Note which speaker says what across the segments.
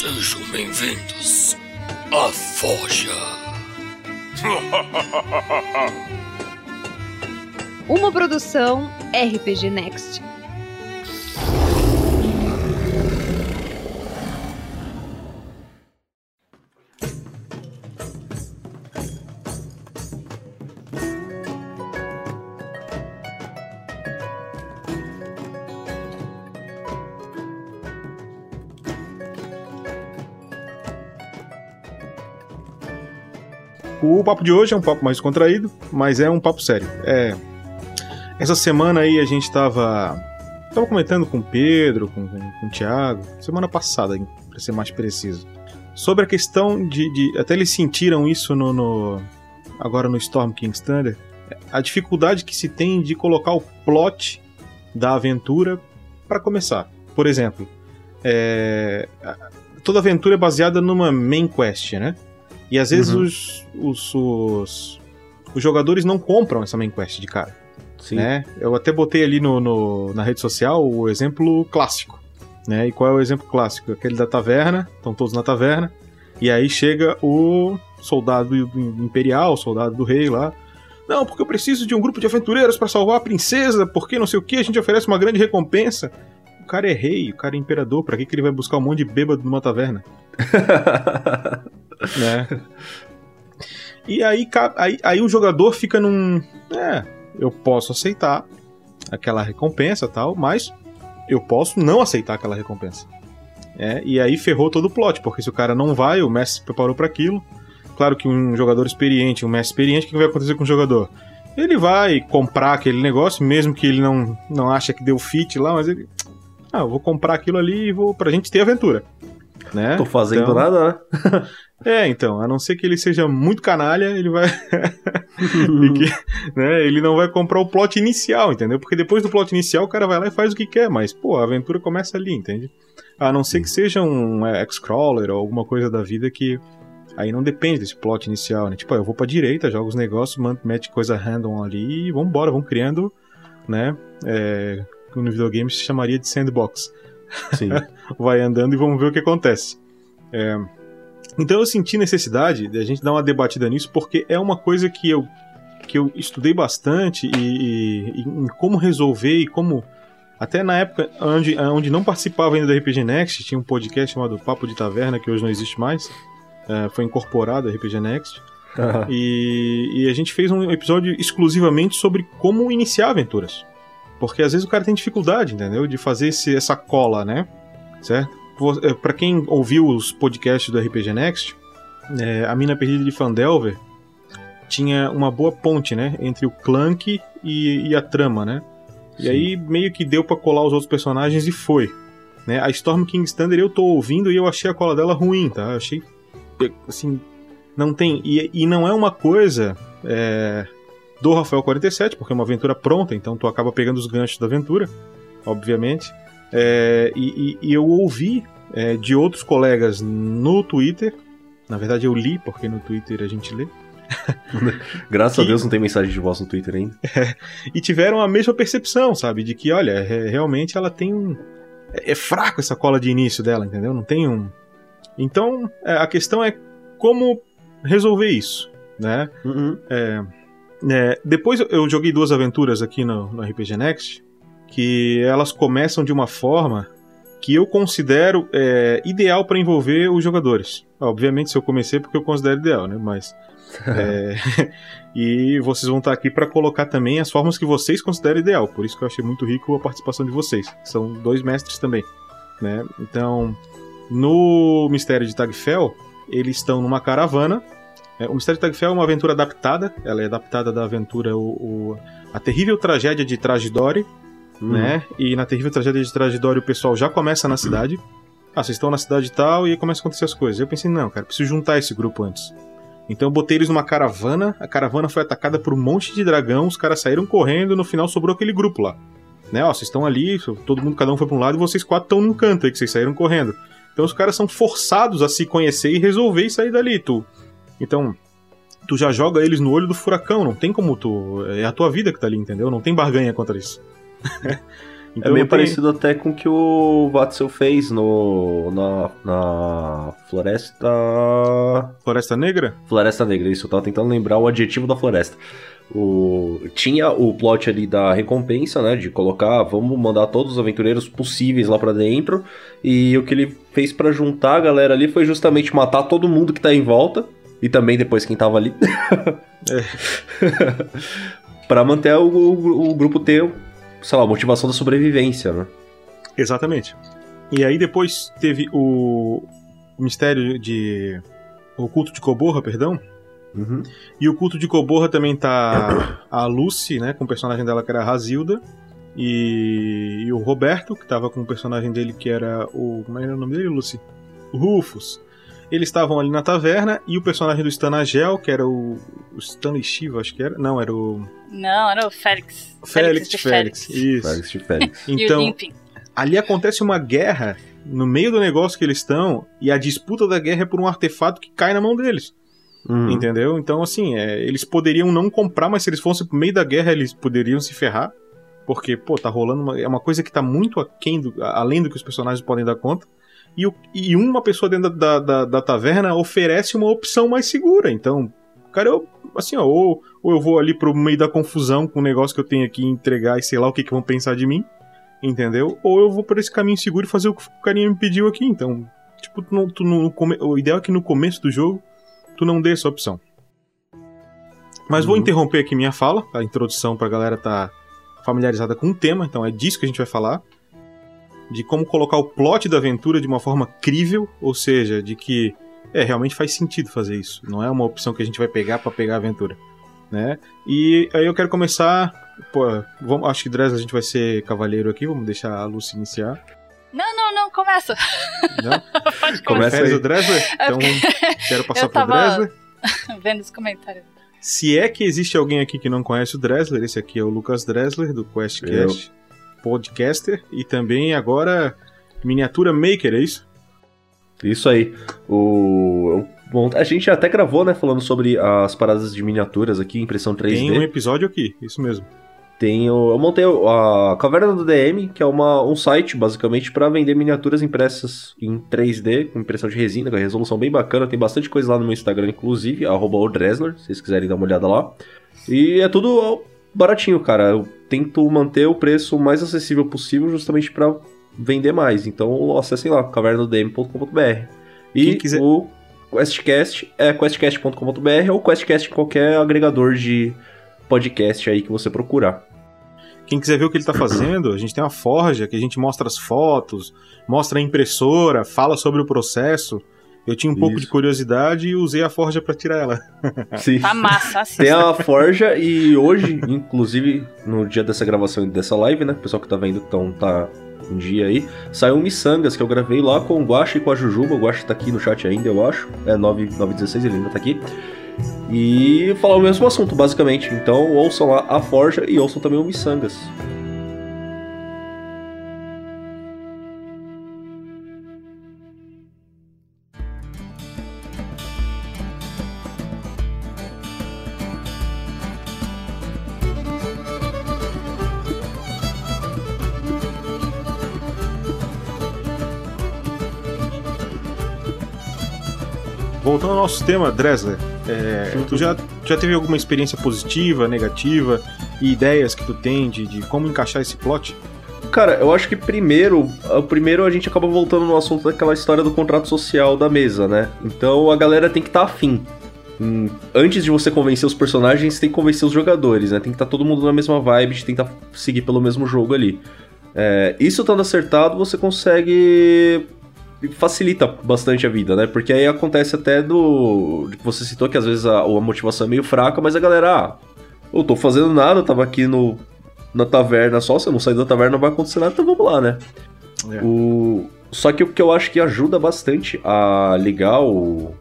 Speaker 1: Sejam bem-vindos à Forja.
Speaker 2: Uma produção RPG Next.
Speaker 3: O papo de hoje é um papo mais contraído, mas é um papo sério. É. Essa semana aí a gente tava. Tava comentando com o Pedro, com, com, com o Thiago, semana passada, para ser mais preciso, sobre a questão de, de. até eles sentiram isso no, no agora no Storm King's Thunder, a dificuldade que se tem de colocar o plot da aventura para começar. Por exemplo, é, toda aventura é baseada numa main quest, né? E às vezes uhum. os, os, os, os, jogadores não compram essa main quest de cara. Sim. Né? Eu até botei ali no, no, na rede social o exemplo clássico. Né? E qual é o exemplo clássico? Aquele da taverna, estão todos na taverna, e aí chega o soldado imperial, o soldado do rei lá. Não, porque eu preciso de um grupo de aventureiros para salvar a princesa, porque não sei o que, a gente oferece uma grande recompensa. O cara é rei, o cara é imperador, pra que, que ele vai buscar um monte de bêbado numa taverna? né? E aí, aí, aí o jogador fica num. É, eu posso aceitar aquela recompensa tal, mas eu posso não aceitar aquela recompensa. É, e aí ferrou todo o plot, porque se o cara não vai, o mestre se preparou para aquilo. Claro que um jogador experiente, um mestre experiente, o que vai acontecer com o jogador? Ele vai comprar aquele negócio, mesmo que ele não, não acha que deu fit lá, mas ele. Ah, eu vou comprar aquilo ali e vou pra gente ter aventura. Né?
Speaker 4: Tô fazendo então, nada, né?
Speaker 3: É, então, a não ser que ele seja muito canalha, ele vai. que, né, ele não vai comprar o plot inicial, entendeu? Porque depois do plot inicial o cara vai lá e faz o que quer, mas, pô, a aventura começa ali, entende? A não ser que seja um é, X-Crawler ou alguma coisa da vida que. Aí não depende desse plot inicial, né? Tipo, eu vou pra direita, jogo os negócios, mete coisa random ali e vambora, vamos criando, né? É, no videogame se chamaria de sandbox. Sim. vai andando e vamos ver o que acontece. É. Então eu senti necessidade de a gente dar uma debatida nisso, porque é uma coisa que eu, que eu estudei bastante e, e, em como resolver e como. Até na época onde, onde não participava ainda da RPG Next, tinha um podcast chamado Papo de Taverna, que hoje não existe mais. Uh, foi incorporado a RPG Next. Uhum. E, e, a gente fez um episódio exclusivamente sobre como iniciar aventuras. Porque às vezes o cara tem dificuldade, entendeu? De fazer esse, essa cola, né? Certo? É, para quem ouviu os podcasts do RPG Next, é, a Mina Perdida de Fandelver tinha uma boa ponte, né? Entre o Clank e, e a trama, né? Sim. E aí meio que deu para colar os outros personagens e foi. Né? A Storm King Thunder eu tô ouvindo e eu achei a cola dela ruim, tá? Eu achei. Assim. Não tem. E, e não é uma coisa. É, do Rafael 47, porque é uma aventura pronta, então tu acaba pegando os ganchos da aventura, obviamente. É, e, e, eu ouvi é, de outros colegas no Twitter, na verdade eu li, porque no Twitter a gente lê.
Speaker 4: Graças que, a Deus não tem mensagem de voz no Twitter ainda.
Speaker 3: É, e tiveram a mesma percepção, sabe? De que, olha, é, realmente ela tem um. É, é fraco essa cola de início dela, entendeu? Não tem um. Então, é, a questão é como resolver isso, né? Uhum. É, depois eu joguei duas aventuras aqui no, no RPG Next que elas começam de uma forma que eu considero é, ideal para envolver os jogadores. Obviamente, se eu comecei, porque eu considero ideal, né? Mas. é, e vocês vão estar aqui para colocar também as formas que vocês consideram ideal. Por isso que eu achei muito rico a participação de vocês. São dois mestres também. Né? Então, no Mistério de Tagfell, eles estão numa caravana. É, o Mistério de Tagfell é uma aventura adaptada. Ela é adaptada da aventura o, o A Terrível Tragédia de Tragedore, uhum. né? E na terrível tragédia de Tragedório o pessoal já começa na cidade. Ah, vocês estão na cidade e tal, e aí começa a acontecer as coisas. Eu pensei, não, cara, preciso juntar esse grupo antes. Então eu botei eles numa caravana, a caravana foi atacada por um monte de dragão, os caras saíram correndo, no final sobrou aquele grupo lá. Né, ó, vocês estão ali, todo mundo, cada um foi pra um lado, e vocês quatro estão num canto aí, que vocês saíram correndo. Então os caras são forçados a se conhecer e resolver e sair dali, tu. Então, tu já joga eles no olho do furacão, não tem como tu. É a tua vida que tá ali, entendeu? Não tem barganha contra isso.
Speaker 4: é meio parecido até com o que o Vatzel fez no, na, na Floresta.
Speaker 3: Floresta Negra?
Speaker 4: Floresta Negra, isso. Eu tava tentando lembrar o adjetivo da floresta. O... Tinha o plot ali da recompensa, né? De colocar, vamos mandar todos os aventureiros possíveis lá para dentro. E o que ele fez para juntar a galera ali foi justamente matar todo mundo que tá em volta. E também depois quem tava ali. é. para manter o, o, o grupo ter sei lá, motivação da sobrevivência, né?
Speaker 3: Exatamente. E aí depois teve o mistério de. O culto de Coborra, perdão.
Speaker 4: Uhum.
Speaker 3: E o culto de Coborra também tá a Lucy, né? Com o personagem dela que era a Razilda. E, e o Roberto, que tava com o personagem dele que era o. Como era o nome dele, Lucy? O Rufus. Eles estavam ali na taverna e o personagem do Stanagel, que era o, o Stanley Shiva, acho que era. Não, era o.
Speaker 5: Não, era o Félix.
Speaker 3: Félix, de Félix. Félix. Isso.
Speaker 4: Félix de Félix.
Speaker 3: Então, ali acontece uma guerra no meio do negócio que eles estão e a disputa da guerra é por um artefato que cai na mão deles. Uhum. Entendeu? Então, assim, é, eles poderiam não comprar, mas se eles fossem pro meio da guerra, eles poderiam se ferrar. Porque, pô, tá rolando uma, é uma coisa que tá muito aquém do, além do que os personagens podem dar conta. E, e uma pessoa dentro da, da, da taverna oferece uma opção mais segura. Então, cara, eu, assim, ó, ou, ou eu vou ali pro meio da confusão com o negócio que eu tenho aqui entregar e sei lá o que, que vão pensar de mim, entendeu? Ou eu vou por esse caminho seguro e fazer o que o carinha me pediu aqui. Então, tipo, tu não, tu não, o ideal é que no começo do jogo tu não dê essa opção. Mas uhum. vou interromper aqui minha fala, a introdução pra galera tá familiarizada com o tema, então é disso que a gente vai falar. De como colocar o plot da aventura de uma forma crível, ou seja, de que é, realmente faz sentido fazer isso. Não é uma opção que a gente vai pegar para pegar a aventura. Né? E aí eu quero começar. Pô, vamos, acho que Dresler a gente vai ser cavaleiro aqui, vamos deixar a Lucy iniciar.
Speaker 5: Não, não, não, começa.
Speaker 3: Não? Pode começa aí. o Dresler? É então quero passar pro Dresler.
Speaker 5: Vendo os comentários.
Speaker 3: Se é que existe alguém aqui que não conhece o Dresler, esse aqui é o Lucas Dresler, do QuestCast, eu. Podcaster, e também agora miniatura maker, é isso?
Speaker 4: Isso aí. O, bom, a gente até gravou, né, falando sobre as paradas de miniaturas aqui, impressão 3D.
Speaker 3: Tem um episódio aqui, isso mesmo.
Speaker 4: Tenho, eu montei a Caverna do DM, que é uma, um site basicamente para vender miniaturas impressas em 3D, com impressão de resina, com resolução bem bacana. Tem bastante coisa lá no meu Instagram, inclusive, @odresler, se vocês quiserem dar uma olhada lá. E é tudo baratinho, cara. Eu tento manter o preço mais acessível possível, justamente para vender mais. Então acessem lá, cavernadm.com.br. E quiser... o QuestCast é questcast.com.br ou QuestCast em qualquer agregador de podcast aí que você procurar.
Speaker 3: Quem quiser ver o que ele está fazendo, a gente tem uma forja que a gente mostra as fotos, mostra a impressora, fala sobre o processo. Eu tinha um Isso. pouco de curiosidade e usei a forja para tirar ela.
Speaker 5: Sim. Tá massa,
Speaker 4: assista. Tem a forja e hoje, inclusive, no dia dessa gravação e dessa live, né? O pessoal que tá vendo então tá um dia aí. Saiu um Missangas que eu gravei lá com o Guacha e com a Jujuba. O Guacha tá aqui no chat ainda, eu acho. É 916, ele ainda tá aqui. E falar o mesmo assunto, basicamente. Então ouçam lá a Forja e ouçam também o Missangas.
Speaker 3: Nosso tema, Dresler, é, tu já, já teve alguma experiência positiva, negativa e ideias que tu tem de, de como encaixar esse plot?
Speaker 4: Cara, eu acho que primeiro, primeiro a gente acaba voltando no assunto daquela história do contrato social da mesa, né? Então a galera tem que estar tá afim. Hum, antes de você convencer os personagens, tem que convencer os jogadores, né? Tem que estar tá todo mundo na mesma vibe, de tentar seguir pelo mesmo jogo ali. É, isso estando acertado, você consegue facilita bastante a vida, né? Porque aí acontece até do. Você citou que às vezes a, a motivação é meio fraca, mas a galera, ah, eu tô fazendo nada, eu tava aqui no, na taverna só, se eu não sair da taverna não vai acontecer nada, então vamos lá, né? É. O... Só que o que eu acho que ajuda bastante a ligar o,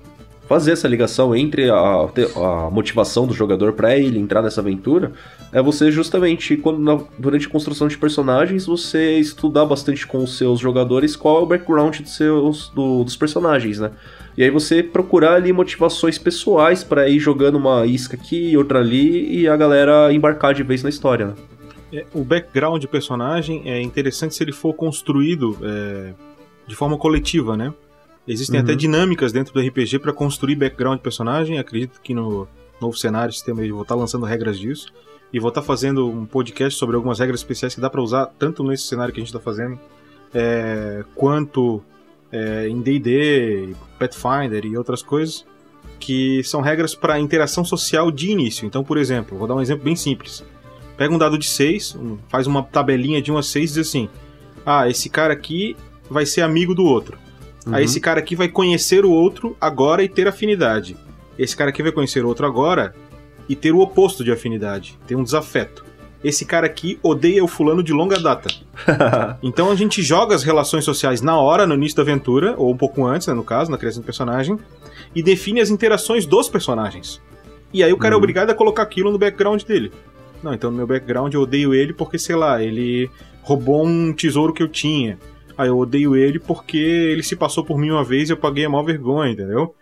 Speaker 4: fazer essa ligação entre a, a motivação do jogador para ele entrar nessa aventura é você justamente quando na, durante a construção de personagens você estudar bastante com os seus jogadores qual é o background dos seus do, dos personagens, né? E aí você procurar ali motivações pessoais para ir jogando uma isca aqui outra ali e a galera embarcar de vez na história, né?
Speaker 3: É, o background de personagem é interessante se ele for construído é, de forma coletiva, né? Existem
Speaker 4: Uhum.
Speaker 3: até dinâmicas dentro do RPG para construir background de personagem. Acredito que no novo cenário, sistema, eu vou estar lançando regras disso. E vou estar fazendo um podcast sobre algumas regras especiais que dá para usar tanto nesse cenário que a gente está fazendo, é, quanto é, em D&D, Pathfinder e outras coisas, que são regras para interação social de início. Então, por exemplo, vou dar um exemplo bem simples. Pega um dado de 6, faz uma tabelinha de 1 a 6 e diz assim: Ah, esse cara aqui vai ser amigo do outro.
Speaker 4: Uhum.
Speaker 3: Aí esse cara aqui vai conhecer o outro agora e ter afinidade. Esse cara aqui vai conhecer o outro agora e ter o oposto de afinidade, ter um desafeto. Esse cara aqui odeia o fulano de longa data. Então a gente joga as relações sociais na hora, no início da aventura, ou um pouco antes, né, no caso, na criação do personagem, e define as interações dos personagens. E aí o cara é
Speaker 4: Uhum.
Speaker 3: obrigado a colocar aquilo no background dele. Não, então no meu background eu odeio ele porque, sei lá, ele roubou um tesouro que eu tinha. Aí eu odeio ele porque ele se passou por mim uma vez e eu paguei a maior vergonha, entendeu?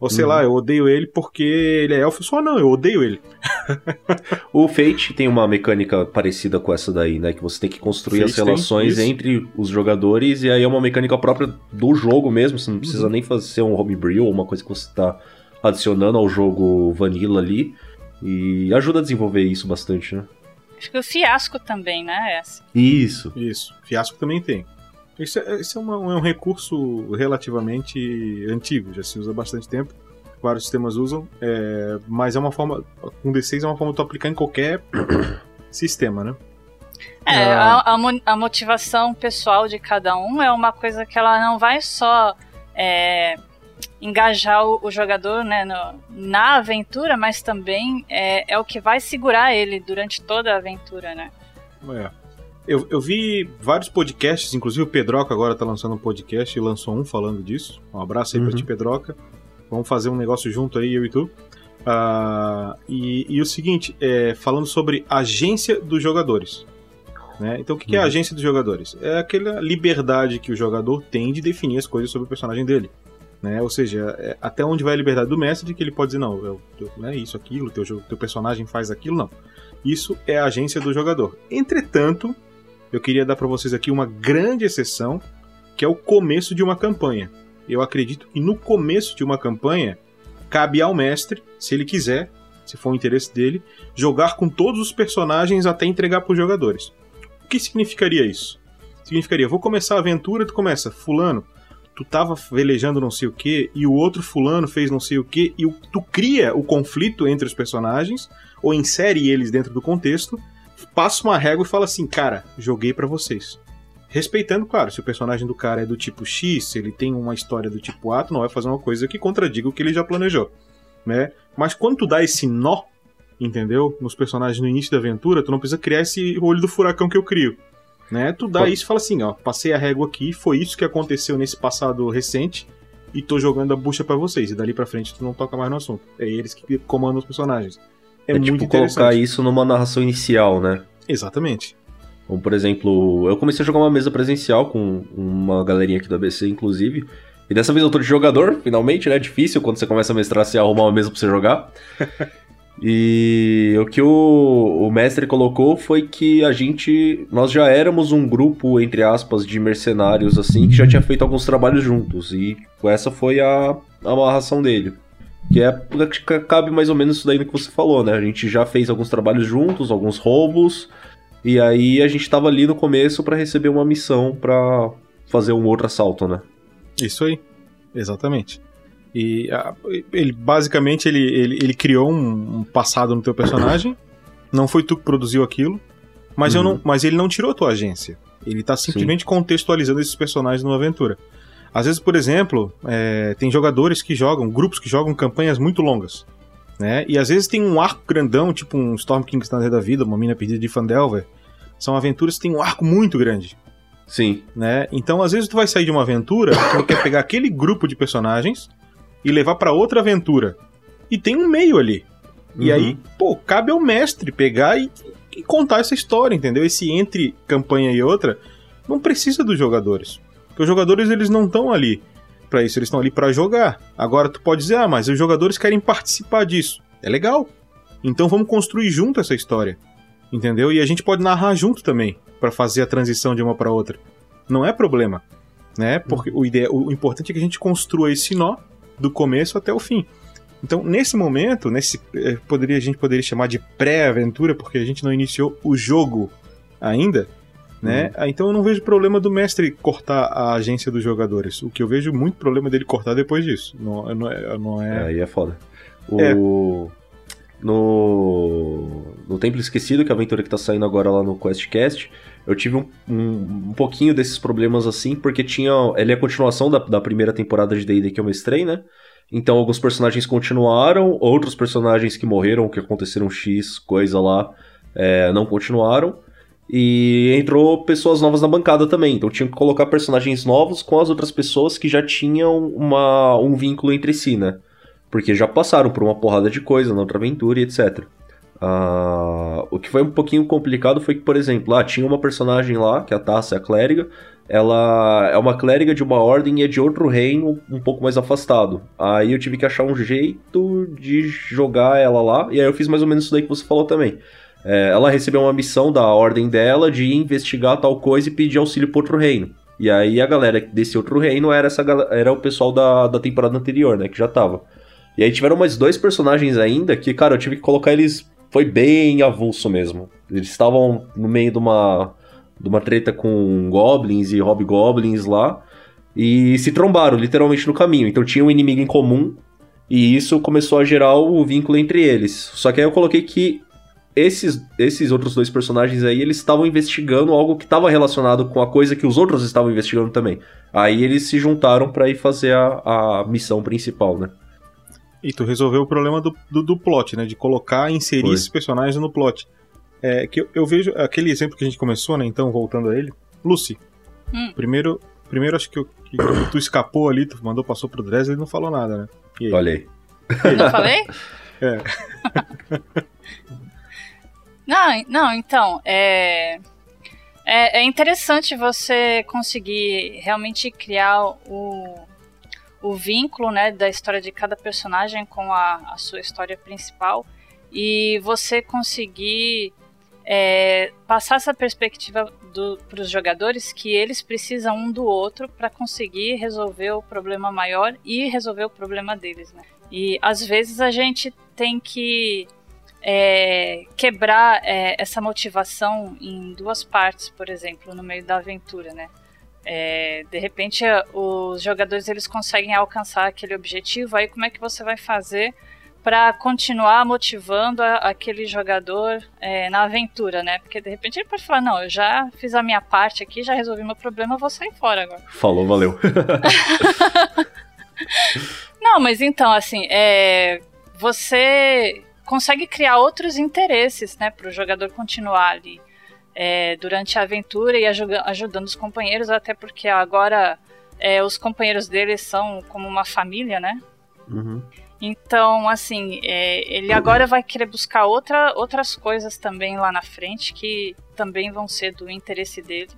Speaker 3: Ou sei
Speaker 4: Uhum.
Speaker 3: lá, eu odeio ele porque ele é elfo. Só não, eu odeio ele.
Speaker 4: O Fate tem uma mecânica parecida com essa daí, né? Que você tem que construir
Speaker 3: Fate
Speaker 4: as relações entre os jogadores e aí é uma mecânica própria do jogo mesmo. Você não precisa
Speaker 3: Uhum.
Speaker 4: nem fazer um homebrew ou uma coisa que você tá adicionando ao jogo vanilla ali. E ajuda a desenvolver isso bastante, né?
Speaker 5: Acho que o fiasco também, né? Essa.
Speaker 4: Isso.
Speaker 3: Isso. Fiasco também tem. Isso é, isso é, uma- é um recurso relativamente antigo, já se usa há bastante tempo. Vários sistemas usam, é, mas é uma forma. Com D6 é uma forma de tu aplicar em qualquer sistema, né?
Speaker 5: É,
Speaker 4: Ah.
Speaker 5: a, a a motivação pessoal de cada um é uma coisa que ela não vai só é, engajar o, o jogador né, no- na aventura, mas também é, é o que vai segurar ele durante toda a aventura, né?
Speaker 3: É. Eu, eu vi vários podcasts, inclusive o Pedroca agora tá lançando um podcast e lançou um falando disso. Um abraço aí
Speaker 4: Uhum.
Speaker 3: pra ti, Pedroca. Vamos fazer um negócio junto aí, eu e tu. Ah, e, e o seguinte, é, falando sobre agência dos jogadores. né? Então, o que, que é a
Speaker 4: Uhum.
Speaker 3: agência dos jogadores? É aquela liberdade que o jogador tem de definir as coisas sobre o personagem dele. Né? Ou seja, é até onde vai a liberdade do mestre que ele pode dizer, não, eu, eu, né, isso, aquilo, teu, teu personagem faz aquilo, não. Isso é a agência do jogador. Entretanto, eu queria dar para vocês aqui uma grande exceção, que é o começo de uma campanha. Eu acredito que no começo de uma campanha, cabe ao mestre, se ele quiser, se for o interesse dele, jogar com todos os personagens até entregar para os jogadores. O que significaria isso? Significaria, vou começar a aventura, tu começa, fulano, tu tava velejando não sei o que, e o outro fulano fez não sei o que, e tu cria o conflito entre os personagens, ou insere eles dentro do contexto, passa uma régua e fala assim, cara, joguei pra vocês. Respeitando, claro, se o personagem do cara é do tipo X, se ele tem uma história do tipo A, tu não vai fazer uma coisa que contradiga o que ele já planejou, né? Mas quando tu dá esse nó, entendeu? Nos personagens no início da aventura, tu não precisa criar esse olho do furacão que eu crio, né? Tu dá
Speaker 4: Pode.
Speaker 3: isso e fala assim, ó, passei a régua aqui, foi isso que aconteceu nesse passado recente e tô jogando a bucha pra vocês. E dali pra frente tu não toca mais no assunto. É eles que comandam os personagens. É,
Speaker 4: É,
Speaker 3: muito
Speaker 4: tipo
Speaker 3: interessante.
Speaker 4: colocar isso numa narração inicial, né?
Speaker 3: Exatamente.
Speaker 4: Como, por exemplo, eu comecei a jogar uma mesa presencial com uma galerinha aqui do ABC, inclusive. E dessa vez eu tô de jogador, finalmente, né? É difícil quando você começa a mestrar você arrumar uma mesa pra você jogar. e o que o, o mestre colocou foi que a gente. Nós já éramos um grupo, entre aspas, de mercenários, assim, que já tinha feito alguns trabalhos juntos. E essa foi a, a amarração dele. Que é que cabe mais ou menos isso daí que você falou, né? A gente já fez alguns trabalhos juntos, alguns roubos. E aí a gente tava ali no começo pra receber uma missão pra fazer um outro assalto, né?
Speaker 3: Isso aí. Exatamente. E a- ele basicamente ele, ele, ele criou um, um passado no teu personagem. Não foi tu que produziu aquilo. Mas, eu
Speaker 4: Uhum.
Speaker 3: não, mas ele não tirou a tua agência. Ele tá simplesmente contextualizando esses personagens numa aventura. Às vezes, por exemplo, é, tem jogadores que jogam, grupos que jogam campanhas muito longas. Né? E às vezes tem um arco grandão, tipo um Storm King's Thunder da vida, uma mina perdida de Fandelver. São aventuras que tem um arco muito grande
Speaker 4: Sim.
Speaker 3: né? Então, às vezes tu vai sair de uma aventura, tu quer pegar aquele grupo de personagens e levar pra outra aventura. E tem um meio ali. E
Speaker 4: Uhum.
Speaker 3: aí, pô, cabe ao mestre pegar e, e contar essa história, entendeu? Esse entre campanha e outra não precisa dos jogadores. Porque os jogadores eles não estão ali pra isso, eles estão ali pra jogar. Agora tu pode dizer: "Ah, mas os jogadores querem participar disso". É legal. Então vamos construir junto essa história. entendeu? E a gente pode narrar junto também para fazer a transição de uma para outra. Não é problema, né? Porque o, ideia, o importante é que a gente construa esse nó do começo até o fim. Então, nesse momento, nesse eh, poderia a gente poderia chamar de pré-aventura, porque a gente não iniciou o jogo ainda, né? Ah, Então eu não vejo problema do mestre cortar a agência dos jogadores. O que eu vejo muito problema dele cortar depois disso. Não, não é, não é-
Speaker 4: Aí é foda. O... No... no Templo Esquecido, que é a aventura que tá saindo agora lá no QuestCast, eu tive um, um, um pouquinho desses problemas assim, porque tinha. Ele é a continuação da, da primeira temporada de DD que eu mestrei, né? Então alguns personagens continuaram, outros personagens que morreram, que aconteceram X, coisa lá, é, não continuaram. E entrou pessoas novas na bancada também. Então tinha que colocar personagens novos com as outras pessoas que já tinham uma, um vínculo entre si, né? Porque já passaram por uma porrada de coisa na outra aventura e etc. Ah, o que foi um pouquinho complicado foi que, por exemplo, lá tinha uma personagem lá, que é a Tassa, a clériga. Ela é uma clériga de uma ordem e é de outro reino um pouco mais afastado. Aí eu tive que achar um jeito de jogar ela lá. E aí eu fiz mais ou menos isso daí que você falou também. É, ela recebeu uma missão da ordem dela de investigar tal coisa e pedir auxílio para outro reino. E aí a galera desse outro reino era, essa, era o pessoal da, da temporada anterior, né? Que já tava. E aí tiveram mais dois personagens ainda que, cara, eu tive que colocar eles. Foi bem avulso mesmo. Eles estavam no meio de uma. de uma treta com goblins e hobgoblins lá. E se trombaram, literalmente, no caminho. Então tinha um inimigo em comum. E isso começou a gerar o vínculo entre eles. Só que aí eu coloquei que esses, esses outros dois personagens aí, eles estavam investigando algo que estava relacionado com a coisa que os outros estavam investigando também. Aí eles se juntaram pra ir fazer a, a missão principal, né?
Speaker 3: E tu resolveu o problema do, do, do plot, né? De colocar, inserir
Speaker 4: Foi.
Speaker 3: esses personagens no plot. É, que eu, eu vejo aquele exemplo que a gente começou, né? Então, voltando a ele. Lucy.
Speaker 5: Hum.
Speaker 3: Primeiro, primeiro acho que, eu- que tu escapou ali, tu mandou, passou pro Dresler e não falou nada, né? E aí?
Speaker 4: Olha aí.
Speaker 5: Não falei?
Speaker 3: É.
Speaker 5: Não, não, então, é, é, é interessante você conseguir realmente criar o, o vínculo né, da história de cada personagem com a, a sua história principal e você conseguir é, passar essa perspectiva para os jogadores que eles precisam um do outro para conseguir resolver o problema maior e resolver o problema deles. Né? E às vezes a gente tem que é, quebrar é, essa motivação em duas partes, por exemplo, no meio da aventura, né? É, de repente, os jogadores eles conseguem alcançar aquele objetivo. Aí, como é que você vai fazer para continuar motivando a- aquele jogador é, na aventura, né? Porque de repente ele pode falar: não, eu já fiz a minha parte aqui, já resolvi meu problema, eu vou sair fora agora.
Speaker 4: Falou, valeu.
Speaker 5: Não, mas então, assim, é, você consegue criar outros interesses, né, para o jogador continuar ali é, durante a aventura e ajuda- ajudando os companheiros, até porque agora é, os companheiros dele são como uma família, né?
Speaker 4: Uhum.
Speaker 5: Então, assim, é, ele agora vai querer buscar outra, outras coisas também lá na frente que também vão ser do interesse dele.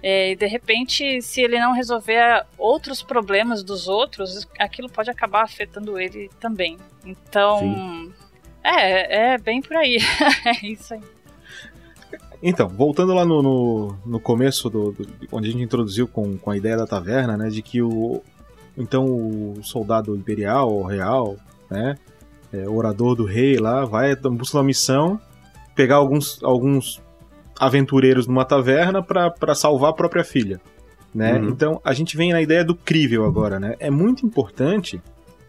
Speaker 5: É, e de repente, se ele não resolver outros problemas dos outros, aquilo pode acabar afetando ele também. Então,
Speaker 4: Sim.
Speaker 5: É, é bem por aí. é isso aí.
Speaker 3: Então, voltando lá no, no, no começo, do, do- onde a gente introduziu com, com a ideia da taverna, né? De que o. Então o soldado imperial, ou real, né? é, orador do rei lá, vai em busca de uma missão, pegar alguns, alguns aventureiros numa taverna pra salvar a própria filha. Né?
Speaker 4: Uhum.
Speaker 3: Então a gente vem na ideia do crível agora, né? É muito importante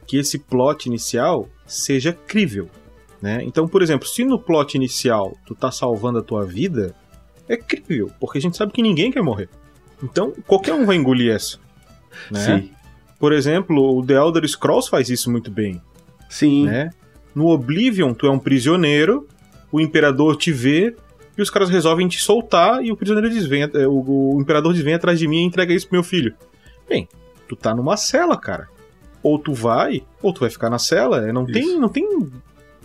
Speaker 3: que esse plot inicial seja crível. Né? Então, por exemplo, se no plot inicial tu tá salvando a tua vida, é crível, porque a gente sabe que ninguém quer morrer. Então, qualquer um vai engolir essa. Né?
Speaker 4: Sim.
Speaker 3: Por exemplo, o The Elder Scrolls faz isso muito bem.
Speaker 4: Sim.
Speaker 3: Né? No Oblivion, tu é um prisioneiro, o imperador te vê e os caras resolvem te soltar e o prisioneiro diz: vem, é, o, o imperador diz: vem atrás de mim e entrega isso pro meu filho. Bem, tu tá numa cela, cara. Ou tu vai, ou tu vai ficar na cela. Não, tem,
Speaker 4: Isso.
Speaker 3: não tem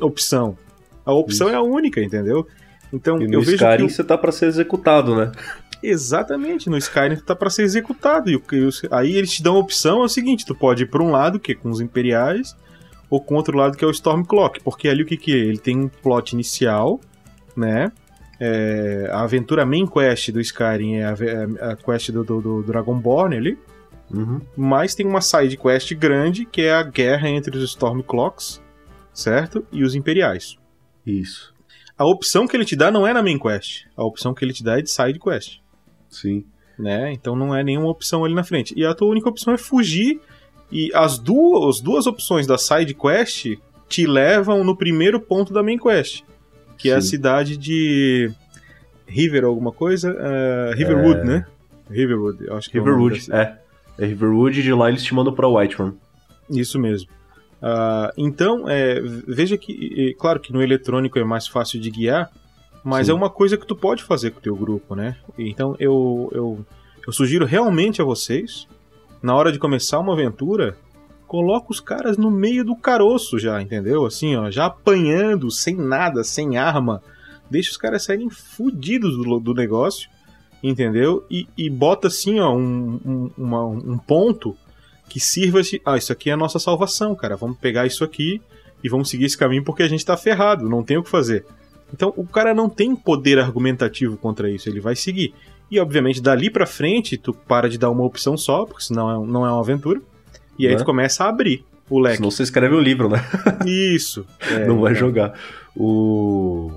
Speaker 3: opção. A opção
Speaker 4: Isso.
Speaker 3: é a única, entendeu? Então,
Speaker 4: E no
Speaker 3: eu vejo
Speaker 4: Skyrim
Speaker 3: que.
Speaker 4: você tá pra ser executado, né?
Speaker 3: Exatamente, no Skyrim tu tá pra ser executado. E aí eles te dão a opção, é o seguinte, tu pode ir pra um lado, que é com os Imperiais, ou com outro lado, que é o Stormcloak. Porque ali o que que é? Ele tem um plot inicial, né? é, a aventura main quest do Skyrim é a, é a quest do, do, do Dragonborn ali.
Speaker 4: Uhum.
Speaker 3: Mas tem uma side quest grande que é a guerra entre os Stormclocks, certo? E os Imperiais.
Speaker 4: Isso.
Speaker 3: A opção que ele te dá não é na main quest. A opção que ele te dá é de side quest.
Speaker 4: Sim.
Speaker 3: Né? Então não é nenhuma opção ali na frente. E a tua única opção é fugir. E as duas, as duas opções da side quest te levam no primeiro ponto da main quest. Que é a
Speaker 4: Sim.
Speaker 3: cidade de River alguma coisa? Uh, Riverwood,
Speaker 4: É.
Speaker 3: né? Riverwood, eu acho que é
Speaker 4: Riverwood,
Speaker 3: da
Speaker 4: é. É Riverwood e de lá eles te mandam pra Whiterun.
Speaker 3: Isso mesmo. Ah, então, é, veja que, é, claro que no eletrônico é mais fácil de guiar, mas
Speaker 4: Sim.
Speaker 3: é uma coisa que tu pode fazer com o teu grupo, né? Então eu, eu, eu sugiro realmente a vocês, na hora de começar uma aventura, coloca os caras no meio do caroço já, entendeu? Assim, ó, já apanhando, sem nada, sem arma. Deixa os caras saírem fudidos do, do negócio, entendeu? E, e bota assim, ó, um, um, uma- um ponto que sirva de. Ah, isso aqui é a nossa salvação, cara. Vamos pegar isso aqui e vamos seguir esse caminho porque a gente tá ferrado, não tem o que fazer. Então o cara não tem poder argumentativo contra isso, ele vai seguir. E obviamente dali pra frente tu para de dar uma opção só, porque senão é- não é uma aventura. E aí
Speaker 4: Né?
Speaker 3: tu começa a abrir o leque.
Speaker 4: Senão você escreve um livro, né?
Speaker 3: Isso. É,
Speaker 4: não vai
Speaker 3: então.
Speaker 4: jogar. O.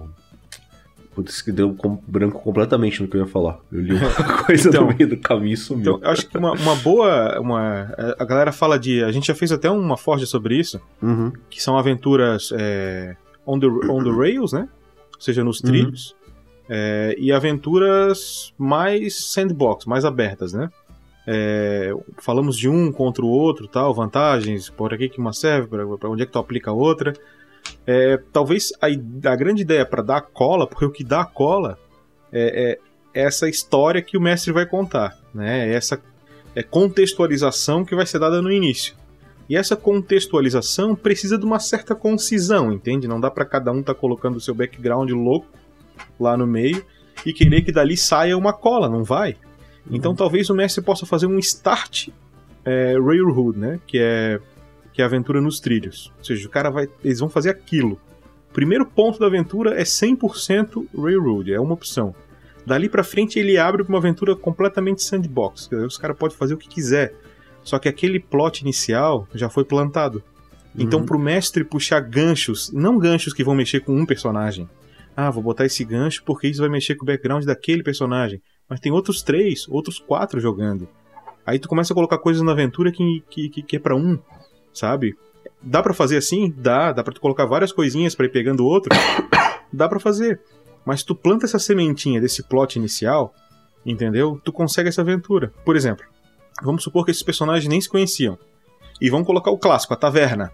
Speaker 4: Putz, que deu branco completamente no que eu ia falar. Eu li uma coisa
Speaker 3: Então-
Speaker 4: no meio do caminho e sumiu.
Speaker 3: Então, eu acho que uma, uma boa. Uma, a galera fala de. A gente já fez até uma forja sobre isso,
Speaker 4: Uhum.
Speaker 3: que são aventuras é, on, the, on the rails, né? Ou seja, nos
Speaker 4: Uhum.
Speaker 3: trilhos. É, e aventuras mais sandbox, mais abertas, né? É, falamos de um contra o outro, tal, vantagens, por aqui que uma serve, para onde é que tu aplica a outra. É, talvez a, a grande ideia para dar cola, porque o que dá cola é, é essa história que o mestre vai contar, né? Essa é contextualização que vai ser dada no início. E essa contextualização precisa de uma certa concisão, entende? Não dá para cada um estar colocando o seu background louco lá no meio e querer que dali saia uma cola, não vai. Então talvez o mestre possa fazer um start é, Railroad, né? Que é que é a aventura nos trilhos. Ou seja, o cara vai, eles vão fazer aquilo. O primeiro ponto da aventura é 100% Railroad, é uma opção. Dali pra frente ele abre pra uma aventura completamente sandbox. dizer, Os caras podem fazer o que quiser. Só que aquele plot inicial já foi plantado. Então,
Speaker 4: Uhum.
Speaker 3: pro mestre puxar ganchos, não ganchos que vão mexer com um personagem. Ah, vou botar esse gancho porque isso vai mexer com o background daquele personagem. Mas tem outros três, outros quatro jogando. Aí tu começa a colocar coisas na aventura que, que, que, que é pra um, sabe? Dá pra fazer assim? Dá. Dá pra tu colocar várias coisinhas pra ir pegando outro? Dá pra fazer. Mas tu planta essa sementinha desse plot inicial, entendeu? Tu consegue essa aventura. Por exemplo, vamos supor que esses personagens nem se conheciam. E vão colocar o clássico, a taverna.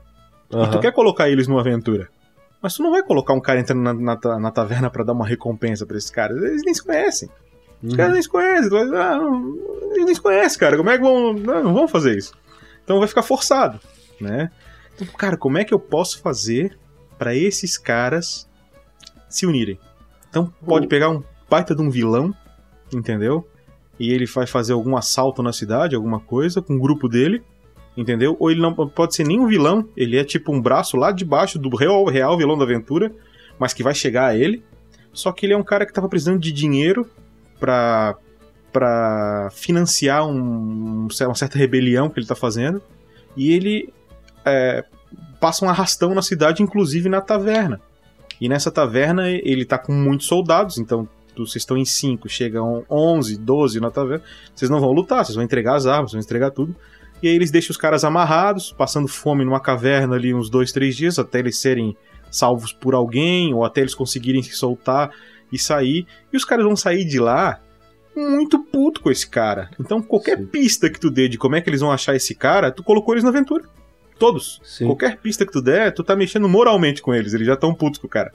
Speaker 3: E tu quer colocar eles numa aventura. Mas tu não vai colocar um cara entrando na, na, na taverna pra dar uma recompensa pra esses caras. Eles nem se conhecem. Os
Speaker 4: Uhum.
Speaker 3: caras nem se conhecem. Ah, não, eles nem se conhecem, cara. Como é que vão. Não, não vão fazer isso. Então vai ficar forçado, né? Então, cara, como é que eu posso fazer pra esses caras se unirem? Então pode pegar um baita de um vilão, entendeu? E ele vai fazer algum assalto na cidade, alguma coisa, com o grupo dele, entendeu? Ou ele não pode ser nem um vilão, ele é tipo um braço lá de baixo do real, real vilão da aventura, mas que vai chegar a ele. Só que ele é um cara que tava precisando de dinheiro pra, pra financiar um- uma certa rebelião que ele tá fazendo. E ele é, passa um arrastão na cidade, inclusive na taverna. E nessa taverna ele tá com muitos soldados, então vocês estão em 5, chegam 11, 12 na taverna. Vocês não vão lutar, vocês vão entregar as armas, vão entregar tudo. E aí eles deixam os caras amarrados, passando fome numa caverna ali uns dois, três dias, até eles serem salvos por alguém, ou até eles conseguirem se soltar e sair. E os caras vão sair de lá muito puto com esse cara. Então qualquer
Speaker 4: Sim.
Speaker 3: pista que tu dê de como é que eles vão achar esse cara, tu colocou eles na aventura. Todos.
Speaker 4: Sim.
Speaker 3: Qualquer pista que tu der, tu tá mexendo moralmente com eles. Eles já estão putos com o cara.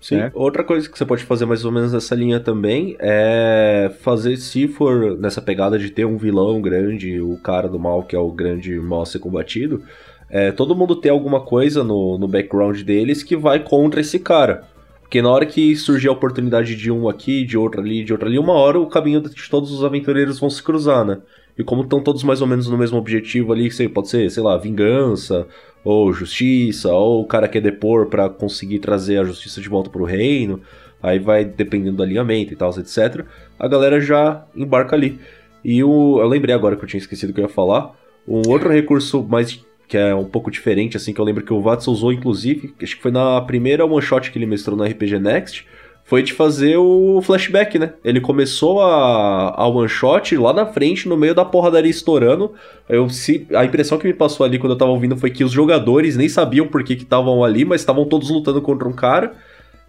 Speaker 4: Sim.
Speaker 3: É.
Speaker 4: Outra coisa que você pode fazer mais ou menos nessa linha também é fazer, se for nessa pegada de ter um vilão grande, o cara do mal, que é o grande mal a ser combatido, é todo mundo ter alguma coisa no, no background deles que vai contra esse cara. Porque na hora que surgir a oportunidade de um aqui, de outro ali, de outro ali, uma hora o caminho de todos os aventureiros vão se cruzar, né? E como estão todos mais ou menos no mesmo objetivo ali, sei, pode ser, sei lá, vingança, ou justiça, ou o cara quer depor pra conseguir trazer a justiça de volta pro reino. Aí vai dependendo do alinhamento e tal, etc. A galera já embarca ali. E o, eu lembrei agora que eu tinha esquecido que eu ia falar. Um outro recurso mais que é um pouco diferente, assim, que eu lembro que o Vatsu usou, inclusive, acho que foi na primeira one shot que ele mestrou no RPG Next, foi de fazer o flashback, né? Ele começou a, a one shot lá na frente, no meio da porradaria estourando. Eu, se, a impressão que me passou ali quando eu tava ouvindo foi que os jogadores nem sabiam por que estavam ali, mas estavam todos lutando contra um cara.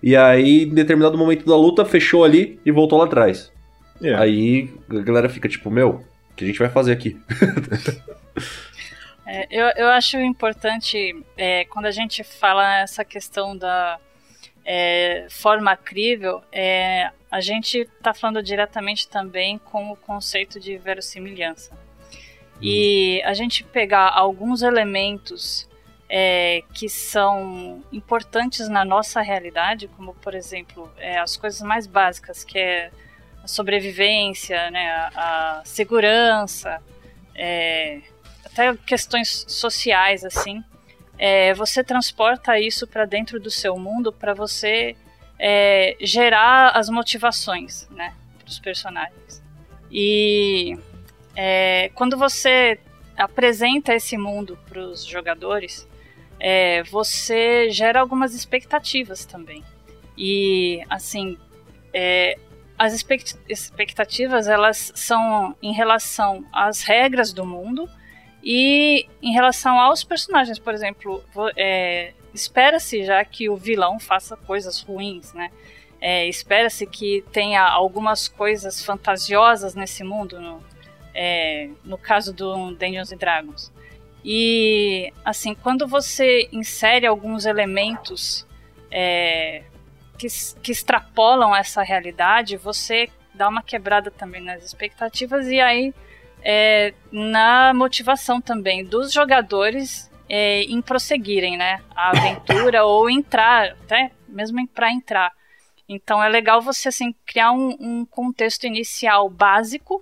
Speaker 4: E aí, em determinado momento da luta, fechou ali e voltou lá atrás. Yeah. É. Aí a galera fica tipo, meu, o que a gente vai fazer aqui?
Speaker 5: é, eu, eu acho importante, é, quando a gente fala essa questão da é, forma crível, é, a gente está falando diretamente também com o conceito de verossimilhança. E a gente pegar alguns elementos é, que são importantes na nossa realidade, como por exemplo é, as coisas mais básicas, que é a sobrevivência, né, a, a segurança, é, até questões sociais assim. É, você transporta isso para dentro do seu mundo para você é, gerar as motivações, né, dos personagens. E é, quando você apresenta esse mundo para os jogadores, é, você gera algumas expectativas também. E assim, é, as expectativas elas são em relação às regras do mundo e em relação aos personagens, por exemplo, é, espera-se já que o vilão faça coisas ruins, né? É, espera-se que tenha algumas coisas fantasiosas nesse mundo, no, é, no caso do Dungeons Dragons. E assim, quando você insere alguns elementos é, que, que extrapolam essa realidade, você dá uma quebrada também nas expectativas e aí é, na motivação também dos jogadores é, em prosseguirem, né, a aventura ou entrar, até mesmo para entrar. Então é legal você assim criar um, um contexto inicial básico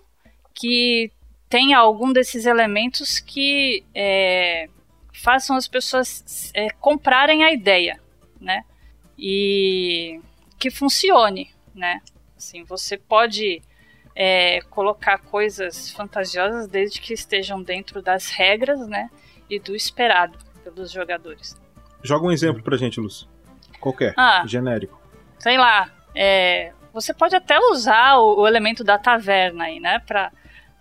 Speaker 5: que tenha algum desses elementos que é, façam as pessoas é, comprarem a ideia, né? e que funcione, né? Assim, você pode é, colocar coisas fantasiosas desde que estejam dentro das regras, né? E do esperado pelos jogadores.
Speaker 3: Joga um exemplo pra gente, Luz. Qualquer, ah, genérico.
Speaker 5: Sei lá, é, você pode até usar o, o, elemento da taverna aí, né? Pra,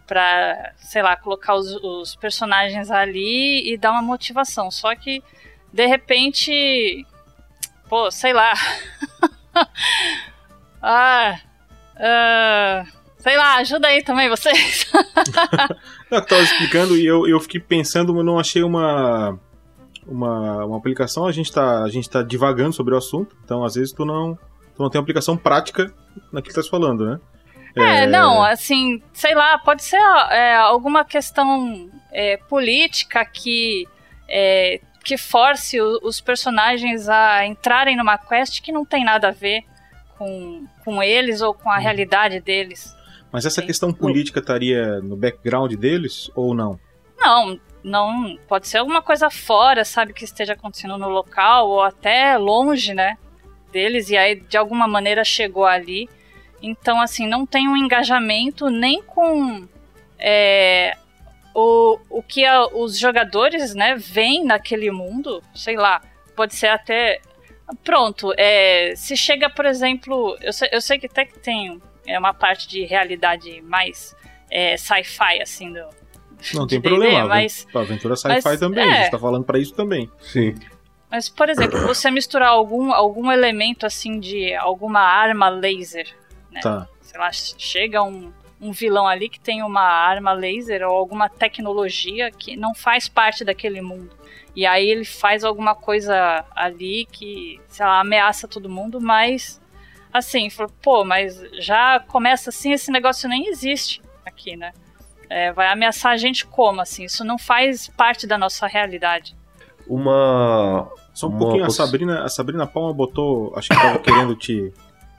Speaker 5: pra sei lá, colocar os, os personagens ali e dar uma motivação. Só que, de repente, pô, sei lá. ah, uh, sei lá, ajuda aí também vocês.
Speaker 3: eu tava explicando e eu, eu fiquei pensando, mas não achei uma, uma, uma aplicação. A gente, tá, a gente tá divagando sobre o assunto, então às vezes tu não, tu não tem aplicação prática naquilo que tá falando, né?
Speaker 5: É, é, não, assim, sei lá, pode ser é, alguma questão é, política que é, que force o, os personagens a entrarem numa quest que não tem nada a ver com, com eles ou com a hum. realidade deles.
Speaker 3: Mas essa questão política estaria no background deles ou não?
Speaker 5: Não, não. Pode ser alguma coisa fora, sabe, que esteja acontecendo no local ou até longe, né, deles e aí de alguma maneira chegou ali. Então, assim, não tem um engajamento nem com é, o, o que a, os jogadores, né, veem naquele mundo, sei lá, pode ser até. Pronto, é, se chega, por exemplo, eu sei, eu sei que até que tem é uma parte de realidade mais é, sci-fi, assim, do.
Speaker 3: Não tem problema, mas. A aventura sci-fi também, é, a gente tá falando para isso também.
Speaker 4: Sim.
Speaker 5: Mas, por exemplo, você misturar algum, algum elemento assim de alguma arma laser, né? Tá. Sei lá, chega um, um vilão ali que tem uma arma laser ou alguma tecnologia que não faz parte daquele mundo. E aí ele faz alguma coisa ali que, sei lá, ameaça todo mundo, mas assim, falou, pô, mas já começa assim, esse negócio nem existe aqui, né? É, vai ameaçar a gente como, assim? Isso não faz parte da nossa realidade.
Speaker 4: Uma.
Speaker 3: Só um uma pouquinho, poss... a Sabrina, a Sabrina Palma botou. Acho que tava querendo te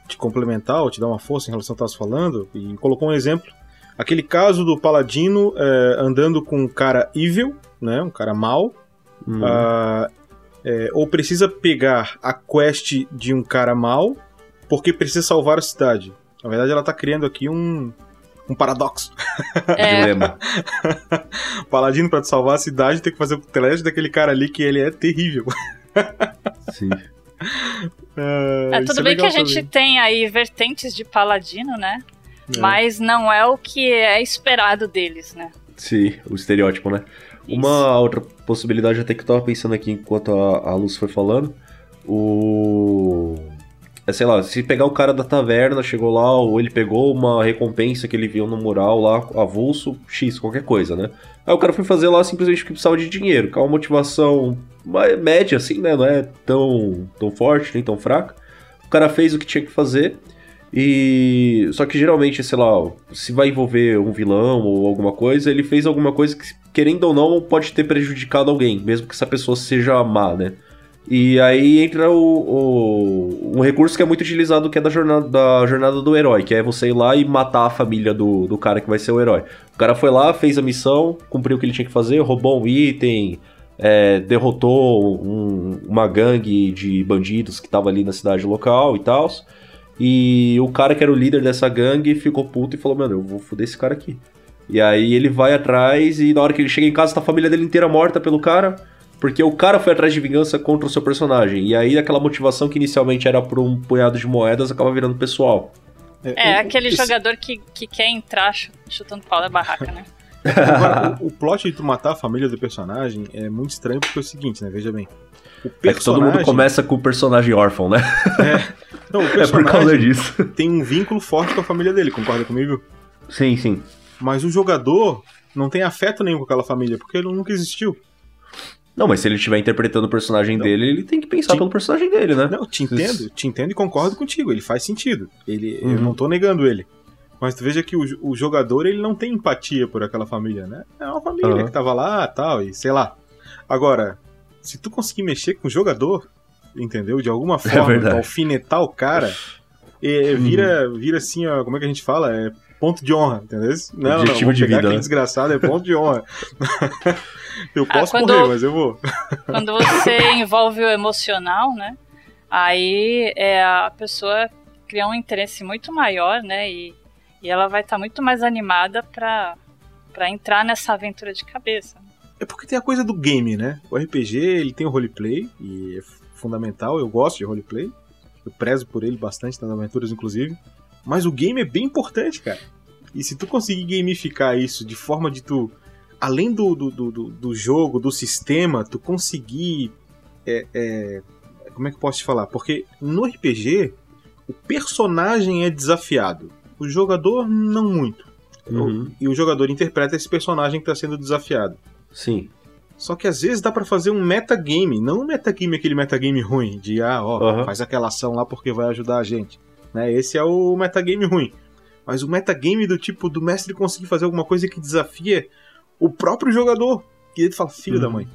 Speaker 3: te complementar ou te dar uma força em relação ao que estava falando e colocou um exemplo. Aquele caso do Paladino é, andando com um cara evil, né, um cara mal, uhum. uh, é, ou precisa pegar a quest de um cara mal, porque precisa salvar a cidade. Na verdade, ela tá criando aqui um, um paradoxo.
Speaker 5: É,
Speaker 4: Dilema.
Speaker 3: Paladino, pra te salvar a cidade, tem que fazer o teste daquele cara ali que ele é terrível.
Speaker 4: Sim.
Speaker 3: É,
Speaker 5: é,
Speaker 3: isso
Speaker 5: tudo bem que a gente tem aí vertentes de paladino, né?
Speaker 3: É.
Speaker 5: Mas não é o que é esperado deles, né?
Speaker 4: Sim, o estereótipo, né?
Speaker 5: Isso.
Speaker 4: Uma outra possibilidade até que eu tava pensando aqui enquanto a, a Luz foi falando, o... É, sei lá, se pegar o cara da taverna, chegou lá, ou ele pegou uma recompensa que ele viu no mural lá, avulso, X, qualquer coisa, né? Aí o cara foi fazer lá simplesmente porque precisava de dinheiro, com uma motivação média, assim, né? Não é tão, tão forte, nem tão fraca. O cara fez o que tinha que fazer, e. Só que geralmente, sei lá, se vai envolver um vilão ou alguma coisa, ele fez alguma coisa que, querendo ou não, pode ter prejudicado alguém, mesmo que essa pessoa seja má, né? E aí entra o, o- um recurso que é muito utilizado, que é da jornada, da jornada do herói, que é você ir lá e matar a família do, do cara que vai ser o herói. O cara foi lá, fez a missão, cumpriu o que ele tinha que fazer, roubou um item, é, derrotou um- uma gangue de bandidos que tava ali na cidade local e tal. E o cara que era o líder dessa gangue ficou puto e falou: Mano, eu vou foder esse cara aqui. E aí ele vai atrás e na hora que ele chega em casa tá a família dele inteira morta pelo cara. Porque o cara foi atrás de vingança contra o seu personagem. E aí aquela motivação que inicialmente era por um punhado de moedas acaba virando pessoal.
Speaker 5: É,
Speaker 3: o-
Speaker 5: aquele
Speaker 3: esse-
Speaker 5: jogador que, que quer entrar ch- chutando pau da barraca, né?
Speaker 3: Agora, o, o plot de tu matar a família do personagem é muito estranho porque é o seguinte, né? Veja bem. O
Speaker 4: É que todo
Speaker 3: personagem.
Speaker 4: mundo começa com o personagem órfão, né?
Speaker 3: Não, o
Speaker 4: É por
Speaker 3: personagem
Speaker 4: causa disso.
Speaker 3: tem um vínculo forte com a família dele, concorda comigo?
Speaker 4: Sim, sim.
Speaker 3: Mas o jogador não tem afeto nenhum com aquela família, porque ele nunca existiu.
Speaker 4: Não, mas se ele estiver interpretando o personagem
Speaker 3: Não.
Speaker 4: dele, ele tem que pensar
Speaker 3: Sim.
Speaker 4: pelo personagem dele, né?
Speaker 3: Não, te entendo, te entendo e concordo contigo. Ele faz sentido. Ele, Eu
Speaker 4: Uhum.
Speaker 3: não tô negando ele. Mas tu veja que o, o jogador ele não tem empatia por aquela família, né? É uma família
Speaker 4: Aham.
Speaker 3: que tava lá tal, e sei lá. Agora, se tu conseguir mexer com o jogador, entendeu? De alguma forma,
Speaker 4: É
Speaker 3: alfinetar o cara, é, vira, vira assim, ó, como é que a gente fala? É ponto de honra, entendeu? Não, não,
Speaker 4: Objetivo
Speaker 3: vou
Speaker 4: de
Speaker 3: pegar
Speaker 4: vida,
Speaker 3: aquele
Speaker 4: né?
Speaker 3: desgraçado, é ponto de honra. eu
Speaker 5: Ah,
Speaker 3: posso
Speaker 5: quando-
Speaker 3: morrer, mas eu vou.
Speaker 5: Quando você envolve o emocional, né? Aí é, a pessoa cria um interesse muito maior, né? E, e ela vai estar muito mais animada pra, pra entrar nessa aventura de cabeça.
Speaker 3: É porque tem a coisa do game, né? O RPG, ele tem o roleplay, e é fundamental, eu gosto de roleplay. Eu prezo por ele bastante nas aventuras, inclusive. Mas o game é bem importante, cara. E se tu conseguir gamificar isso de forma de tu, além do, do, do, do- jogo, do sistema, tu conseguir. é, é, como é que eu posso te falar? Porque no RPG, o personagem é desafiado. O jogador, não muito.
Speaker 4: Uhum.
Speaker 3: E o jogador interpreta esse personagem que está sendo desafiado.
Speaker 4: Sim.
Speaker 3: Só que às vezes dá pra fazer um metagame, não um metagame aquele metagame ruim, de ah, ó,
Speaker 4: Aham.
Speaker 3: faz aquela ação lá porque vai ajudar a gente. Né? Esse é o metagame ruim. Mas o metagame do tipo do mestre conseguir fazer alguma coisa que desafia o próprio jogador. E ele fala, filho
Speaker 4: Uhum.
Speaker 3: da mãe.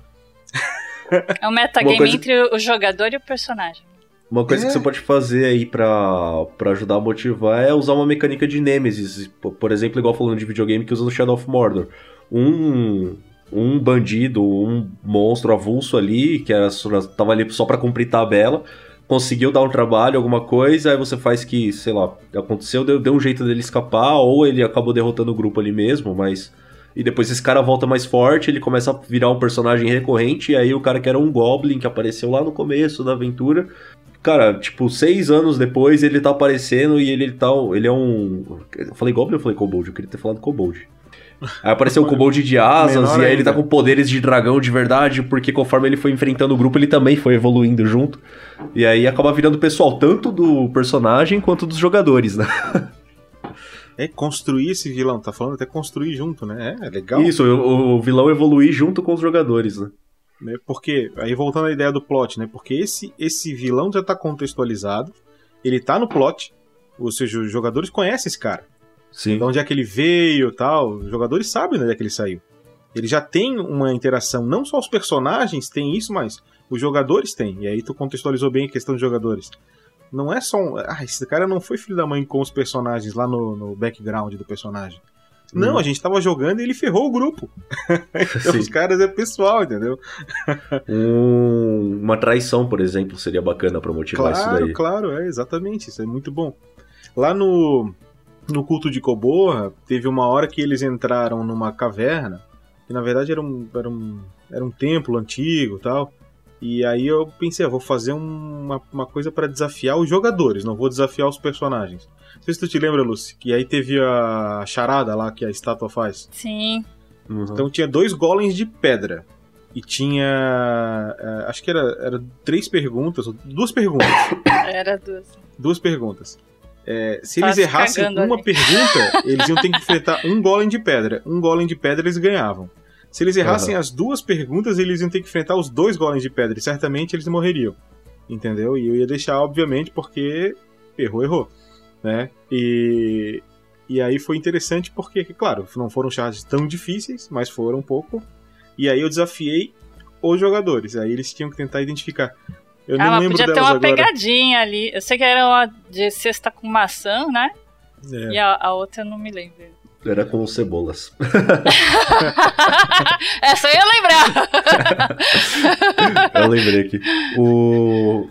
Speaker 5: É um metagame
Speaker 4: coisa-
Speaker 5: entre o jogador e o personagem.
Speaker 4: Uma coisa
Speaker 3: É.
Speaker 4: que você pode fazer aí pra, pra ajudar a motivar é usar uma mecânica de Nemesis. Por- Por exemplo, igual falando de videogame que usa no Shadow of Mordor. Um, um bandido, um monstro avulso ali, que era, tava ali só pra cumprir tabela, conseguiu dar um trabalho, alguma coisa, aí você faz que, sei lá, aconteceu, deu, deu um jeito dele escapar, ou ele acabou derrotando o grupo ali mesmo, mas. E depois esse cara volta mais forte, ele começa a virar um personagem recorrente, e aí o cara que era um Goblin, que apareceu lá no começo da aventura, Cara, tipo, seis anos depois ele tá aparecendo e ele tá. Ele é um. Eu falei Goblin ou falei Kobold? Eu queria ter falado Kobold. Aí apareceu o Kobold de asas,
Speaker 3: Menor
Speaker 4: e aí ele tá
Speaker 3: ainda.
Speaker 4: com poderes de dragão de verdade, porque conforme ele foi enfrentando o grupo, ele também foi evoluindo junto. E aí acaba virando pessoal, tanto do personagem quanto dos jogadores, né?
Speaker 3: É construir esse vilão, tá falando até construir junto, né? É, é legal.
Speaker 4: Isso, o, o vilão evoluir junto com os jogadores, né?
Speaker 3: né? Porque, aí voltando à ideia do plot, né? Porque esse, esse vilão já tá contextualizado, ele tá no plot, ou seja, os jogadores conhecem esse cara.
Speaker 4: Sim.
Speaker 3: de onde é que ele veio tal. Os jogadores sabem de onde é que ele saiu. Ele já tem uma interação, não só os personagens têm isso, mas os jogadores têm. E aí tu contextualizou bem a questão dos jogadores. Não é só um. Ah, esse cara não foi filho da mãe com os personagens lá no, no background do personagem. Não,
Speaker 4: Hum.
Speaker 3: a gente tava jogando e ele ferrou o grupo. então, os caras é pessoal, entendeu?
Speaker 4: Um- uma traição, por exemplo, seria bacana pra motivar isso
Speaker 3: Claro,
Speaker 4: daí.
Speaker 3: claro, é exatamente, isso é muito bom. Lá no, no culto de Coborra, teve uma hora que eles entraram numa caverna, que na verdade era um, era um, era um templo antigo e tal. E aí eu pensei, eu vou fazer um- uma, uma coisa pra desafiar os jogadores, não vou desafiar os personagens. Não sei se tu te lembra, Lucy, que aí teve a charada lá que a estátua faz.
Speaker 5: Sim.
Speaker 4: Uhum.
Speaker 3: Então tinha dois golems de pedra. E tinha. eh, acho que era, era três perguntas, ou duas perguntas.
Speaker 5: Era duas.
Speaker 3: duas perguntas. É, se
Speaker 5: Tá
Speaker 3: eles
Speaker 5: se
Speaker 3: errassem uma
Speaker 5: ali.
Speaker 3: pergunta, eles iam ter que enfrentar um golem de pedra. Um golem de pedra eles ganhavam. Se eles errassem
Speaker 4: Aham.
Speaker 3: as duas perguntas, eles iam ter que enfrentar os dois golems de pedra. E certamente eles morreriam. Entendeu? E eu ia deixar, obviamente, porque errou, errou. Né? E, e aí foi interessante porque, claro, não foram charges tão difíceis, mas foram um pouco. E aí eu desafiei os jogadores. Aí eles tinham que tentar identificar. Eu
Speaker 5: ah,
Speaker 3: não
Speaker 5: mas
Speaker 3: lembro
Speaker 5: podia ter uma
Speaker 3: agora.
Speaker 5: pegadinha ali. Eu sei que era uma de cesta com maçã, né?
Speaker 3: É.
Speaker 5: E a, a outra eu não me lembro.
Speaker 4: Era com cebolas.
Speaker 5: Essa eu ia lembrar.
Speaker 4: Eu lembrei aqui. O...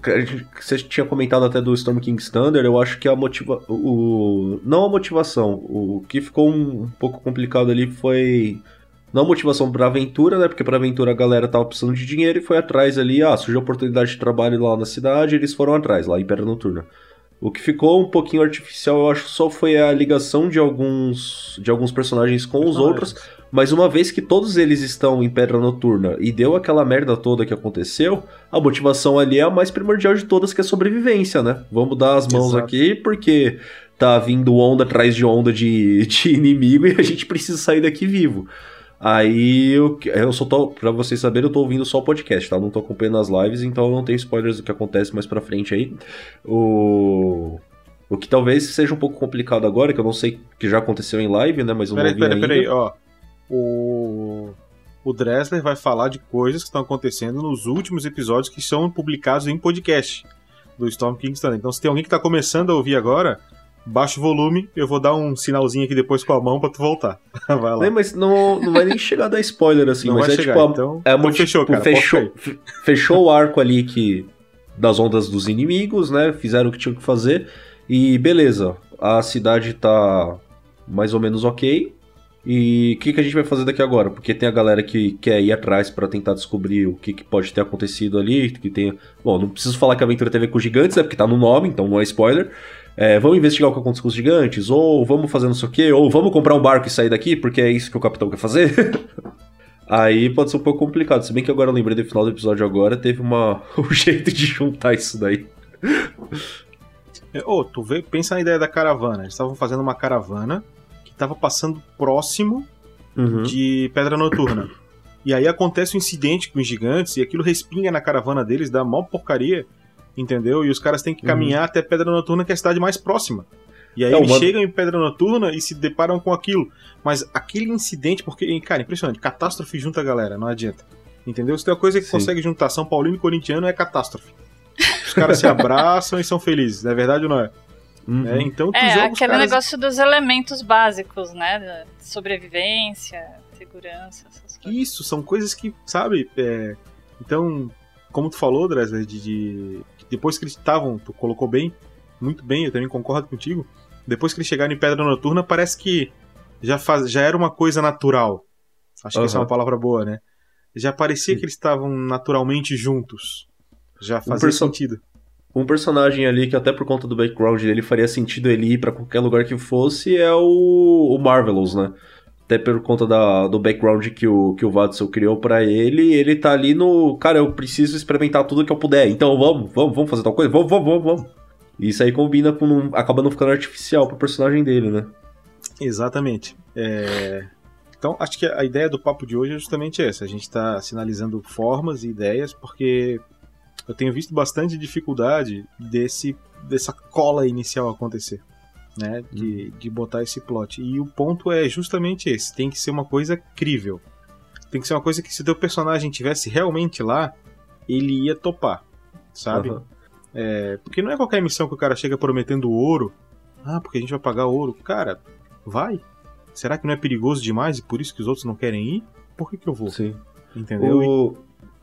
Speaker 4: Você tinha comentado até do Storm King's Thunder, eu acho que a motiva... o... Não a motivação, o que ficou um, um pouco complicado ali foi... Não a motivação pra aventura, né? Porque pra aventura a galera tava precisando de dinheiro e foi atrás ali. Ah, surgiu oportunidade de trabalho lá na cidade, eles foram atrás, lá em Pedra Noturna. O que ficou um pouquinho artificial, eu acho, só foi a ligação de alguns de alguns personagens com os outros, mas uma vez que todos eles estão em Pedra Noturna e deu aquela merda toda que aconteceu, a motivação ali é a mais primordial de todas, que é sobrevivência, né? Vamos dar as mãos
Speaker 3: Exato.
Speaker 4: aqui, porque tá vindo onda atrás de onda de, de inimigo e a gente precisa sair daqui vivo. Aí eu, eu só tô, pra vocês saberem, eu tô ouvindo só o podcast, tá? Não tô acompanhando as lives, então eu não tenho spoilers do que acontece mais pra frente aí. O. O que talvez seja um pouco complicado agora, que eu não sei que já aconteceu em live, né? Mas eu
Speaker 3: Peraí,
Speaker 4: não vi
Speaker 3: peraí,
Speaker 4: ainda.
Speaker 3: peraí, ó. O, o Dressler vai falar de coisas que estão acontecendo nos últimos episódios que são publicados em podcast do Storm King's Thunder. Então, se tem alguém que tá começando a ouvir agora, baixa o volume, eu vou dar um sinalzinho aqui depois com a mão pra tu voltar. vai lá.
Speaker 4: Né, mas não, não vai nem chegar a dar spoiler assim,
Speaker 3: Não
Speaker 4: mas
Speaker 3: vai
Speaker 4: é
Speaker 3: chegar,
Speaker 4: tipo a,
Speaker 3: então,
Speaker 4: é
Speaker 3: então fechou,
Speaker 4: tipo,
Speaker 3: cara.
Speaker 4: fechou, fechou o arco ali que das ondas dos inimigos, né? Fizeram o que tinham que fazer e beleza. A cidade tá mais ou menos ok. E o que, que a gente vai fazer daqui agora? Porque tem a galera que quer ir atrás pra tentar descobrir o que, que pode ter acontecido ali. Que tem... Bom, não preciso falar que a aventura tem a ver com gigantes, né? Porque tá no nome, então não é spoiler. É, vamos investigar o que aconteceu com os gigantes, ou vamos fazer não sei o quê, ou vamos comprar um barco e sair daqui, porque é isso que o capitão quer fazer. Aí pode ser um pouco complicado. Se bem que agora eu lembrei do final do episódio agora, teve uma... um jeito de juntar isso daí.
Speaker 3: É, Ô, tu vê, pensa na ideia da caravana. Eles estavam fazendo uma caravana que tava passando próximo
Speaker 4: Uhum.
Speaker 3: de Pedra Noturna. E aí acontece um incidente com os gigantes e aquilo respinga na caravana deles, dá mó porcaria, entendeu? E os caras têm que
Speaker 4: Uhum.
Speaker 3: caminhar até Pedra Noturna, que é a cidade mais próxima. E aí
Speaker 4: É,
Speaker 3: eles
Speaker 4: uma-
Speaker 3: chegam em Pedra Noturna e se deparam com aquilo. Mas aquele incidente, porque, cara, impressionante, catástrofe junta a galera, não adianta. Entendeu? Se tem uma coisa que
Speaker 4: Sim.
Speaker 3: consegue juntar São Paulino e Corintiano é catástrofe. Os caras se abraçam e são felizes, não é verdade ou não é?
Speaker 4: Uhum.
Speaker 3: É, então tu
Speaker 5: É,
Speaker 3: joga
Speaker 5: aquele
Speaker 3: caras...
Speaker 5: negócio dos elementos básicos, né? da Sobrevivência, segurança, essas coisas.
Speaker 3: Isso, são coisas que, sabe? é, Então, como tu falou, Dresler, de, de- depois que eles estavam, tu colocou bem, muito bem, eu também concordo contigo. Depois que eles chegaram em Pedra Noturna, parece que já, faz, já era uma coisa natural. Acho que essa é uma palavra boa, né? Já parecia
Speaker 4: Sim.
Speaker 3: que eles estavam naturalmente juntos. Já fazia
Speaker 4: perso-
Speaker 3: sentido.
Speaker 4: Um personagem ali que até por conta do background dele faria sentido ele ir pra qualquer lugar que fosse é o, o Marvelous, né? Até por conta da, do background que o, que o Vadson criou pra ele, ele tá ali no. Cara, eu preciso experimentar tudo que eu puder. Então vamos, vamos, vamos fazer tal coisa? Vamos, vamos, vamos, vamos. Isso aí combina com. acaba não ficando artificial pro personagem dele, né?
Speaker 3: Exatamente. É, Então, acho que a ideia do papo de hoje é justamente essa. A gente está sinalizando formas e ideias, porque eu tenho visto bastante dificuldade desse, dessa cola inicial acontecer. Né? De, de botar esse plot. E o ponto é justamente esse: tem que ser uma coisa crível. Tem que ser uma coisa que, se teu personagem tivesse realmente lá, ele ia topar. Sabe?
Speaker 4: Aham.
Speaker 3: É, porque não é qualquer missão que o cara chega prometendo ouro. Ah, porque a gente vai pagar ouro. Cara, vai. será que não é perigoso demais e por isso que os outros não querem ir? Por que, que eu vou?
Speaker 4: Sim.
Speaker 3: Entendeu? E-
Speaker 4: O...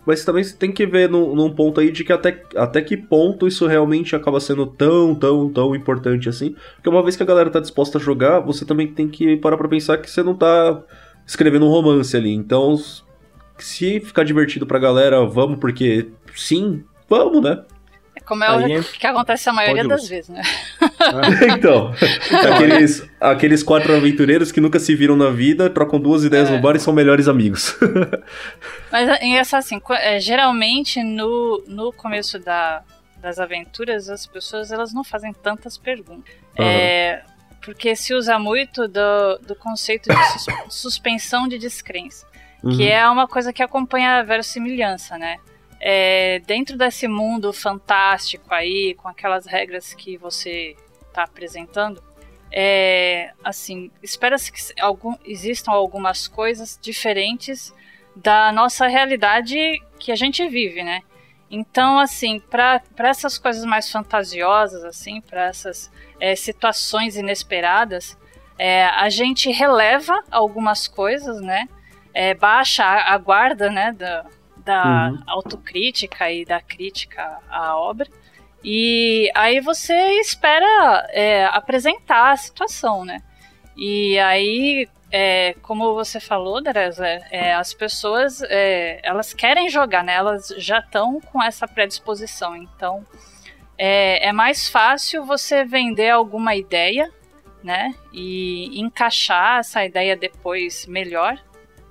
Speaker 4: Mas também você tem que ver num, num ponto aí de que até, até que ponto isso realmente acaba sendo tão, tão, tão importante assim. Porque uma vez que a galera tá disposta a jogar, você também tem que parar pra pensar que você não tá escrevendo um romance ali. Então, se ficar divertido pra galera, vamos, porque sim, vamos, né?
Speaker 5: É como é
Speaker 3: Aí
Speaker 5: o
Speaker 3: entra-
Speaker 5: que acontece a maioria
Speaker 3: Pode,
Speaker 5: das vezes, né?
Speaker 4: então, aqueles, aqueles quatro aventureiros que nunca se viram na vida, trocam duas ideias
Speaker 5: É.
Speaker 4: no bar e são melhores amigos.
Speaker 5: Mas é engraçado assim, é, geralmente no, no começo da, das aventuras, as pessoas elas não fazem tantas perguntas.
Speaker 4: Aham.
Speaker 5: É, porque se usa muito do, do conceito de sus- suspensão de descrença.
Speaker 4: Uhum.
Speaker 5: que é uma coisa que acompanha a verossimilhança, né? É, dentro desse mundo fantástico aí, com aquelas regras que você está apresentando, é, assim, espera-se que algum, existam algumas coisas diferentes da nossa realidade que a gente vive, né? Então, assim, para essas coisas mais fantasiosas, assim, para essas é, situações inesperadas, é, a gente releva algumas coisas, né? é, baixa a, guarda né, da, da
Speaker 4: Uhum.
Speaker 5: autocrítica e da crítica à obra. E aí você espera é, apresentar a situação, né? E aí, é, como você falou, Dereza, é, as pessoas é, elas querem jogar, né? Elas já estão com essa predisposição. Então, é, é mais fácil você vender alguma ideia, né? E encaixar essa ideia depois melhor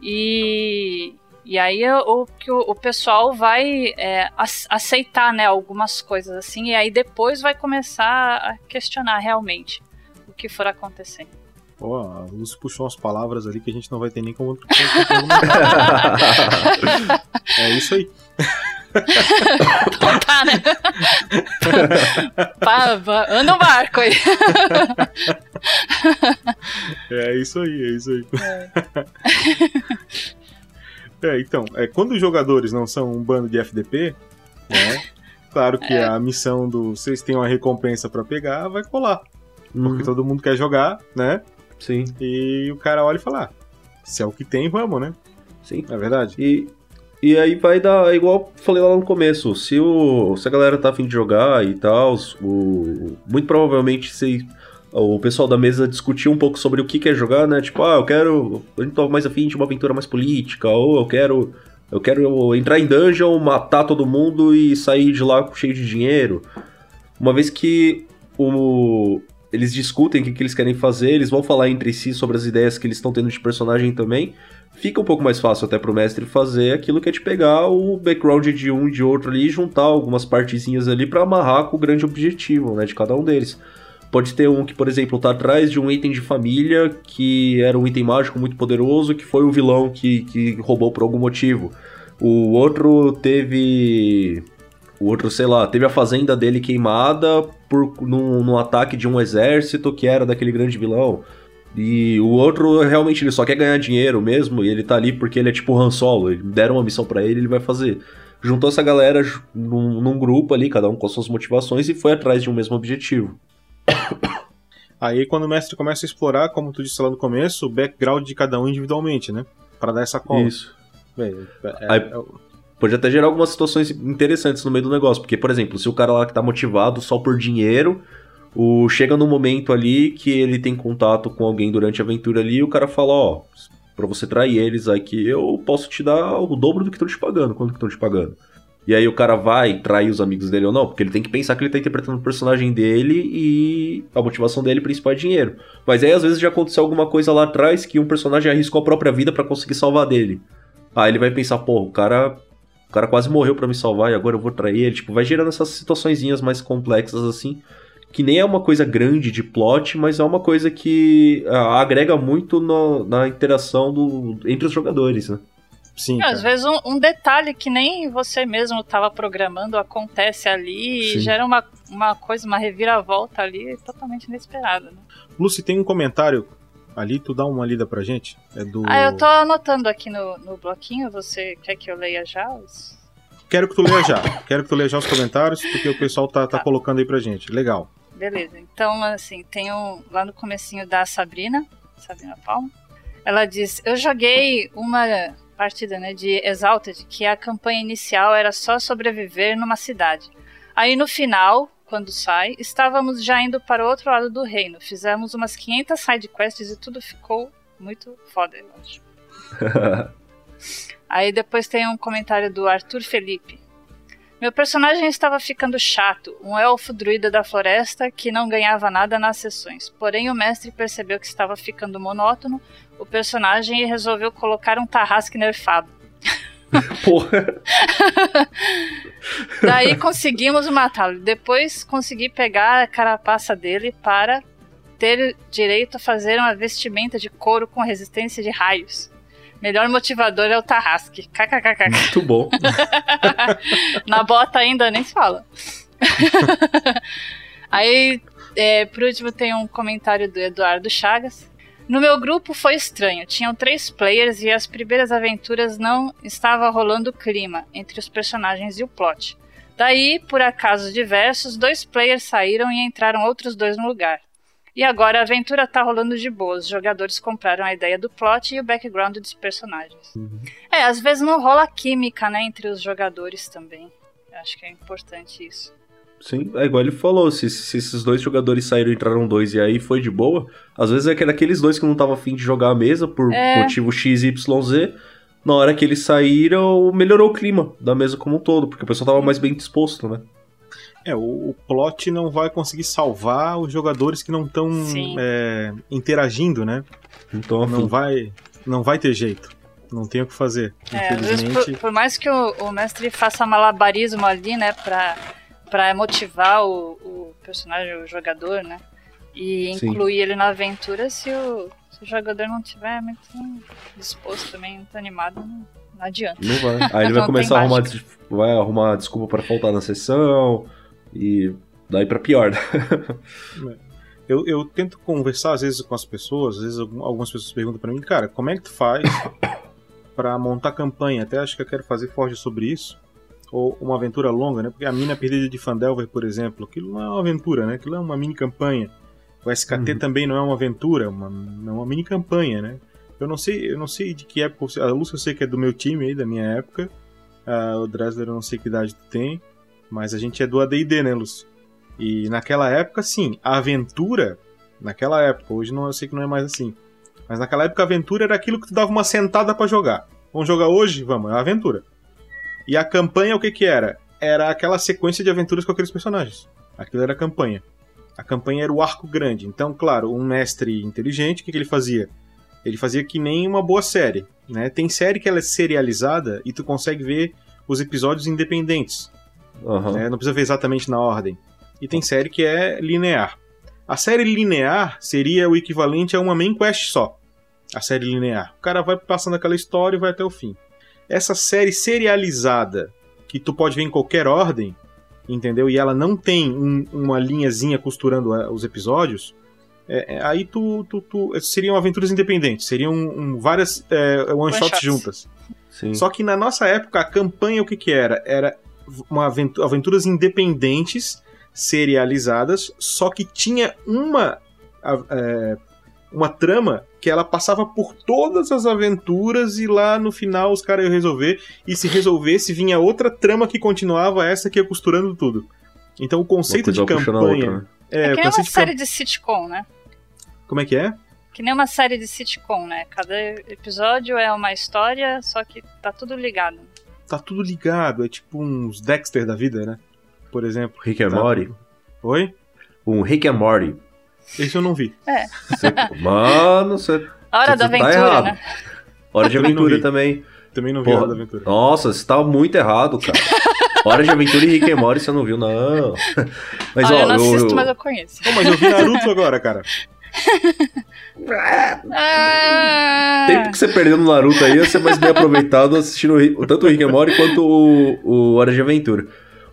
Speaker 5: e, e aí o que o, o pessoal vai é, ac- aceitar né, algumas coisas assim, e aí depois vai começar a questionar realmente o que for acontecendo.
Speaker 3: Ó, a Lúcio puxou umas palavras ali que a gente não vai ter nem como. é isso aí.
Speaker 5: Então tá, né? Pá, anda um barco aí.
Speaker 3: É isso aí, é isso aí. É, então, é, quando os jogadores não são um bando de FDP, né? Claro que a missão do vocês têm uma recompensa pra pegar vai colar. Porque
Speaker 4: Uhum.
Speaker 3: todo mundo quer jogar, né?
Speaker 4: Sim,
Speaker 3: E o cara olha e fala: ah, se é o que tem, vamos, né?
Speaker 4: sim.
Speaker 3: É verdade?
Speaker 4: E, e aí vai dar, é igual eu falei lá no começo, se, o, se a galera tá afim de jogar e tal, o, muito provavelmente se o pessoal da mesa discutir um pouco sobre o que quer jogar, né? Tipo, ah, eu quero. Eu tô mais afim de uma aventura mais política, ou eu quero. Eu quero entrar em dungeon, matar todo mundo e sair de lá cheio de dinheiro. Uma vez que o, eles discutem o que, que eles querem fazer, eles vão falar entre si sobre as ideias que eles estão tendo de personagem também. Fica um pouco mais fácil até pro mestre fazer aquilo que é de pegar o background de um e de outro ali e juntar algumas partezinhas ali pra amarrar com o grande objetivo, né, de cada um deles. Pode ter um que, por exemplo, tá atrás de um item de família que era um item mágico muito poderoso, que foi o vilão que, que roubou por algum motivo. O outro teve. O outro, sei lá, teve a fazenda dele queimada por num, num ataque de um exército que era daquele grande vilão. E o outro, realmente, ele só quer ganhar dinheiro mesmo, e ele tá ali porque ele é tipo Han Solo, deram uma missão pra ele, ele vai fazer. Juntou essa galera num, num grupo ali, cada um com as suas motivações, e foi atrás de um mesmo objetivo.
Speaker 3: Aí quando o mestre começa a explorar, como tu disse lá no começo, o background de cada um individualmente, né? Pra dar essa cola.
Speaker 4: Isso.
Speaker 3: Bem, é-
Speaker 4: Aí-
Speaker 3: é-
Speaker 4: Pode até gerar algumas situações interessantes no meio do negócio, porque, por exemplo, se o cara lá que tá motivado só por dinheiro, o chega num momento ali que ele tem contato com alguém durante a aventura ali, e o cara fala, ó, pra você trair eles aqui, eu posso te dar o dobro do que estão te pagando, quanto que estão te pagando. E aí o cara vai trair os amigos dele ou não, porque ele tem que pensar que ele tá interpretando o personagem dele e a motivação dele principal é dinheiro. Mas aí às vezes já aconteceu alguma coisa lá atrás que um personagem arriscou a própria vida pra conseguir salvar dele. Aí ele vai pensar, pô, o cara o cara quase morreu pra me salvar e agora eu vou trair ele. Tipo, vai gerando essas situaçõezinhas mais complexas assim, que nem é uma coisa grande de plot, mas é uma coisa que ah, agrega muito no- na interação do, entre os jogadores, né?
Speaker 3: Sim.
Speaker 5: Às vezes um, um detalhe que nem você mesmo estava programando acontece ali
Speaker 4: Sim.
Speaker 5: e gera uma, uma coisa, uma reviravolta ali totalmente inesperada. Né?
Speaker 3: Lucy, tem um comentário ali, tu dá uma lida pra gente? É do.
Speaker 5: Ah, eu tô anotando aqui no, no bloquinho, você quer que eu leia já? Os...
Speaker 3: Quero que tu leia já. Quero que tu leia já os comentários, porque o pessoal tá, tá colocando aí pra gente. Legal.
Speaker 5: Beleza, então assim, tem um, lá no comecinho da Sabrina, Sabina Palma. Ela diz: Eu joguei uma partida né, de Exalted que a campanha inicial era só sobreviver numa cidade. Aí no final, quando sai, estávamos já indo para o outro lado do reino. Fizemos umas 500 sidequests e tudo ficou muito foda, eu acho. Aí depois tem um comentário do Arthur Felipe. Meu personagem estava ficando chato, um elfo druida da floresta que não ganhava nada nas sessões. Porém, o mestre percebeu que estava ficando monótono o personagem resolveu colocar um Tarrasque nerfado.
Speaker 4: Porra.
Speaker 5: Daí conseguimos matá-lo. Depois consegui pegar a carapaça dele para ter direito a fazer uma vestimenta de couro com resistência de raios. Melhor motivador é o Tarrasque. KKKK.
Speaker 4: Muito bom.
Speaker 5: Na bota ainda nem se fala. Aí, é, por último, tem um comentário do Eduardo Chagas. No meu grupo foi estranho. Tinham três players e as primeiras aventuras não estava rolando clima entre os personagens e o plot. Daí, por acasos diversos, dois players saíram e entraram outros dois no lugar. E agora a aventura tá rolando de boa. Os jogadores compraram a ideia do plot e o background dos personagens.
Speaker 4: Uhum.
Speaker 5: É, às vezes não rola química, né, entre os jogadores também. Acho que é importante isso.
Speaker 4: Sim, é igual ele falou, se, se esses dois jogadores saíram e entraram dois e aí foi de boa, às vezes é que daqueles dois que não tava afim de jogar a mesa por
Speaker 5: É.
Speaker 4: motivo X, Y, Z, na hora que eles saíram, melhorou o clima da mesa como um todo, porque o pessoal tava mais bem disposto, né?
Speaker 3: É, o, o plot não vai conseguir salvar os jogadores que não estão
Speaker 5: Sim.
Speaker 3: interagindo, né?
Speaker 4: Então,
Speaker 3: Não vai, não vai ter jeito. Não tem o que fazer.
Speaker 5: É,
Speaker 3: Infelizmente.
Speaker 5: por, por mais que o, o mestre faça malabarismo ali, né, pra, pra motivar o, o personagem, o jogador, né, e
Speaker 4: Sim.
Speaker 5: incluir ele na aventura, se o, se o jogador não tiver muito disposto também, muito animado, não, não adianta.
Speaker 4: Não vai. Aí ele vai começar a arrumar, vai arrumar desculpa pra faltar na sessão e daí pra pior, né?
Speaker 3: Eu, eu tento conversar às vezes com as pessoas, às vezes algum- algumas pessoas perguntam pra mim, cara, como é que tu faz pra montar campanha? Até acho que eu quero fazer forja sobre isso. Ou uma aventura longa, né? Porque a mina perdida de Fandelver, por exemplo, aquilo não é uma aventura, né? Aquilo é uma mini campanha. O SKT
Speaker 4: Uhum.
Speaker 3: também não é uma aventura, uma, é uma mini campanha, né? Eu não sei, eu não sei de que época. A Lúcia eu sei que é do meu time aí, da minha época. Ah, o Dresler eu não sei que idade tu tem. Mas a gente é do AD&D, né, Lúcio? E naquela época, sim, a aventura, naquela época, hoje não, eu sei que não é mais assim. Mas naquela época a aventura era aquilo que tu dava uma sentada pra jogar. Vamos jogar hoje? Vamos, é a aventura. E a campanha o que que era? Era aquela sequência de aventuras com aqueles personagens. Aquilo era a campanha. A campanha era o arco grande. Então, claro, um mestre inteligente, o que, que ele fazia? Ele fazia que nem uma boa série. Né? Tem série que ela é serializada e tu consegue ver os episódios independentes
Speaker 4: Aham.
Speaker 3: né? Não precisa ver exatamente na ordem. E tem série que é linear. A série linear seria o equivalente a uma main quest só. A série linear. O cara vai passando aquela história e vai até o fim. Essa série serializada, que tu pode ver em qualquer ordem, entendeu? E ela não tem um- uma linhazinha costurando eh, os episódios. é, é, aí tu, tu, tu- seriam aventuras independentes, seriam um, várias é, one shots
Speaker 5: One-shots.
Speaker 3: juntas.
Speaker 4: Sim.
Speaker 3: Só que na nossa época, a campanha o que que era? Era uma aventu- aventuras independentes, serializadas, só que tinha uma, é, uma trama que ela passava por todas as aventuras e lá no final os caras iam resolver. E se resolvesse, vinha outra trama que continuava essa que ia costurando tudo. Então o conceito de campanha.
Speaker 4: outra, né?
Speaker 3: É,
Speaker 5: É que nem uma
Speaker 3: conceito de
Speaker 5: série de sitcom, né?
Speaker 3: Como é que é?
Speaker 5: Que nem uma série de sitcom, né? Cada episódio é uma história, só que tá tudo ligado.
Speaker 3: Tá tudo ligado, é tipo uns Dexter da vida, né? Por exemplo.
Speaker 4: Rick and
Speaker 3: Tá.
Speaker 4: Morty.
Speaker 3: Oi?
Speaker 4: Um Rick and Morty.
Speaker 3: Esse eu não vi.
Speaker 4: Você- Mano, você.
Speaker 5: Hora
Speaker 4: Você
Speaker 5: da
Speaker 4: tá
Speaker 5: aventura,
Speaker 4: errado.
Speaker 5: né?
Speaker 4: Hora de aventura também.
Speaker 3: Também não vi
Speaker 4: Porra.
Speaker 3: Hora da Aventura.
Speaker 4: Nossa, você tá muito errado, cara. Hora de aventura e Rick and Morty você não viu, não. Mas
Speaker 5: Olha,
Speaker 4: ó,
Speaker 5: eu não assisto,
Speaker 4: eu,
Speaker 5: mas eu conheço.
Speaker 3: Pô, mas eu vi Naruto agora, cara.
Speaker 5: Ah,
Speaker 4: tempo que você perdeu no Naruto aí, ia ser mais bem aproveitado assistindo tanto o Rick and Morty quanto o, o Hora de Aventura.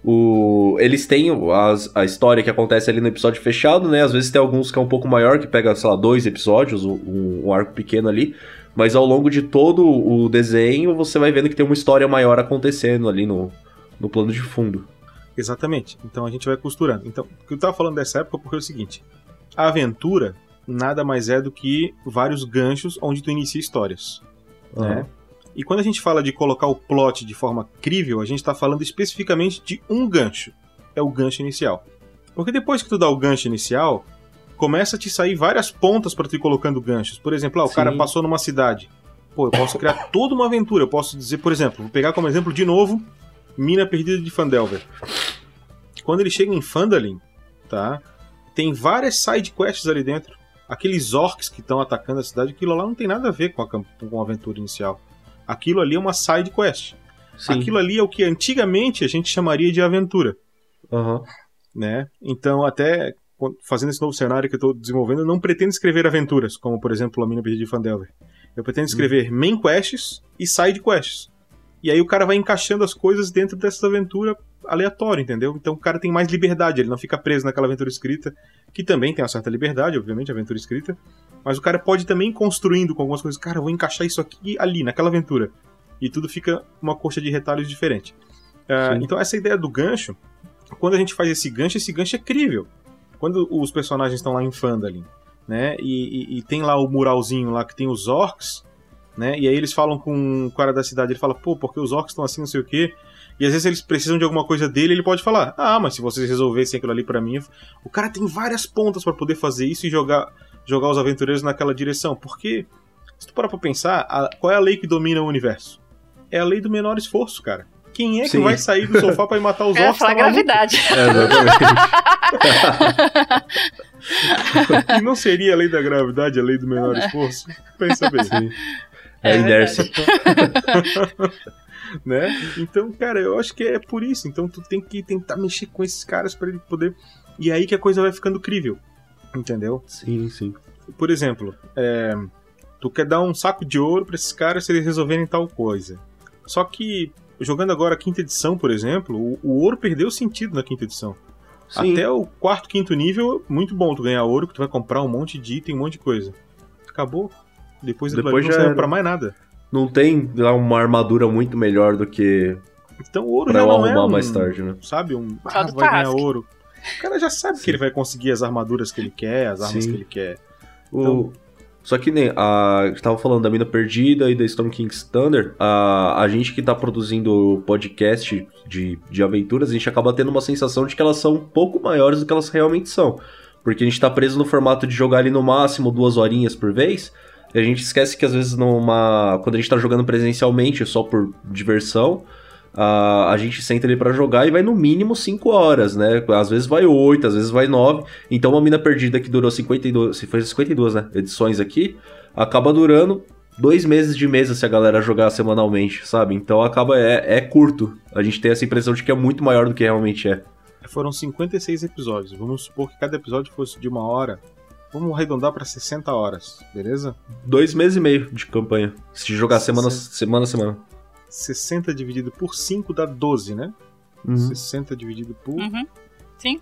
Speaker 4: O, eles têm as- a história que acontece ali no episódio fechado, né? Às vezes tem alguns que é um pouco maior, que pega, sei lá, dois episódios, um, um arco pequeno ali. Mas ao longo de todo o desenho, você vai vendo que tem uma história maior acontecendo ali no, no plano de fundo.
Speaker 3: Exatamente. Então a gente vai costurando. Então, o que eu tava falando dessa época porque é o seguinte: a aventura, nada mais é do que vários ganchos onde tu inicia histórias.
Speaker 4: Aham.
Speaker 3: né? E quando a gente fala de colocar o plot de forma crível, a gente está falando especificamente de um gancho. É o gancho inicial. Porque depois que tu dá o gancho inicial, começa a te sair várias pontas para tu ir colocando ganchos. Por exemplo, ah, o
Speaker 4: Sim.
Speaker 3: cara passou numa cidade. Pô, eu posso criar toda uma aventura. Eu posso dizer, por exemplo, vou pegar como exemplo de novo Mina Perdida de Fandelver. Quando ele chega em Phandalin, tá? Tem várias side quests ali dentro. Aqueles orcs que estão atacando a cidade, aquilo lá não tem nada a ver com a, com a aventura inicial. Aquilo ali é uma side quest.
Speaker 4: Sim.
Speaker 3: Aquilo ali é o que antigamente a gente chamaria de aventura,
Speaker 4: Aham.
Speaker 3: né? Então, até fazendo esse novo cenário que eu estou desenvolvendo, eu não pretendo escrever aventuras, como por exemplo a Mina de Fandelver. Eu pretendo escrever main quests e side quests. E aí o cara vai encaixando as coisas dentro dessa aventura aleatória, entendeu? Então o cara tem mais liberdade, ele não fica preso naquela aventura escrita, que também tem uma certa liberdade, obviamente, a aventura escrita. Mas o cara pode também ir construindo com algumas coisas. Cara, eu vou encaixar isso aqui ali, naquela aventura. E tudo fica uma coxa de retalhos diferente.
Speaker 4: Sim.
Speaker 3: então essa ideia do gancho, quando a gente faz esse gancho, esse gancho é crível. Quando os personagens estão lá em Phandalin, né? E, e- e tem lá o muralzinho lá que tem os orcs, né? E aí eles falam com o cara da cidade, ele fala, pô, porque os orcs estão assim, não sei o quê. E às vezes eles precisam de alguma coisa dele, ele pode falar, ah, mas se vocês resolvessem aquilo ali pra mim, o cara tem várias pontas pra poder fazer isso e jogar, jogar os aventureiros naquela direção. Porque, se tu parar pra pensar, a- qual é a lei que domina o universo? É a lei do menor esforço, cara. Quem é que
Speaker 4: Sim.
Speaker 3: vai sair do sofá pra ir matar os
Speaker 5: ia
Speaker 3: orcs?
Speaker 5: falar
Speaker 3: Tá
Speaker 5: gravidade.
Speaker 4: É, exatamente.
Speaker 3: E não seria a lei da gravidade a lei do menor esforço? Pensa bem.
Speaker 4: Sim. É,
Speaker 5: É
Speaker 4: inércia.
Speaker 3: né? Então, cara, eu acho que é por isso. Então, tu tem que tentar mexer com esses caras pra ele poder. E aí que a coisa vai ficando crível. Entendeu?
Speaker 4: Sim, sim.
Speaker 3: Por exemplo, é, tu quer dar um saco de ouro pra esses caras se eles resolverem tal coisa. Só que, jogando agora a quinta edição, por exemplo, o, o ouro perdeu sentido na quinta edição.
Speaker 4: Sim.
Speaker 3: Até o quarto, quinto nível, muito bom tu ganhar ouro, que tu vai comprar um monte de item, um monte de coisa. Acabou. Depois,
Speaker 4: Depois
Speaker 3: Depois não
Speaker 4: já
Speaker 3: serve
Speaker 4: era.
Speaker 3: pra mais nada.
Speaker 4: Não tem lá uma armadura muito melhor do que
Speaker 3: Então o ouro
Speaker 4: pra
Speaker 3: já
Speaker 4: eu
Speaker 3: não é
Speaker 4: arrumar
Speaker 3: um,
Speaker 4: mais tarde, né?
Speaker 3: sabe, um ah, vai ganhar ouro. O cara já sabe
Speaker 4: Sim.
Speaker 3: que ele vai conseguir as armaduras que ele quer, as armas
Speaker 4: Sim.
Speaker 3: que ele quer.
Speaker 4: O-
Speaker 3: Então-
Speaker 4: Só que nem a. A gente tava falando da Mina Perdida e da Storm King's Thunder. A, a gente que tá produzindo podcast de, de aventuras, a gente acaba tendo uma sensação de que elas são um pouco maiores do que elas realmente são. Porque a gente tá preso no formato de jogar ali no máximo duas horinhas por vez. E a gente esquece que às vezes numa. Quando a gente tá jogando presencialmente, só por diversão. A, a gente senta ali pra jogar e vai no mínimo 5 horas, né? Às vezes vai 8, às vezes vai 9. Então uma mina perdida que durou 52, se foi 52, né? Edições aqui, acaba durando dois meses de mesa se a galera jogar semanalmente, sabe? Então acaba é, é curto. A gente tem essa impressão de que é muito maior do que realmente é.
Speaker 3: Foram 56 episódios. Vamos supor que cada episódio fosse de uma hora. Vamos arredondar pra 60 horas, beleza?
Speaker 4: Dois meses e meio de campanha. Se jogar semana
Speaker 3: Sim.
Speaker 4: semana a semana.
Speaker 3: 60 dividido por 5 dá 12, né?
Speaker 4: Uhum.
Speaker 3: 60 dividido por.
Speaker 5: Uhum. Sim.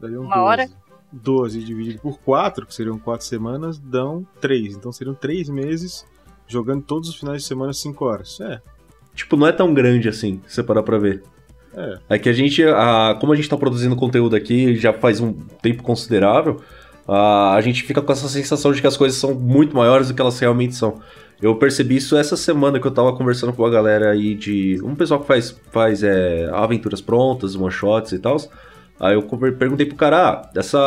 Speaker 3: Dariam
Speaker 5: Uma hora.
Speaker 3: 12 dividido por 4, que seriam 4 semanas, dão 3. Então seriam 3 meses jogando todos os finais de semana 5 horas. É,
Speaker 4: Tipo, não é tão grande assim, se você parar pra ver.
Speaker 3: é.
Speaker 4: É que a gente, a, como a gente tá produzindo conteúdo aqui já faz um tempo considerável, a, a gente fica com essa sensação de que as coisas são muito maiores do que elas realmente são. Eu percebi isso essa semana que eu tava conversando com a galera aí de. Um pessoal que faz, faz é, aventuras prontas, one shots e tal. Aí eu perguntei pro cara, ah, essa,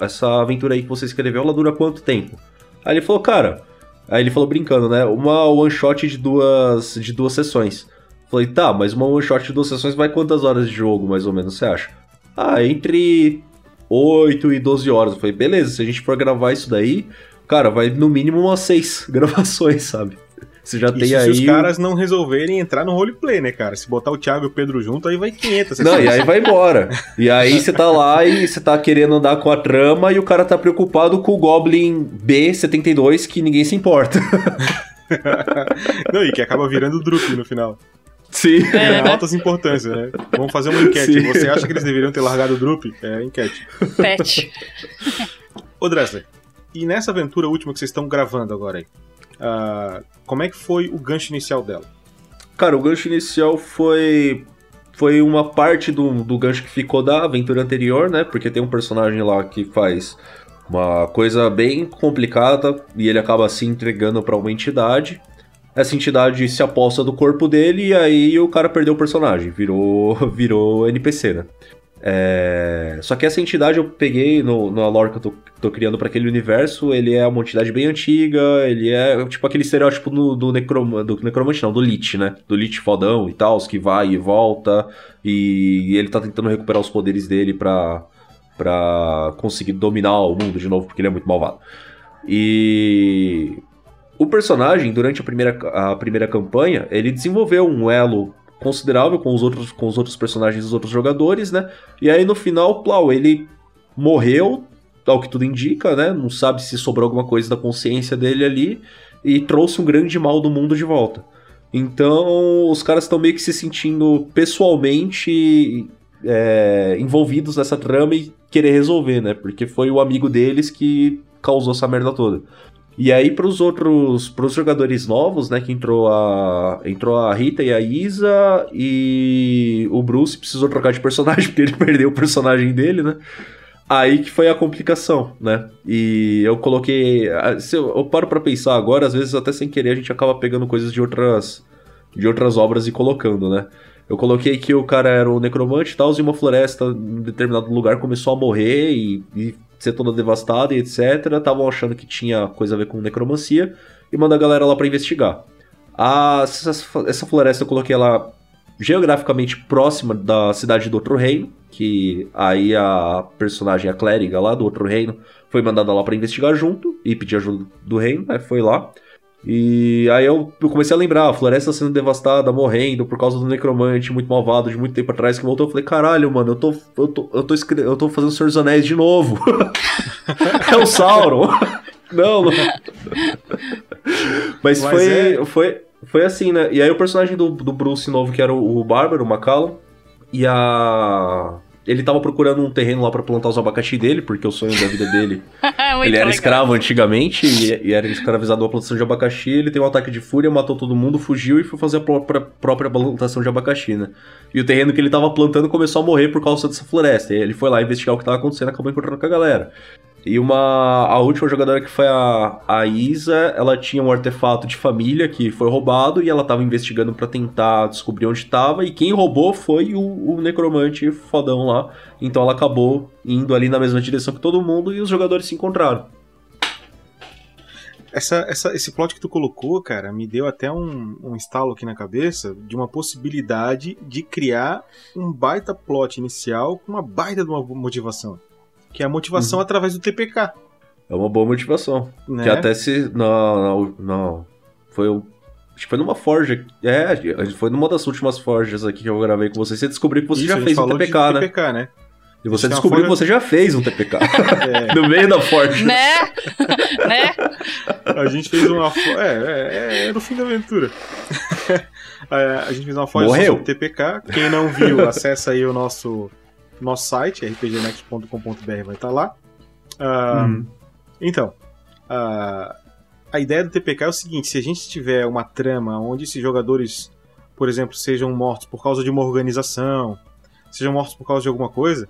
Speaker 4: essa aventura aí que você escreveu, ela dura quanto tempo? Aí ele falou, cara. Aí ele falou brincando, né? Uma one shot de duas, de duas sessões. Falei, tá, mas uma one shot de duas sessões vai quantas horas de jogo, mais ou menos, você acha? Ah, entre 8 e 12 horas. Eu falei, beleza, se a gente for gravar isso daí, cara, vai no mínimo umas 6 gravações, sabe? Você já tem
Speaker 3: Isso
Speaker 4: aí.
Speaker 3: se os caras não resolverem entrar no roleplay, né, cara? Se botar o Thiago e o Pedro junto, aí vai 500.
Speaker 4: Não, e aí vai embora. E aí você tá lá e você tá querendo andar com a trama e o cara tá preocupado com o Goblin B72 que ninguém se importa.
Speaker 3: Não, e que acaba virando Drup no final.
Speaker 4: Sim.
Speaker 3: É, altas importâncias, né? Vamos fazer uma enquete.
Speaker 4: Sim.
Speaker 3: Você acha que eles deveriam ter largado o Drup? É, enquete.
Speaker 5: Pet.
Speaker 3: Ô, Dressler, e nessa aventura última que vocês estão gravando agora aí, ah, como é que foi o gancho inicial dela?
Speaker 4: Cara, o gancho inicial foi foi uma parte do, do gancho que ficou da aventura anterior, né? Porque tem um personagem lá que faz Uma coisa bem complicada e ele acaba se entregando para uma entidade. Essa entidade se aposta do corpo dele e aí o cara perdeu o personagem, virou, virou NPC, né? É... Só que essa entidade eu peguei no, no lore que eu tô, tô criando para aquele universo. Ele é uma entidade bem antiga. Ele é tipo aquele estereótipo do, do, necrom, do necromante, não, do Lich, né? Do Lich fodão e tal, que vai e volta. E ele tá tentando recuperar os poderes dele pra, pra conseguir dominar o mundo de novo, porque ele é muito malvado. E. O personagem, durante a primeira, a primeira campanha, ele desenvolveu um elo considerável com os outros, com os outros personagens dos outros jogadores, né? E aí no final, Plau, ele morreu, ao que tudo indica, né? Não sabe se sobrou alguma coisa da consciência dele ali e trouxe um grande mal do mundo de volta. Então, os caras estão meio que se sentindo pessoalmente é, envolvidos nessa trama e querer resolver, né? Porque foi o amigo deles que causou essa merda toda. E aí pros outros, pros jogadores novos, né, que entrou a entrou a Rita e a Isa e o Bruce precisou trocar de personagem porque ele perdeu o personagem dele, né? Aí que foi a complicação, né? E eu coloquei, se eu, eu paro para pensar agora, às vezes até sem querer a gente acaba pegando coisas de outras de outras obras e colocando, né? Eu coloquei que o cara era um necromante e tal, e uma floresta em determinado lugar começou a morrer e, e ser toda devastada e etc. Estavam achando que tinha coisa a ver com necromancia e manda a galera lá para investigar. A, essa, essa floresta eu coloquei ela geograficamente próxima da cidade do Outro Reino, que aí a personagem, a clériga lá do Outro Reino, foi mandada lá para investigar junto e pedir ajuda do reino, né? Foi lá. E aí eu, comecei a lembrar, a floresta sendo devastada, morrendo por causa do necromante muito malvado de muito tempo atrás que voltou. Eu falei, caralho, mano, eu tô, eu tô, eu tô, eu tô fazendo Senhor dos Anéis de novo. é o Sauron. não, não. Mas, Mas foi, é... foi, foi assim, né? E aí o personagem do, do Bruce novo, que era o, o Bárbaro, o Macallum, e a ele tava procurando um terreno lá para plantar os abacaxi dele, porque o sonho da vida dele. ele era legal. escravo antigamente e, e, era escravizado uma plantação de abacaxi. Ele tem um ataque de fúria, matou todo mundo, fugiu e foi fazer a própria, própria plantação de abacaxi, né? E o terreno que ele tava plantando começou a morrer por causa dessa floresta. E ele foi lá investigar o que tava acontecendo e acabou encontrando com a galera. E uma a última jogadora que foi a, a Isa, ela tinha um artefato de família que foi roubado e ela estava investigando para tentar descobrir onde estava e quem roubou foi o, o, necromante fodão lá. Então ela acabou indo ali na mesma direção que todo mundo e os jogadores se encontraram.
Speaker 3: Essa, essa, esse plot que tu colocou, cara, me deu até um, um estalo aqui na cabeça de uma possibilidade de criar um baita plot inicial com uma baita de uma motivação que é a motivação uhum. através do TPK.
Speaker 4: É uma boa motivação. Né? Que até se. Não, não, não. Foi o. Acho que foi numa forja. É, foi numa das últimas forjas aqui que eu gravei com você. Você descobriu que você Isso, já fez um TPK, né? TPK, né? E você descobriu forja... que você já fez um TPK. é. no meio da forja.
Speaker 5: Né? né?
Speaker 3: A gente fez uma. É, é, é, é no fim da aventura. a gente fez uma forja
Speaker 4: Morreu.
Speaker 3: sobre TPK. Quem não viu, acessa aí o nosso nosso site, rpgnext.com.br, vai estar tá lá. Uh, hum. Então, uh, a ideia do TPK é o seguinte: se a gente tiver uma trama onde esses jogadores, por exemplo, sejam mortos por causa de uma organização, sejam mortos por causa de alguma coisa,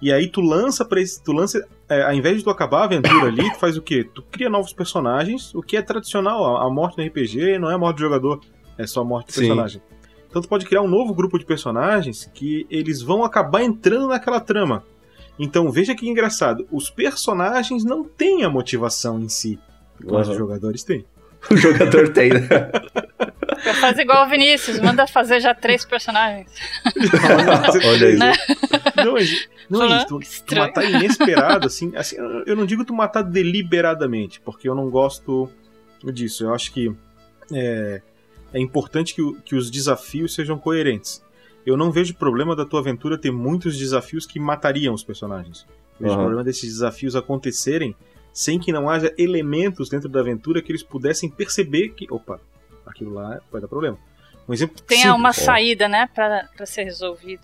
Speaker 3: e aí tu lança para esse, tu lança, é, ao invés de tu acabar a aventura ali, tu faz o quê? Tu cria novos personagens, o que é tradicional, a, a morte no RPG não é a morte do jogador, é só a morte do Sim. personagem. Então tu pode criar um novo grupo de personagens que eles vão acabar entrando naquela trama. Então veja que engraçado, os personagens não têm a motivação em si, mas uhum. os jogadores têm.
Speaker 4: O jogador tem, né?
Speaker 5: Faz igual o Vinícius, manda fazer já três personagens.
Speaker 3: Olha. Né? Não, não é tu, tu matar inesperado, assim, assim, eu não digo tu matar deliberadamente, porque eu não gosto disso. Eu acho que é, é importante que, que os desafios sejam coerentes. Eu não vejo problema da tua aventura ter muitos desafios que matariam os personagens. Eu vejo uhum. problema desses desafios acontecerem sem que não haja elementos dentro da aventura que eles pudessem perceber que, opa, aquilo lá vai dar problema. Um exemplo
Speaker 5: Tem simples. uma saída, né, para ser resolvido.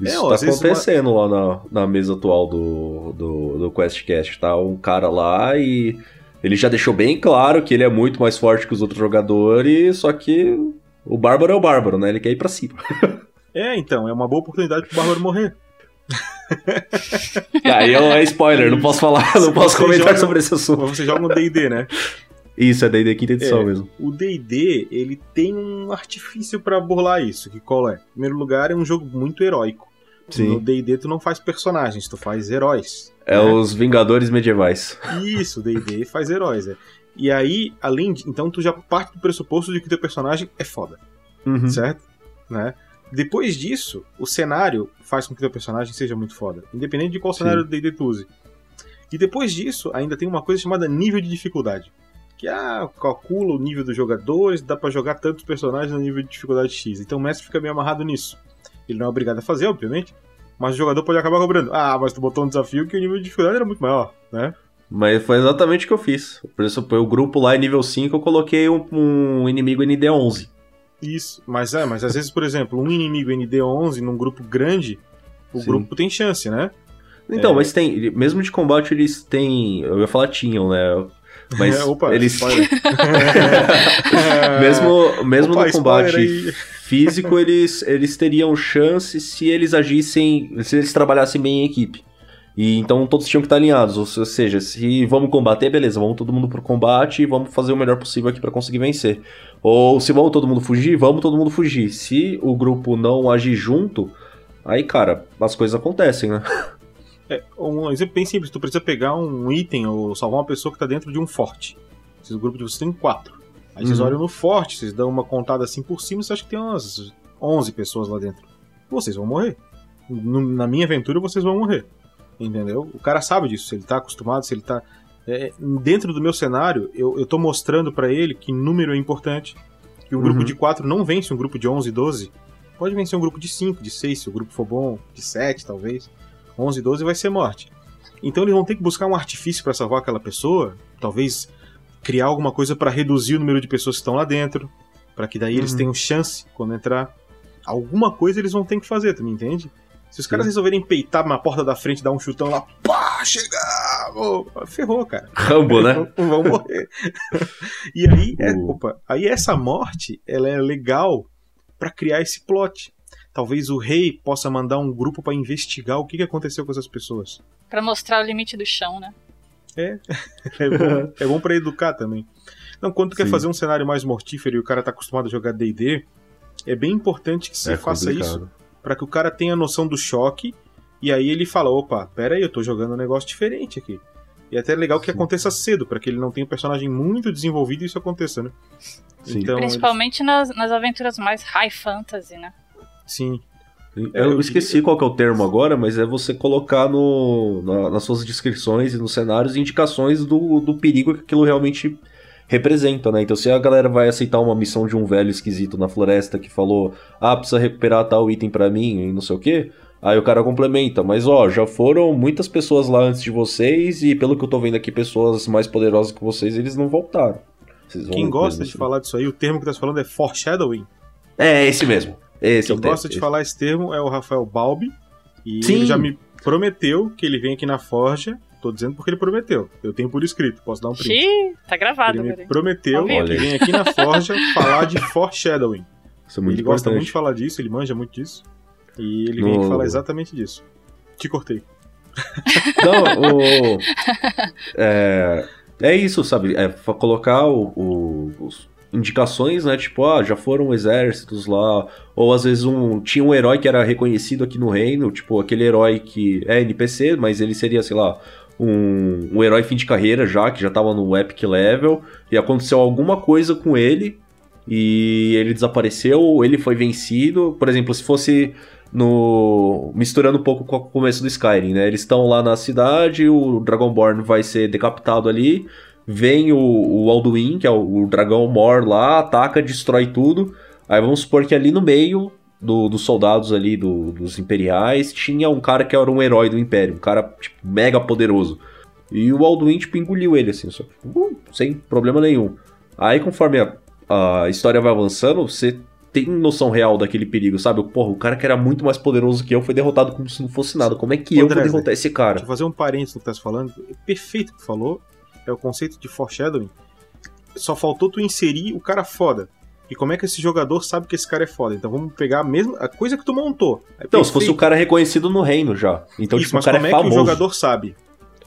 Speaker 4: Isso é, tá acontecendo uma... lá na, na mesa atual do, do, do QuestCast. Tá um cara lá e ele já deixou bem claro que ele é muito mais forte que os outros jogadores, só que o Bárbaro é o Bárbaro, né? Ele quer ir pra cima.
Speaker 3: é, então, é uma boa oportunidade pro Bárbaro morrer.
Speaker 4: Aí é spoiler, não posso falar, não posso comentar
Speaker 3: joga-
Speaker 4: sobre esse assunto.
Speaker 3: Você joga no D&D, né?
Speaker 4: Isso, é da quinta edição
Speaker 3: É.
Speaker 4: mesmo.
Speaker 3: O D&D, ele tem um artifício pra burlar isso, que qual é? Em primeiro lugar, é um jogo muito heróico. No
Speaker 4: Sim.
Speaker 3: D&D tu não faz personagens, tu faz heróis.
Speaker 4: É
Speaker 3: né?
Speaker 4: os Vingadores Medievais.
Speaker 3: Isso, o D&D faz heróis, é. E aí, além de... Então tu já parte do pressuposto de que teu personagem é foda,
Speaker 4: Uhum.
Speaker 3: certo? Né? Depois disso, o cenário faz com que teu personagem seja muito foda. Independente de qual
Speaker 4: Sim.
Speaker 3: cenário do D&D tu use. E depois disso, ainda tem uma coisa chamada nível de dificuldade. Que ah, calcula o nível dos jogadores, dá pra jogar tantos personagens no nível de dificuldade X. Então o mestre fica meio amarrado nisso. Ele não é obrigado a fazer, obviamente, mas o jogador pode acabar cobrando. Ah, mas tu botou um desafio que o nível de dificuldade era muito maior, né?
Speaker 4: Mas foi exatamente o que eu fiz. Por isso, o grupo lá em nível 5, eu coloquei um, um inimigo ND11.
Speaker 3: Isso, mas é, mas às vezes, por exemplo, um inimigo ND11 num grupo grande, o
Speaker 4: Sim.
Speaker 3: grupo tem chance, né?
Speaker 4: Então,
Speaker 3: É.
Speaker 4: mas tem. Mesmo de combate, eles têm. Eu ia falar tinham, né? Mas
Speaker 3: É, opa,
Speaker 4: eles.
Speaker 3: spoiler.
Speaker 4: mesmo mesmo
Speaker 3: Opa,
Speaker 4: no combate físico, eles, eles teriam chance se eles agissem. Se eles trabalhassem bem em equipe. E então todos tinham que estar alinhados. Ou seja, se vamos combater, beleza, vamos todo mundo pro combate e vamos fazer o melhor possível aqui pra conseguir vencer. Ou se vamos todo mundo fugir, vamos todo mundo fugir. Se o grupo não agir junto, aí, cara, as coisas acontecem, né?
Speaker 3: É, um exemplo bem simples, tu precisa pegar um item ou salvar uma pessoa que tá dentro de um forte. Esse grupo de vocês tem quatro. Aí vocês
Speaker 4: Uhum.
Speaker 3: olham no forte, vocês dão uma contada assim por cima, você acha que tem umas 11 pessoas lá dentro. Vocês vão morrer. Na minha aventura, vocês vão morrer. Entendeu? O cara sabe disso, se ele tá acostumado, se ele tá. é, dentro do meu cenário, eu, eu tô mostrando pra ele que número é importante. Que um grupo
Speaker 4: Uhum.
Speaker 3: de 4 não vence um grupo de 11, 12. Pode vencer um grupo de 5, de 6, se o grupo for bom, de 7 talvez. 11, 12 vai ser morte. Então eles vão ter que buscar um artifício pra salvar aquela pessoa, talvez criar alguma coisa pra reduzir o número de pessoas que estão lá dentro, Pra que daí eles
Speaker 4: Uhum.
Speaker 3: tenham chance quando entrar. Alguma coisa eles vão ter que fazer, tu me entende? Se os caras resolverem peitar na porta da frente, dar um chutão lá, pá, chegamos! Ferrou, cara.
Speaker 4: Rambo, né?
Speaker 3: Vão, morrer. e aí, é,
Speaker 4: O-
Speaker 3: opa, aí essa morte, ela é legal pra criar esse plot. Talvez o rei possa mandar um grupo pra investigar o que, que aconteceu com essas pessoas.
Speaker 5: Pra mostrar o limite do chão, né?
Speaker 3: É bom, é bom para educar também. Não, quando tu quer
Speaker 4: Sim.
Speaker 3: fazer um cenário mais mortífero e o cara tá acostumado a jogar D&D, é bem importante que se
Speaker 4: É
Speaker 3: faça
Speaker 4: complicado.
Speaker 3: isso pra que o cara tenha noção do choque e aí ele fala, opa, pera aí, eu tô jogando um negócio diferente aqui. E é até legal que
Speaker 4: Sim.
Speaker 3: aconteça cedo, pra que ele não tenha um personagem muito desenvolvido e isso aconteça, né?
Speaker 4: Sim.
Speaker 3: Então,
Speaker 5: Principalmente nas, nas aventuras mais high fantasy, né?
Speaker 3: Sim. É,
Speaker 4: Eu esqueci qual que é o termo agora, mas é você colocar no, na- nas suas descrições e nos cenários indicações do, do perigo que aquilo realmente representa, né? Então se a galera vai aceitar uma missão de um velho esquisito na floresta que falou, ah, precisa recuperar tal item pra mim e não sei o quê, aí o cara complementa, mas ó, já foram muitas pessoas lá antes de vocês e pelo que eu tô vendo aqui, pessoas mais poderosas que vocês, eles não voltaram.
Speaker 3: Quem gosta de falar disso aí, o termo que tá falando é foreshadowing.
Speaker 4: É, esse mesmo. Esse é
Speaker 3: Quem
Speaker 4: o termo.
Speaker 3: gosta de falar esse termo é o Rafael Balbi. E
Speaker 4: Sim.
Speaker 3: ele já me prometeu que ele vem aqui na Forja. Tô dizendo porque ele prometeu. Eu tenho por escrito, posso dar um print.
Speaker 5: Xiii, tá gravado,
Speaker 3: Ele me prometeu
Speaker 5: vivo.
Speaker 3: que vem aqui na Forja falar de foreshadowing.
Speaker 4: Isso é muito
Speaker 3: ele gosta
Speaker 4: importante.
Speaker 3: muito de falar disso, ele manja muito disso. E ele
Speaker 4: No-
Speaker 3: vem aqui falar exatamente disso. Te cortei.
Speaker 4: Não, o. É, é isso, sabe? É colocar o, o- os indicações, né? Tipo, ah, já foram exércitos lá. Ou às vezes um. Tinha um herói que era reconhecido aqui no reino, tipo, aquele herói que é NPC, mas ele seria, sei lá. Um, um herói fim de carreira já, que já tava no epic level, e aconteceu alguma coisa com ele, e ele desapareceu, ou ele foi vencido. Por exemplo, se fosse no misturando um pouco com o começo do Skyrim, né? Eles estão lá na cidade, o Dragonborn vai ser decapitado ali, vem o, o Alduin, que é o, o dragão Mor lá, ataca, destrói tudo. Aí vamos supor que ali no meio do- dos soldados ali do- dos imperiais tinha um cara que era um herói do império, um cara tipo, mega poderoso. E o Alduin tipo engoliu ele assim, só, uh, sem problema nenhum. Aí conforme a, a história vai avançando, você tem noção real daquele perigo, sabe? Porra, o cara que era muito mais poderoso que eu foi derrotado como se não fosse nada. Como é que eu vou derrotar esse cara?
Speaker 3: Deixa eu fazer um parênteses no que tá falando. É perfeito o que falou. É o conceito de foreshadowing. Só faltou tu inserir o cara foda. E como é que esse jogador sabe que esse cara é foda? Então vamos pegar a mesma a coisa que tu montou. É
Speaker 4: Então, se fosse o cara reconhecido no reino já. Então,
Speaker 3: Isso,
Speaker 4: tipo, o
Speaker 3: mas
Speaker 4: cara
Speaker 3: como
Speaker 4: é
Speaker 3: é, que o jogador sabe?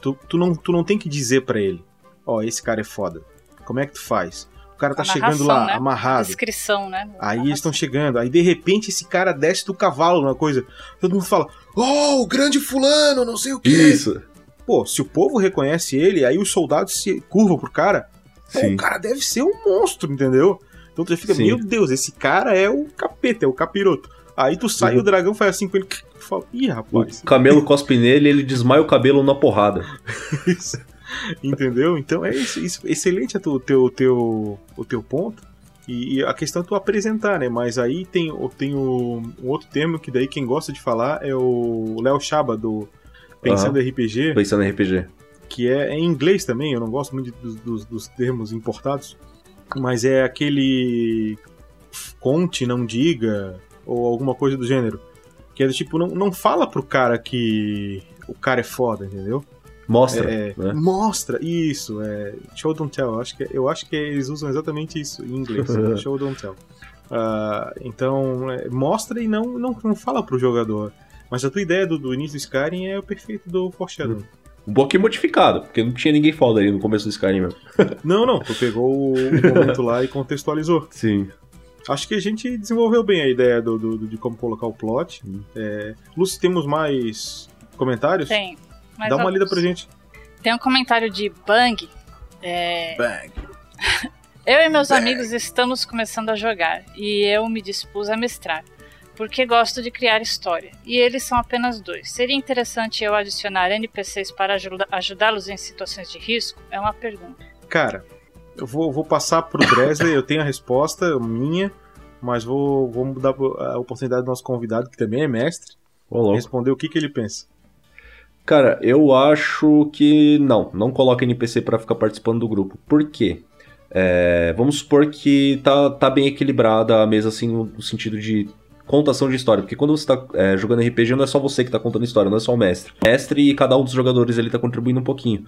Speaker 3: Tu, tu, não, tu não tem que dizer pra ele, ó, esse cara é foda. Como é que tu faz? O cara tá chegando lá,
Speaker 5: né?
Speaker 3: amarrado.
Speaker 5: Descrição, né?
Speaker 3: Aí eles estão chegando, aí de repente esse cara desce do cavalo, uma coisa. Todo mundo fala, oh, o grande fulano, não sei o quê.
Speaker 4: Isso.
Speaker 3: Pô, se o povo reconhece ele, aí os soldados se curvam pro cara. Pô,
Speaker 4: Sim.
Speaker 3: o cara deve ser um monstro, entendeu? Então tu já fica,
Speaker 4: Sim.
Speaker 3: meu Deus, esse cara é o capeta, é o capiroto. Aí tu sai
Speaker 4: Uhum.
Speaker 3: o dragão faz assim com ele, fala, ih,
Speaker 4: O
Speaker 3: rapaz,
Speaker 4: camelo cospe nele ele desmaia o cabelo na porrada.
Speaker 3: isso. Entendeu? Então é isso, isso- excelente a tu- o teu, teu, o teu ponto. E, e a questão é tu apresentar, né? Mas aí tem, o- tem o, um outro termo que daí quem gosta de falar é o Léo Chaba do Pensando RPG,
Speaker 4: Pensando em RPG.
Speaker 3: que é, é em inglês também, eu não gosto muito dos, dos- dos termos importados, mas é aquele conte, não diga, ou alguma coisa do gênero. Que é do tipo, não, não fala pro cara que o cara é foda, entendeu?
Speaker 4: Mostra.
Speaker 3: É,
Speaker 4: né?
Speaker 3: Mostra, isso, é show don't tell. Eu acho que, eu acho que eles usam exatamente isso em inglês, show don't tell. Ah, então, é, mostra e não, não, não fala pro jogador. Mas a tua ideia do, do início do Skyrim é o perfeito do Foreshadowing.
Speaker 4: Um pouquinho modificado, porque não tinha ninguém foda ali no começo do Skyrim mesmo.
Speaker 3: Não, não, tu pegou o momento lá e contextualizou.
Speaker 4: Sim.
Speaker 3: Acho que a gente desenvolveu bem a ideia do, do- do- de como colocar o plot. É, Lucy, temos mais comentários?
Speaker 5: Tem.
Speaker 3: Dá uma lida pra gente.
Speaker 5: Tem um comentário de Bang. É,
Speaker 3: Bang.
Speaker 5: Eu e meus amigos estamos começando a jogar e eu me dispus a mestrar, porque gosto de criar história. E eles são apenas dois. Seria interessante eu adicionar NPCs para ajuda- ajudá-los em situações de risco? É uma pergunta.
Speaker 3: Cara, eu vou, vou passar pro Dresler, eu tenho a resposta minha, mas vou, vou dar a oportunidade do nosso convidado, que também é mestre,
Speaker 4: Ô,
Speaker 3: responder o que, que ele pensa.
Speaker 4: Cara, eu acho que não, não coloca NPC pra ficar participando do grupo. Por quê? É, vamos supor que tá, tá bem equilibrada a mesa, assim, no sentido de contação de história. Porque quando você tá é, jogando RPG, não é só você que tá contando história, não é só o mestre. O mestre e cada um dos jogadores ele tá contribuindo um pouquinho.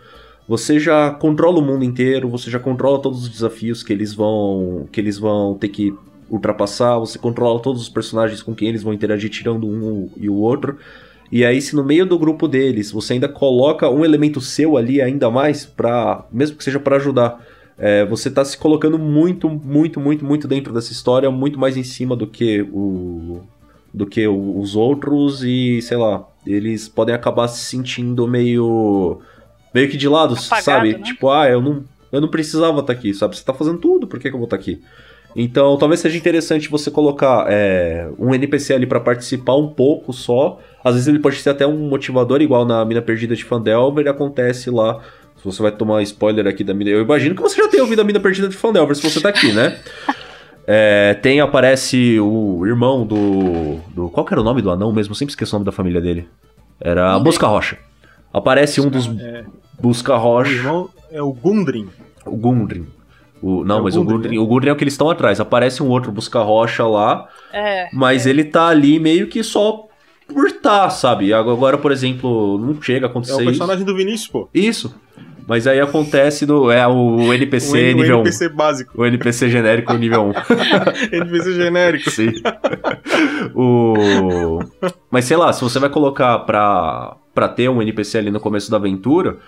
Speaker 4: Você já controla o mundo inteiro, você já controla todos os desafios que eles vão que eles vão ter que ultrapassar, você controla todos os personagens com quem eles vão interagir, tirando um e o outro. E aí, se no meio do grupo deles você ainda coloca um elemento seu ali ainda mais, pra, mesmo que seja pra ajudar, é, você tá se colocando muito, muito, muito, muito dentro dessa história, muito mais em cima do que o do que o- os outros e, sei lá, eles podem acabar se sentindo meio meio que de lado,
Speaker 5: Apagado,
Speaker 4: sabe?
Speaker 5: né?
Speaker 4: Tipo, ah, eu não eu não precisava estar aqui, sabe? Você tá fazendo tudo, por que, que eu vou estar aqui? Então, talvez seja interessante você colocar é, um NPC ali pra participar um pouco só. Às vezes ele pode ser até um motivador, igual na Mina Perdida de Fandelver, acontece lá. Se você vai tomar spoiler aqui da Mina. Eu imagino que você já tenha ouvido a Mina Perdida de Fandelver, se você tá aqui, né? É, tem, aparece o irmão do, do. Qual que era o nome do anão mesmo? Eu sempre esqueço o nome da família dele. Era. Busca Rocha. Aparece um dos
Speaker 3: É,
Speaker 4: Busca
Speaker 3: o
Speaker 4: Rocha.
Speaker 3: irmão é o Gundrin.
Speaker 4: O Gundrin. O, não,
Speaker 3: É o
Speaker 4: mas o Gundrin,
Speaker 3: né?
Speaker 4: o Gundren é o que eles estão atrás. Aparece um outro busca-rocha lá,
Speaker 5: É.
Speaker 4: mas ele tá ali meio que só por tá, sabe? Agora, por exemplo, não chega a
Speaker 3: É
Speaker 4: acontecer
Speaker 3: o
Speaker 4: isso.
Speaker 3: personagem do Vinícius, pô.
Speaker 4: Isso. Mas aí acontece no. É o NPC
Speaker 3: O, N- o
Speaker 4: nível 1.
Speaker 3: NPC básico.
Speaker 4: O NPC genérico nível 1.
Speaker 3: NPC genérico.
Speaker 4: Sim. o... Mas sei lá, se você vai colocar pra, pra ter um NPC ali no começo da aventura,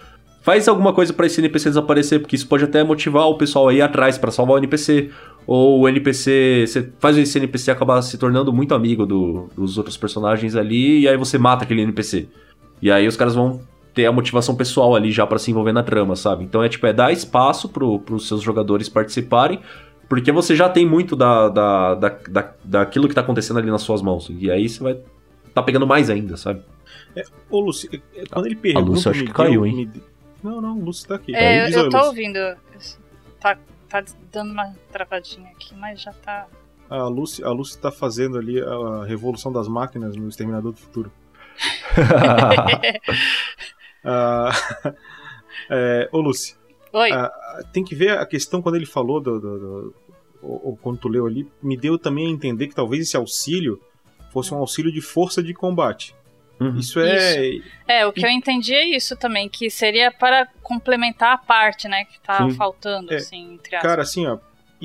Speaker 4: faz alguma coisa pra esse NPC desaparecer, porque isso pode até motivar o pessoal a ir atrás pra salvar o NPC. Ou o NPC. Você faz esse NPC acabar se tornando muito amigo do- dos outros personagens ali, e aí você mata aquele NPC. E aí os caras vão ter a motivação pessoal ali já pra se envolver na trama, sabe? Então é tipo, é dar espaço pro, pros seus jogadores participarem, porque você já tem muito da, da, da, da, daquilo que tá acontecendo ali nas suas mãos. E aí você vai tá pegando mais ainda, sabe?
Speaker 3: Ô, Lúcio, é- quando ele pergunta.
Speaker 4: Lúcia acho
Speaker 3: me
Speaker 4: que caiu,
Speaker 3: deu-
Speaker 4: hein?
Speaker 3: me Não, não, o Lúcio tá aqui.
Speaker 5: É, eu, eu tô
Speaker 3: Lúcio.
Speaker 5: ouvindo. Tá, tá dando uma travadinha aqui, mas já tá.
Speaker 3: A Lúcia, a Lúcia tá fazendo ali a revolução das máquinas no Exterminador do Futuro. Ah, é, ô, Lúcia,
Speaker 5: Oi.
Speaker 3: Ah, tem que ver a questão quando ele falou do. do- do- ou, ou quando tu leu ali, me deu também a entender que talvez esse auxílio fosse um auxílio de força de combate.
Speaker 4: Uhum.
Speaker 3: Isso é.
Speaker 5: É, o que eu entendi é isso também, que seria para complementar a parte, né, que tá
Speaker 4: Sim.
Speaker 5: faltando,
Speaker 3: É,
Speaker 5: assim, entre aspas.
Speaker 3: Cara, assim, ó.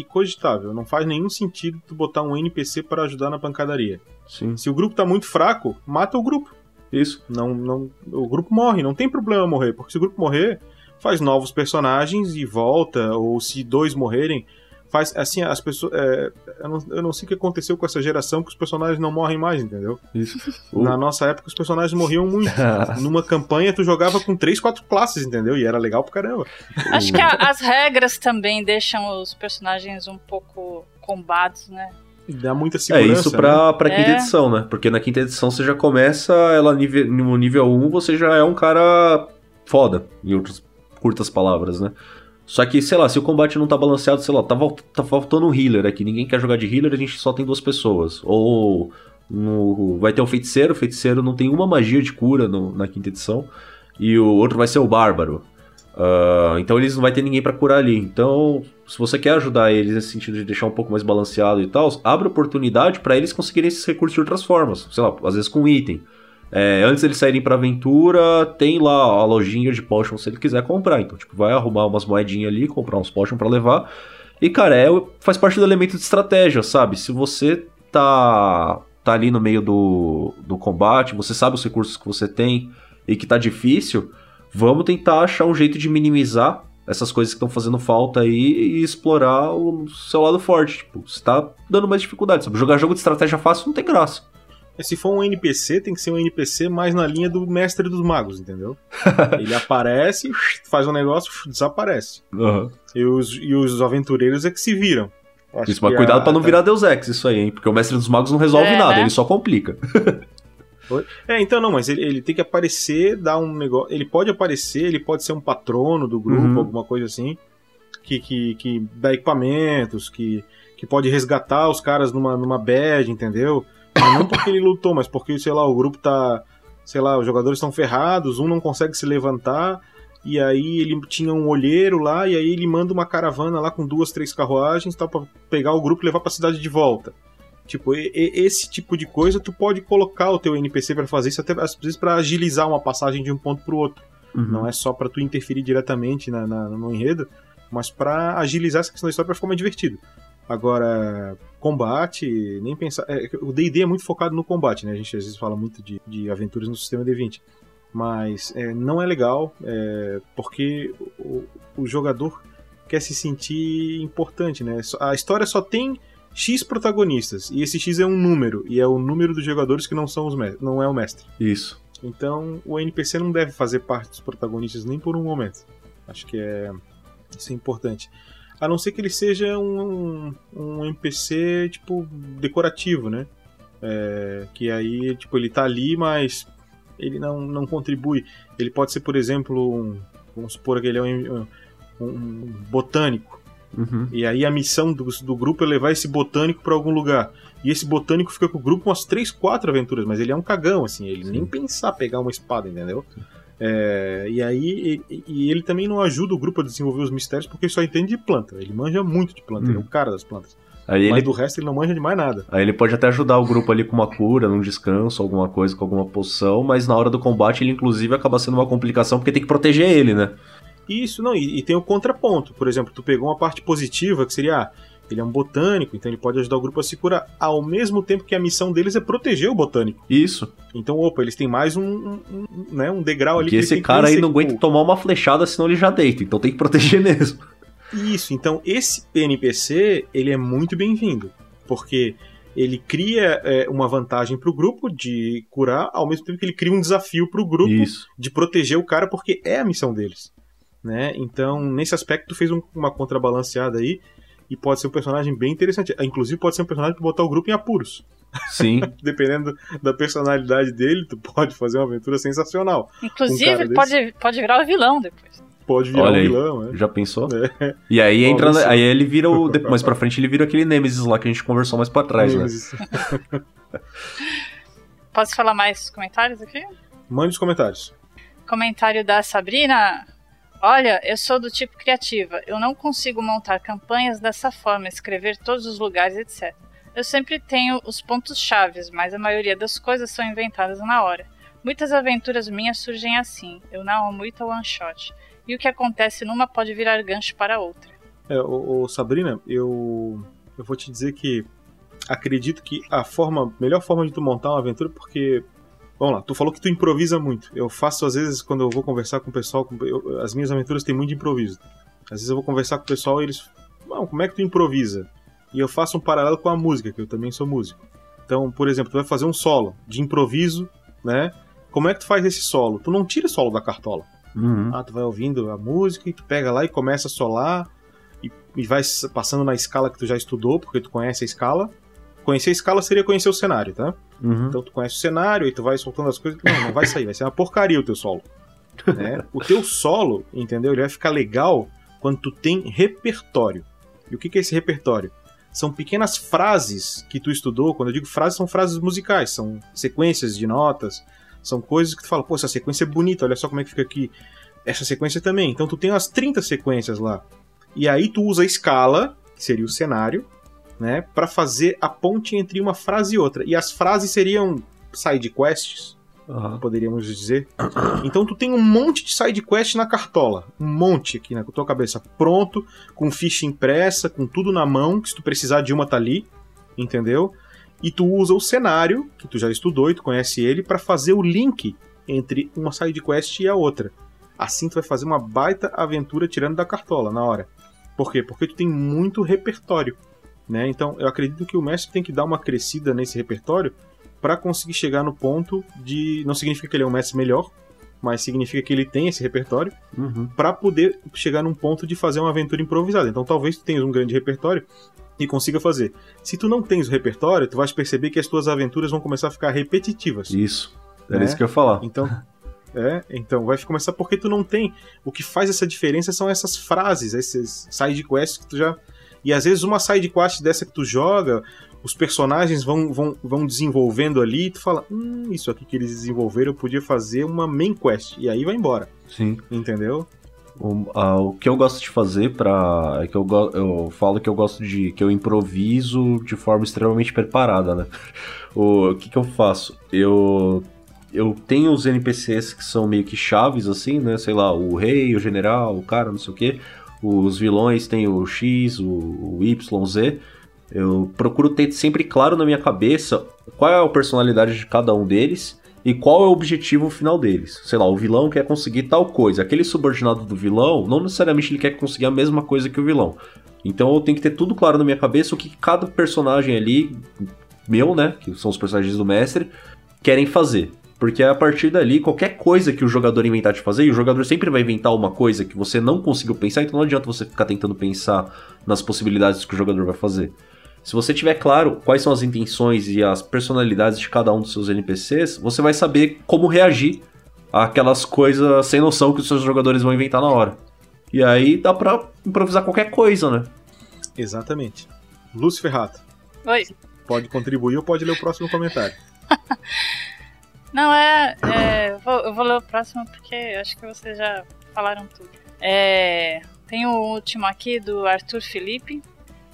Speaker 3: cogitável. Não faz nenhum sentido tu botar um NPC para ajudar na pancadaria.
Speaker 4: Sim.
Speaker 3: Se o grupo tá muito fraco, mata o grupo.
Speaker 4: Isso.
Speaker 3: Não, não, o grupo morre, não tem problema morrer, porque se o grupo morrer, faz novos personagens e volta, ou se dois morrerem, faz assim, as pessoas. é, eu, não, eu não sei o que aconteceu com essa geração que os personagens não morrem mais, entendeu?
Speaker 4: Isso.
Speaker 3: Na nossa época os personagens morriam muito. Numa campanha tu jogava com três, quatro classes, entendeu? E era legal pra caramba.
Speaker 5: Acho que a- as regras também deixam os personagens um pouco combados, né?
Speaker 3: Dá muita
Speaker 4: É
Speaker 3: segurança.
Speaker 4: isso
Speaker 3: né?
Speaker 4: pra, pra quinta
Speaker 5: É.
Speaker 4: edição, né? Porque na quinta edição você já começa, ela nível, no nível 1 você já é um cara foda, em outras curtas palavras, né? Só que, sei lá, se o combate não tá balanceado, sei lá, tá, tá faltando um healer aqui, ninguém quer jogar de healer, a gente só tem duas pessoas. Ou no- vai ter um feiticeiro, o feiticeiro não tem uma magia de cura no- na quinta edição, e o outro vai ser o bárbaro. Ah, então eles não vai ter ninguém pra curar ali. Então, se você quer ajudar eles nesse sentido de deixar um pouco mais balanceado e tal, abre oportunidade pra eles conseguirem esses recursos de outras formas. Sei lá, às vezes com item. É, antes deles saírem pra aventura, tem lá a lojinha de potion se ele quiser comprar. Então, tipo, vai arrumar umas moedinhas ali, comprar uns potion pra levar. E, cara, é, faz parte do elemento de estratégia, sabe? Se você tá, tá ali no meio do, do combate, você sabe os recursos que você tem e que tá difícil, vamos tentar achar um jeito de minimizar essas coisas que estão fazendo falta aí e explorar o seu lado forte. Tipo, você tá dando mais dificuldade, sabe? Jogar jogo de estratégia fácil não tem graça.
Speaker 3: É, Se for um NPC, tem que ser um NPC mais na linha do mestre dos magos, entendeu? Ele aparece, faz um negócio, desaparece. E os, e os aventureiros é que se viram. Acho
Speaker 4: Isso, mas cuidado
Speaker 3: a-
Speaker 4: pra não virar Deus Ex, isso aí, hein? Porque o Mestre dos Magos não resolve
Speaker 5: É,
Speaker 4: nada,
Speaker 5: né?
Speaker 4: ele só complica.
Speaker 3: É, então não, mas ele, ele tem que aparecer, dar um negócio. Ele pode aparecer, ele pode ser um patrono do grupo,
Speaker 4: Uhum.
Speaker 3: alguma coisa assim, que, que, que dá equipamentos, que, que pode resgatar os caras numa, numa bad, entendeu? Mas não porque ele lutou, mas porque, sei lá, o grupo tá. Sei lá, os jogadores estão ferrados, um não consegue se levantar, e aí ele tinha um olheiro lá, e aí ele manda uma caravana lá com duas, três carruagens, tá, pra pegar o grupo e levar pra cidade de volta. Tipo, e- e- esse tipo de coisa tu pode colocar o teu NPC pra fazer isso até às vezes pra agilizar uma passagem de um ponto pro outro. Não é só pra tu interferir diretamente na, na- no enredo, mas pra agilizar essa questão da história pra ficar mais divertido. Agora, combate, nem pensar. é, o DD é muito focado no combate, né? A gente às vezes fala muito de, de aventuras no sistema D20. Mas é, não é legal, é, porque o, o jogador quer se sentir importante, né? A história só tem X protagonistas, e esse X é um número, e é o número dos jogadores que não são os não é o mestre.
Speaker 4: Isso.
Speaker 3: Então o NPC não deve fazer parte dos protagonistas nem por um momento. Acho que é isso é importante. A não ser que ele seja um, um NPC tipo decorativo, né? É, que aí tipo ele tá ali, mas ele não, não contribui. Ele pode ser, por exemplo, um, vamos supor que ele é um, um- um botânico.
Speaker 4: Uhum.
Speaker 3: E aí a missão do, do grupo é levar esse botânico pra algum lugar. E esse botânico fica com o grupo umas 3, 4 aventuras, mas ele é um cagão, assim, ele
Speaker 4: Sim.
Speaker 3: nem pensar pegar uma espada, entendeu? É, e aí e, e ele também não ajuda o grupo a desenvolver os mistérios porque ele só entende de planta. Ele manja muito de planta,
Speaker 4: Hum.
Speaker 3: ele é um cara das plantas.
Speaker 4: Aí
Speaker 3: Mas
Speaker 4: ele,
Speaker 3: do resto ele não manja de mais nada.
Speaker 4: aí ele pode até ajudar o grupo ali com uma cura, num descanso, alguma coisa, com alguma poção, mas na hora do combate ele inclusive acaba sendo uma complicação porque tem que proteger ele, né?
Speaker 3: Isso, não, e, e tem o contraponto. Por exemplo, tu pegou uma parte positiva que seria, ah, ele é um botânico, então ele pode ajudar o grupo a se curar, ao mesmo tempo que a missão deles é proteger o botânico.
Speaker 4: Isso.
Speaker 3: Então, opa, eles têm mais um, um- um- né, um degrau ali
Speaker 4: Porque
Speaker 3: que
Speaker 4: esse cara aí não aguenta tomar uma flechada, senão ele já deita. Então tem que proteger mesmo.
Speaker 3: Isso, então esse NPC, ele é muito bem-vindo, porque ele cria é, uma vantagem pro grupo de curar, ao mesmo tempo que ele cria um desafio pro grupo
Speaker 4: Isso.
Speaker 3: de proteger o cara, porque é a missão deles. Né? Então, nesse aspecto, tu fez um- uma contrabalanceada aí, e pode ser um personagem bem interessante. Inclusive, pode ser um personagem pra botar o grupo em apuros.
Speaker 4: Sim.
Speaker 3: Dependendo da personalidade dele, tu pode fazer uma aventura sensacional. Um
Speaker 5: Inclusive,
Speaker 3: cara
Speaker 5: pode, pode virar o vilão depois.
Speaker 3: Pode virar
Speaker 4: Olha
Speaker 3: um
Speaker 4: aí.
Speaker 3: vilão, né?
Speaker 4: Já pensou?
Speaker 3: É.
Speaker 4: E aí
Speaker 3: Bom,
Speaker 4: entra. Aí ele vira o. Mais pra frente ele vira aquele Nemesis lá que a gente conversou mais pra trás, né?
Speaker 5: Posso falar mais comentários aqui?
Speaker 3: Mande os comentários.
Speaker 5: Comentário da Sabrina. Olha, eu sou do tipo criativa. Eu não consigo montar campanhas dessa forma, escrever todos os lugares, etc. Eu sempre tenho os pontos chaves, mas a maioria das coisas são inventadas na hora. Muitas aventuras minhas surgem assim. Eu narro muito one shot. E o que acontece numa pode virar gancho para outra.
Speaker 3: É, Sabrina, eu, eu vou te dizer que acredito que a forma, melhor forma de tu montar uma aventura, porque Vamos lá, tu falou que tu improvisa muito. Eu faço, às vezes, quando eu vou conversar com o pessoal, eu- as minhas aventuras têm muito de improviso. Às vezes eu vou conversar com o pessoal e eles. Não, como é que tu improvisa? E eu faço um paralelo com a música, que eu também sou músico. Então, por exemplo, tu vai fazer um solo de improviso, né? Como é que tu faz esse solo? Tu não tira o solo da cartola.
Speaker 4: Uhum.
Speaker 3: Ah, tu vai ouvindo a música e tu pega lá e começa a solar e, e vai passando na escala que tu já estudou, porque tu conhece a escala. Conhecer a escala seria conhecer o cenário, tá?
Speaker 4: Uhum.
Speaker 3: Então tu conhece o cenário e tu vai soltando as coisas. Não, não vai sair, vai ser uma porcaria o teu solo. né? O teu solo, entendeu? Ele vai ficar legal quando tu tem repertório. E o que que é esse repertório? São pequenas frases que tu estudou. Quando eu digo frases, são frases musicais, são sequências de notas, são coisas que tu fala, pô, essa sequência é bonita, olha só como é que fica aqui. Essa sequência também. Então tu tem umas 30 sequências lá. E aí tu usa a escala, que seria o cenário, né, para fazer a ponte entre uma frase e outra. E as frases seriam side quests,
Speaker 4: Aham.
Speaker 3: poderíamos dizer. Então tu tem um monte de side quest na cartola, um monte aqui na tua cabeça, pronto, com ficha impressa, com tudo na mão, que se tu precisar de uma tá ali, entendeu? E tu usa o cenário, que tu já estudou e tu conhece ele, para fazer o link entre uma side quest e a outra. Assim tu vai fazer uma baita aventura tirando da cartola na hora. Por quê? Porque tu tem muito repertório. Né? Então eu acredito que o mestre tem que dar uma crescida nesse repertório para conseguir chegar no ponto de. Não significa que ele é um mestre melhor, mas significa que ele tem esse repertório
Speaker 4: Uhum.
Speaker 3: para poder chegar num ponto de fazer uma aventura improvisada. Então talvez tu tenhas um grande repertório e consiga fazer. Se tu não tens o repertório, tu vais perceber que as tuas aventuras vão começar a ficar repetitivas.
Speaker 4: Isso. Era
Speaker 3: É.
Speaker 4: isso que eu ia falar.
Speaker 3: Então, é, então vai começar porque tu não tem. O que faz essa diferença são essas frases, esses side quests que tu já. E às vezes uma side quest dessa que tu joga, os personagens vão, vão, vão desenvolvendo ali e tu fala, hum, isso aqui que eles desenvolveram eu podia fazer uma main quest. E aí vai embora,
Speaker 4: Sim.
Speaker 3: entendeu?
Speaker 4: O, ah, o que eu gosto de fazer para é que eu, go- eu falo que eu gosto de que eu improviso de forma extremamente preparada, né? O, que que eu faço? Eu eu tenho os NPCs que são meio que chaves assim, né? Sei lá, o rei, o general, o cara, não sei o quê. Os vilões têm o X, o, o Y, Z. Eu procuro ter sempre claro na minha cabeça qual é a personalidade de cada um deles e qual é o objetivo final deles. Sei lá, o vilão quer conseguir tal coisa. Aquele subordinado do vilão, não necessariamente ele quer conseguir a mesma coisa que o vilão. Então eu tenho que ter tudo claro na minha cabeça o que cada personagem ali, meu, né, que são os personagens do mestre, querem fazer. Porque a partir dali, qualquer coisa que o jogador inventar de fazer, e o jogador sempre vai inventar uma coisa que você não conseguiu pensar, então não adianta você ficar tentando pensar nas possibilidades que o jogador vai fazer. Se você tiver claro quais são as intenções e as personalidades de cada um dos seus NPCs, você vai saber como reagir àquelas coisas sem noção que os seus jogadores vão inventar na hora. E aí dá pra improvisar qualquer coisa, né?
Speaker 3: Exatamente. Lúcio Ferrato,
Speaker 5: Oi.
Speaker 3: pode contribuir ou pode ler o próximo comentário.
Speaker 5: Não, é. é, eu, vou, eu vou ler o próximo porque acho que vocês já falaram tudo. É, tem o último aqui do Arthur Felipe.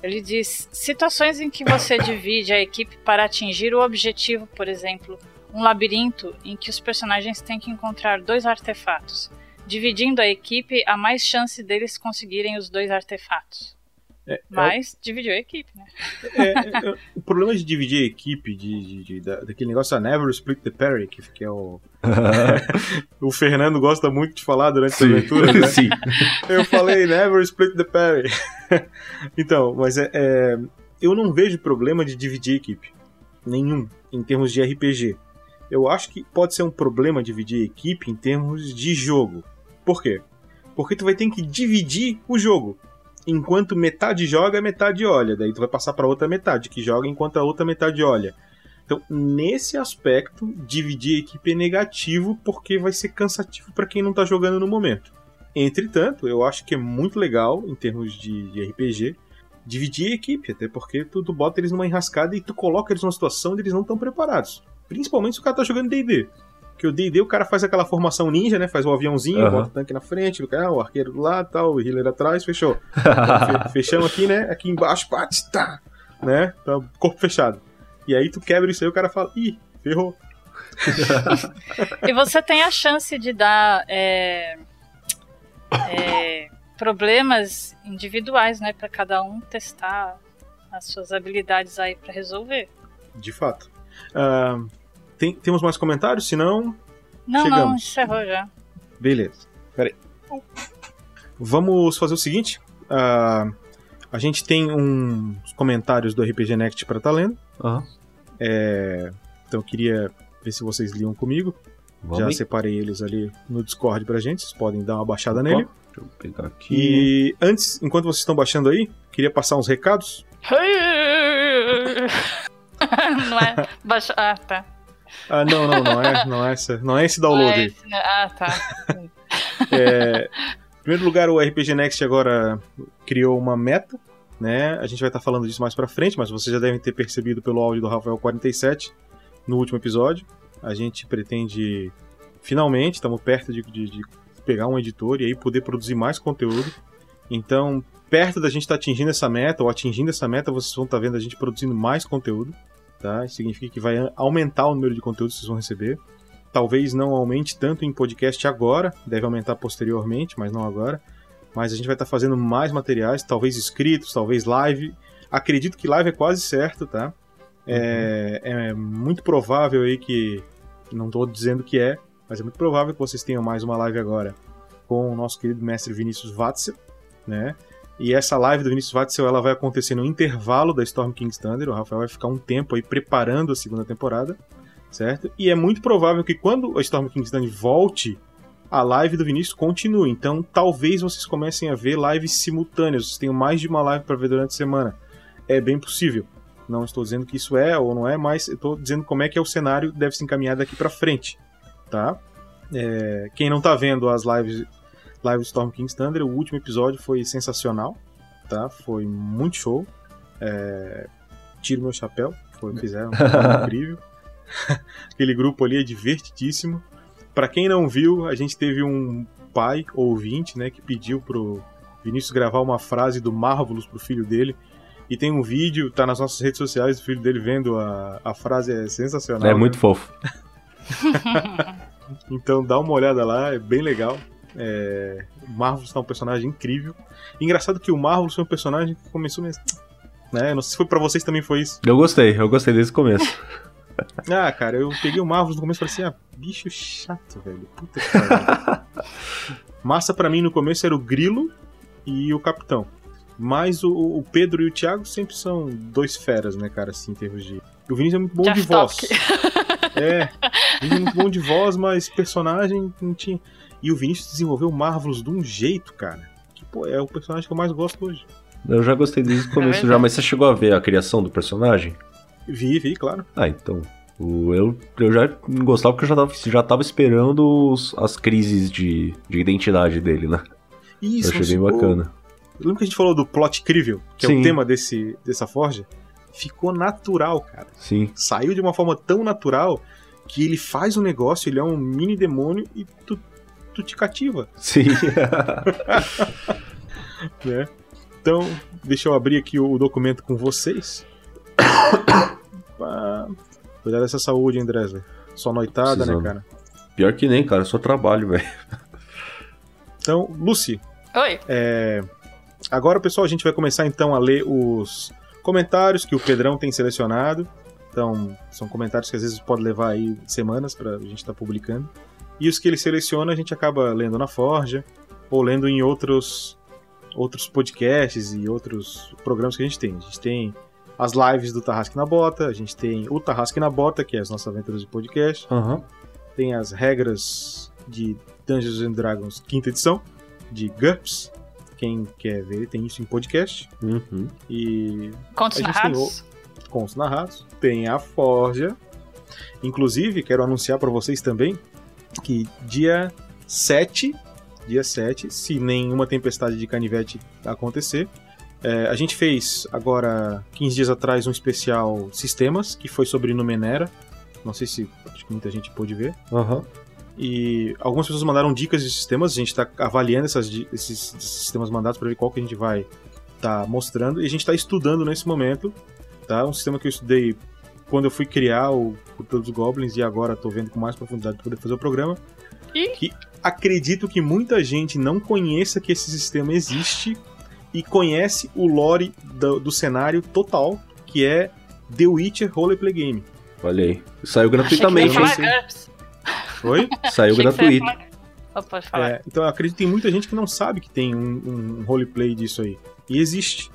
Speaker 5: Ele diz: situações em que você divide a equipe para atingir o objetivo, por exemplo, um labirinto em que os personagens têm que encontrar dois artefatos. Dividindo a equipe, há mais chance deles conseguirem os dois artefatos.
Speaker 3: É,
Speaker 5: Mas dividiu a equipe, né?
Speaker 3: É, é, é, o problema de dividir a equipe, de, de- de- da- daquele negócio, a Never Split the Party, que, que é o. o Fernando gosta muito de falar durante essa aventura, né?
Speaker 4: Sim.
Speaker 3: Eu falei Never Split the Party. então, mas é, é, eu não vejo problema de dividir a equipe. Nenhum, em termos de RPG. Eu acho que pode ser um problema dividir a equipe em termos de jogo. Por quê? Porque tu vai ter que dividir o jogo. Enquanto metade joga, metade olha. Daí tu vai passar para outra metade que joga enquanto a outra metade olha. Então, nesse aspecto, dividir a equipe é negativo porque vai ser cansativo para quem não tá jogando no momento. Entretanto, eu acho que é muito legal, em termos de, de RPG, dividir a equipe, até porque tu, tu bota eles numa enrascada e tu coloca eles numa situação onde eles não estão preparados. Principalmente se o cara tá jogando D&D. Porque o D&D o cara faz aquela formação ninja, né? Faz o aviãozinho,
Speaker 4: Aham.
Speaker 3: bota o tanque na frente, o, cara, o arqueiro do lado, tal, o healer atrás, fechou. Então, fe- fechamos aqui, né? Aqui embaixo, pá, tá, né? Tá corpo fechado. E aí tu quebra isso aí o cara fala, ih, ferrou.
Speaker 5: E você tem a chance de dar. é, é, problemas individuais, né, para cada um testar as suas habilidades aí para resolver.
Speaker 3: De fato. Uh, tem, temos mais comentários? Se não.
Speaker 5: Não,
Speaker 3: Chegamos.
Speaker 5: não, encerrou já.
Speaker 3: Beleza. Peraí. Vamos fazer o seguinte. Uh, a gente tem uns comentários do RPG Next para estar tá lendo.
Speaker 4: Aham.
Speaker 3: É, então eu queria ver se vocês liam comigo.
Speaker 4: Vamos
Speaker 3: Já
Speaker 4: aí.
Speaker 3: separei eles ali no Discord pra gente. Vocês podem dar uma baixada
Speaker 4: Opa,
Speaker 3: nele.
Speaker 4: Deixa eu pegar aqui.
Speaker 3: E antes, enquanto vocês estão baixando aí, queria passar uns recados.
Speaker 5: não é? Baixa... Ah, tá.
Speaker 3: Ah, não, não, não é, não é, essa, não é esse download
Speaker 5: Não é
Speaker 3: aí.
Speaker 5: esse, né? Ah, tá.
Speaker 3: É, em primeiro lugar, o RPG Next agora criou uma meta, né? A gente vai estar falando disso mais pra frente, mas vocês já devem ter percebido pelo áudio do Rafael 47 no último episódio. A gente pretende, finalmente, estamos perto de, de- de pegar um editor e aí poder produzir mais conteúdo. Então, perto da gente estar atingindo essa meta, ou atingindo essa meta, vocês vão estar vendo a gente produzindo mais conteúdo. Tá? Isso significa que vai aumentar o número de conteúdos que vocês vão receber. Talvez não aumente tanto em podcast agora, deve aumentar posteriormente, mas não agora. Mas a gente vai estar fazendo mais materiais, talvez escritos, talvez live. Acredito que live é quase certo, tá? É, é muito provável aí que. Não estou dizendo que é, mas é muito provável que vocês tenham mais uma live agora com o nosso querido mestre Vinícius Watzel, né? E essa live do Vinícius Watzel ela vai acontecer no intervalo da Storm King's Thunder. O Rafael vai ficar um tempo aí preparando a segunda temporada, certo? E é muito provável que quando a Storm King's Thunder volte, a live do Vinícius continue. Então, talvez vocês comecem a ver lives simultâneas. Vocês tenham mais de uma live para ver durante a semana. É bem possível. Não estou dizendo que isso é ou não é, mas estou dizendo como é que é o cenário deve se encaminhar daqui para frente, tá? É, quem não tá vendo as lives Live Storm King's Thunder, o último episódio foi sensacional, tá? Foi muito show. É... Tiro meu chapéu, foi o fizeram, foi incrível. Aquele grupo ali é divertidíssimo. Pra quem não viu, a gente teve um pai ouvinte, né, que pediu pro Vinícius gravar uma frase do Marvelous pro filho dele. E tem um vídeo, tá nas nossas redes sociais, do filho dele vendo a, a frase, é sensacional.
Speaker 4: É
Speaker 3: né?
Speaker 4: muito fofo.
Speaker 3: Então dá uma olhada lá, é bem legal. É... O Marvelous tá um personagem incrível. Engraçado que o Marvelous foi um personagem que começou mesmo. Né? Não sei se foi pra vocês também foi isso.
Speaker 4: Eu gostei, eu gostei desde o começo.
Speaker 3: Ah, cara, eu peguei o Marvelous no começo e falei assim: ah, bicho chato, velho. Puta que pariu. Massa pra mim no começo era o Grilo e o Capitão. Mas o, o Pedro e o Thiago sempre são dois feras, né, cara, assim, em termos de. O Vinícius é muito bom de voz. É, é muito bom de voz, mas personagem não tinha. E o Vinícius desenvolveu o Marvelous de um jeito, cara. Que, pô, é o personagem que eu mais gosto hoje.
Speaker 4: Eu já gostei desde o começo já,
Speaker 5: verdade.
Speaker 4: mas você chegou a ver a criação do personagem?
Speaker 3: Vi, vi, claro.
Speaker 4: Ah, então. o- Eu, eu já gostava porque eu já tava, já tava esperando os- as crises de, de identidade dele, né?
Speaker 3: Isso,
Speaker 4: eu achei bem bacana.
Speaker 3: Lembra que a gente falou do plot incrível, que é
Speaker 4: Sim.
Speaker 3: o tema desse, dessa forja? Ficou natural, cara.
Speaker 4: Sim.
Speaker 3: Saiu de uma forma tão natural que ele faz um negócio, ele é um mini demônio e tu, tu te cativa,
Speaker 4: Sim.
Speaker 3: né? Então, deixa eu abrir aqui o documento com vocês. Pá. Cuidado dessa saúde, hein, Dresler. Só noitada, né,
Speaker 4: Precisando.
Speaker 3: cara?
Speaker 4: Pior que nem, cara, é só trabalho, velho.
Speaker 3: Então, Lucy,
Speaker 5: Oi.
Speaker 3: É, Agora, pessoal, a gente vai começar então a ler os comentários que o Pedrão tem selecionado. Então, são comentários que às vezes pode levar aí semanas pra gente estar publicando. E os que ele seleciona a gente acaba lendo na Forja ou lendo em outros outros podcasts e outros programas que a gente tem. A gente tem as lives do Tarrasque na Bota, a gente tem o Tarrasque na Bota, que é as nossas aventuras de podcast,
Speaker 4: Aham.
Speaker 3: tem as regras de Dungeons and Dragons quinta edição, de GURPS. Quem quer ver, tem isso em podcast.
Speaker 4: Uhum.
Speaker 3: E
Speaker 5: Contos
Speaker 3: gente tem
Speaker 5: narrados.
Speaker 3: com os narrados. Tem a Forja. Inclusive, quero anunciar para vocês também que dia 7, dia 7, se nenhuma tempestade de canivete acontecer, é, a gente fez agora, 15 dias atrás, um especial Sistemas, que foi sobre Numenera. Não sei se acho que muita gente pôde ver.
Speaker 4: Aham.
Speaker 3: E algumas pessoas mandaram dicas de sistemas, a gente está avaliando essas, di- esses sistemas mandados para ver qual que a gente vai estar mostrando. E a gente está estudando nesse momento, tá? Um sistema que eu estudei quando eu fui criar o Cultura dos Goblins e agora tô vendo com mais profundidade para poder fazer o programa.
Speaker 5: Ih.
Speaker 3: Que acredito que muita gente não conheça que esse sistema existe e conhece o lore do, do cenário total, que é The Witcher Roleplay Game.
Speaker 4: Olha aí. Saiu
Speaker 5: Achei que você ia
Speaker 4: gratuitamente,
Speaker 5: Achei que você ia
Speaker 4: gratuito.
Speaker 5: falar- pode falar.
Speaker 3: É, então eu acredito que tem muita gente que não sabe que tem um, um roleplay disso aí. E existe.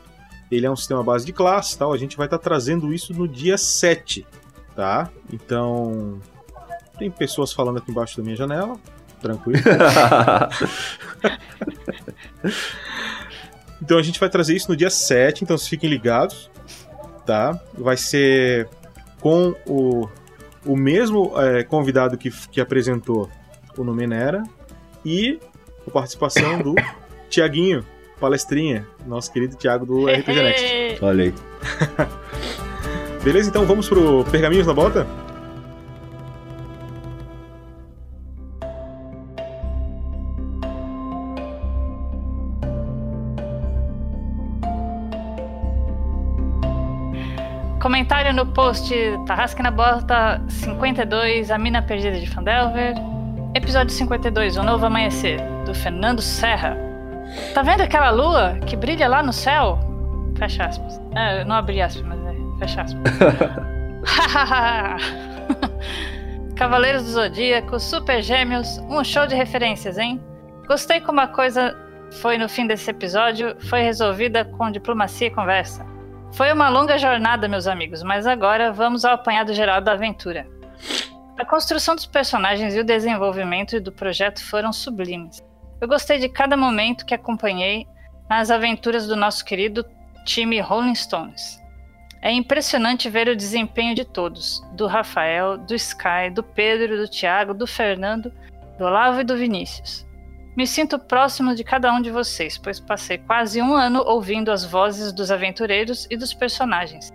Speaker 3: Ele é um sistema base de classe tal. A gente vai estar trazendo isso no dia 7. Tá? Então. Tem pessoas falando aqui embaixo da minha janela. Tranquilo. Então a gente vai trazer isso no dia 7, então vocês fiquem ligados, tá? Vai ser com o, o mesmo é, convidado que, que apresentou o Numenera e a participação do Tiaguinho, palestrinha, nosso querido Tiago do RPG Next.
Speaker 4: Olha aí.
Speaker 3: Beleza? Então vamos pro Pergaminhos na Bota?
Speaker 5: Comentário no post Tarrasque na Bota 52, A Mina Perdida de Fandelver. Episódio 52, O Novo Amanhecer, do Fernando Serra. Tá vendo aquela lua que brilha lá no céu? Fecha aspas. É, não abri aspas, mas é. Fecha aspas. Cavaleiros do Zodíaco, Super Gêmeos, um show de referências, hein? Gostei como a coisa foi no fim desse episódio, foi resolvida com diplomacia e conversa. Foi uma longa jornada, meus amigos, mas agora vamos ao apanhado geral da aventura. A construção dos personagens e o desenvolvimento do projeto foram sublimes. Eu gostei de cada momento que acompanhei nas aventuras do nosso querido time Rolling Stones. É impressionante ver o desempenho de todos: do Rafael, do Sky, do Pedro, do Thiago, do Fernando, do Olavo e do Vinícius. Me sinto próximo de cada um de vocês, pois passei quase um ano ouvindo as vozes dos aventureiros e dos personagens.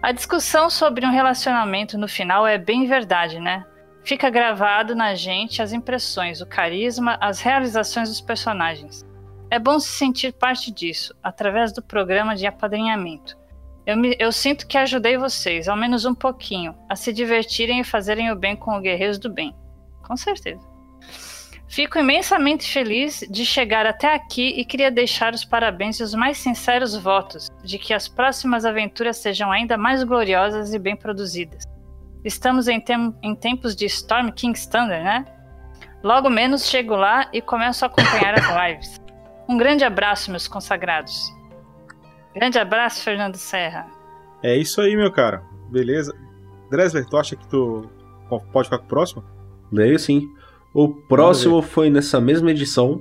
Speaker 5: A discussão sobre um relacionamento no final é bem verdade, né? Fica gravado na gente as impressões, o carisma, as realizações dos personagens. É bom se sentir parte disso, através do programa de apadrinhamento. Eu, me- eu sinto que ajudei vocês, ao menos um pouquinho, a se divertirem e fazerem o bem com o Guerreiros do Bem. Com certeza. Fico imensamente feliz de chegar até aqui e queria deixar os parabéns e os mais sinceros votos de que as próximas aventuras sejam ainda mais gloriosas e bem produzidas. Estamos em, tem- em tempos de Storm King's Thunder, né? Logo menos chego lá e começo a acompanhar as lives. Um grande abraço, meus consagrados. Grande abraço, Fernando Serra.
Speaker 3: É isso aí, meu cara. Beleza? Dresler, tu acha que tu pode ficar com o próximo?
Speaker 4: Leio sim. O próximo foi nessa mesma edição,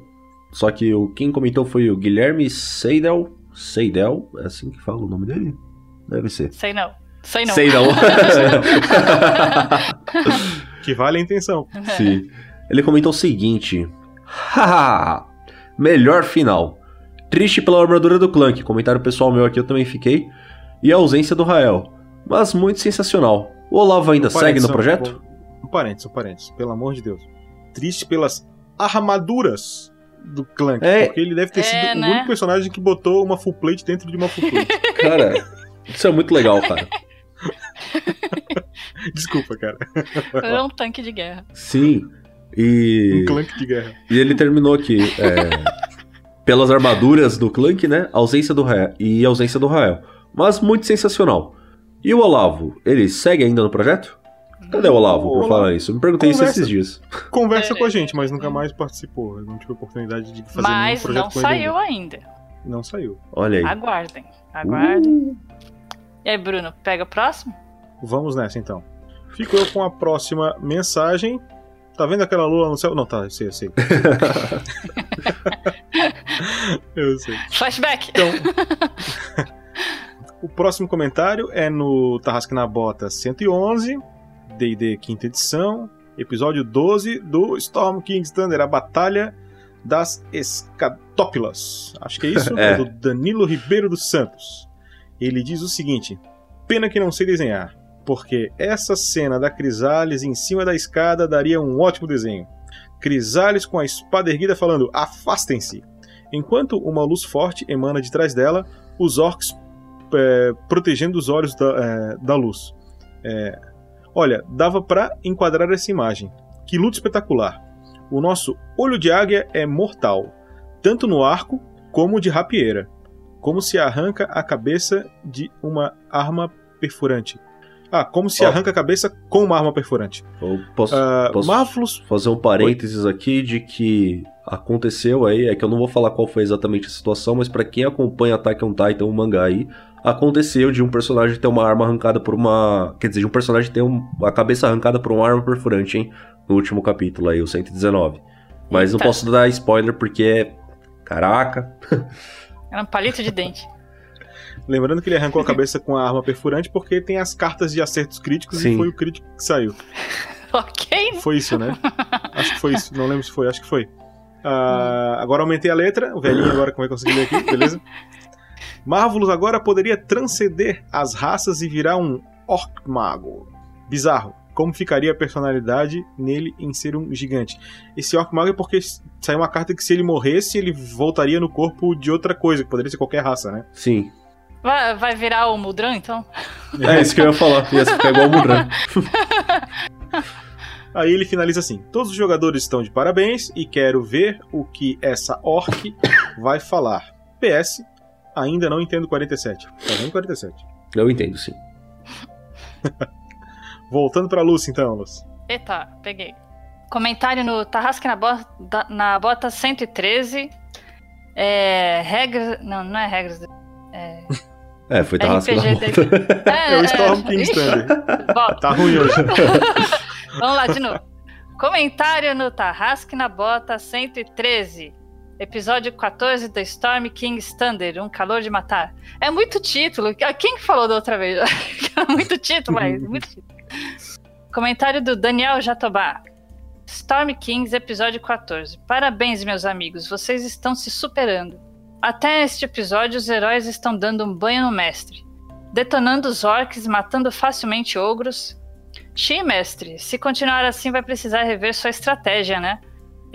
Speaker 4: só que o quem comentou foi o Guilherme Seidel. Seidel? É assim que fala o nome dele? Deve ser.
Speaker 5: Sei não. Sei não.
Speaker 4: Sei não.
Speaker 3: Que vale a intenção.
Speaker 4: Sim. Ele comentou o seguinte: Haha! Melhor final. Triste pela armadura do Clank. Comentário pessoal meu aqui, eu também fiquei. E a ausência do Rael. Mas muito sensacional. O Olavo ainda segue no projeto?
Speaker 3: Um parênteses, um parênteses. Pelo amor de Deus. Triste pelas armaduras do Clank.
Speaker 4: É.
Speaker 3: Porque ele deve ter
Speaker 5: É,
Speaker 3: sido
Speaker 5: né?
Speaker 3: o único personagem que botou uma full plate dentro de uma full plate.
Speaker 4: Cara, isso é muito legal, cara.
Speaker 3: Desculpa, cara.
Speaker 5: É um tanque de guerra.
Speaker 4: Sim. E.
Speaker 3: Um Clank de guerra.
Speaker 4: E ele terminou aqui. é, pelas armaduras do Clank, né? Ausência do Rael. E ausência do Rael. Mas muito sensacional. E o Olavo? Ele segue ainda no projeto? Cadê o Olavo por
Speaker 3: Olavo.
Speaker 4: falar isso? Eu me perguntei isso
Speaker 3: Conversa.
Speaker 4: esses dias.
Speaker 3: Conversa
Speaker 5: É,
Speaker 3: com a gente, mas nunca mais participou. Eu não tive oportunidade de fazer
Speaker 5: Mas
Speaker 3: nenhum projeto
Speaker 5: não
Speaker 3: com ele
Speaker 5: saiu
Speaker 3: ainda.
Speaker 5: ainda.
Speaker 3: Não saiu.
Speaker 4: Olha aí.
Speaker 5: Aguardem. Aguardem.
Speaker 3: Uh.
Speaker 5: E aí, Bruno, pega o próximo?
Speaker 3: Vamos nessa então. Fico eu com a próxima mensagem. Tá vendo aquela lua no céu? Não, tá, eu sei, eu sei. eu sei.
Speaker 5: Flashback!
Speaker 3: Então, o próximo comentário é no Tarrasque na Bota 111, D&D quinta edição, episódio 12 do Storm King's Thunder, a Batalha das Escatópilas. Acho que é isso,
Speaker 4: É.
Speaker 3: é do Danilo Ribeiro dos Santos. Ele diz o seguinte: Pena que não sei desenhar, porque essa cena da Crisales em cima da escada daria um ótimo desenho. Crisales com a espada erguida falando: Afastem-se! Enquanto uma luz forte emana de trás dela, os orcs é, protegendo os olhos da, é, da luz. É, olha, dava pra enquadrar essa imagem. Que luta espetacular. O nosso olho de águia é mortal, tanto no arco como de rapieira, como se arranca a cabeça de uma arma perfurante. Ah, como se arranca a cabeça com uma arma perfurante.
Speaker 4: Eu posso,
Speaker 3: Ah,
Speaker 4: posso
Speaker 3: Marvelous
Speaker 4: fazer um parênteses aqui de que aconteceu aí, é que eu não vou falar qual foi exatamente a situação, mas pra quem acompanha Attack on Titan, o mangá aí, aconteceu de um personagem ter uma arma arrancada por uma, quer dizer, de um personagem ter um- a cabeça arrancada por uma arma perfurante, hein, no último capítulo aí, o 119. Mas não
Speaker 5: Eita.
Speaker 4: posso dar spoiler porque é caraca.
Speaker 5: Era um palito de dente.
Speaker 3: Lembrando que ele arrancou a cabeça com a arma perfurante porque tem as cartas de acertos críticos
Speaker 4: Sim.
Speaker 3: e foi o crítico que saiu.
Speaker 5: ok?
Speaker 3: Foi isso, né? Acho que foi isso. Não lembro se foi, acho que foi. Ah, agora aumentei a letra. O velhinho agora como é que eu consegui ler aqui, beleza? Marvelous agora poderia transcender as raças e virar um Orc Mago. Bizarro. Como ficaria a personalidade nele em ser um gigante? Esse Orc Mago é porque saiu uma carta que se ele morresse, ele voltaria no corpo de outra coisa, que poderia ser qualquer raça, né?
Speaker 4: Sim.
Speaker 5: Vai, vai virar o Mudran, então?
Speaker 4: É isso que eu ia falar, ia ficar igual o Mudran.
Speaker 3: Aí ele finaliza assim: Todos os jogadores estão de parabéns e quero ver o que essa orc vai falar. PS, ainda não entendo 47. Tá vendo 47?
Speaker 4: Eu entendo, sim.
Speaker 3: Voltando pra Lucy então, Lucy.
Speaker 5: Eita, peguei. Comentário no Tarrasque na bota, na bota 113. É. Regras. Não, não é regras. É,
Speaker 4: É, foi Tarrasque na
Speaker 5: RPG
Speaker 4: bota.
Speaker 3: É, o Storm King
Speaker 5: volta.
Speaker 3: Tá ruim hoje.
Speaker 5: Vamos lá de novo. Comentário no Tarrasque na Bota 113. Episódio 14 da Storm King Thunder, Um Calor de Matar. É muito título. Quem que falou da outra vez? muito título, mas muito título. Comentário do Daniel Jatobá. Storm Kings, episódio 14. Parabéns, meus amigos. Vocês estão se superando. Até este episódio, os heróis estão dando um banho no mestre. Detonando os orcs, matando facilmente ogros, Xi, mestre, se continuar assim vai precisar rever sua estratégia, né?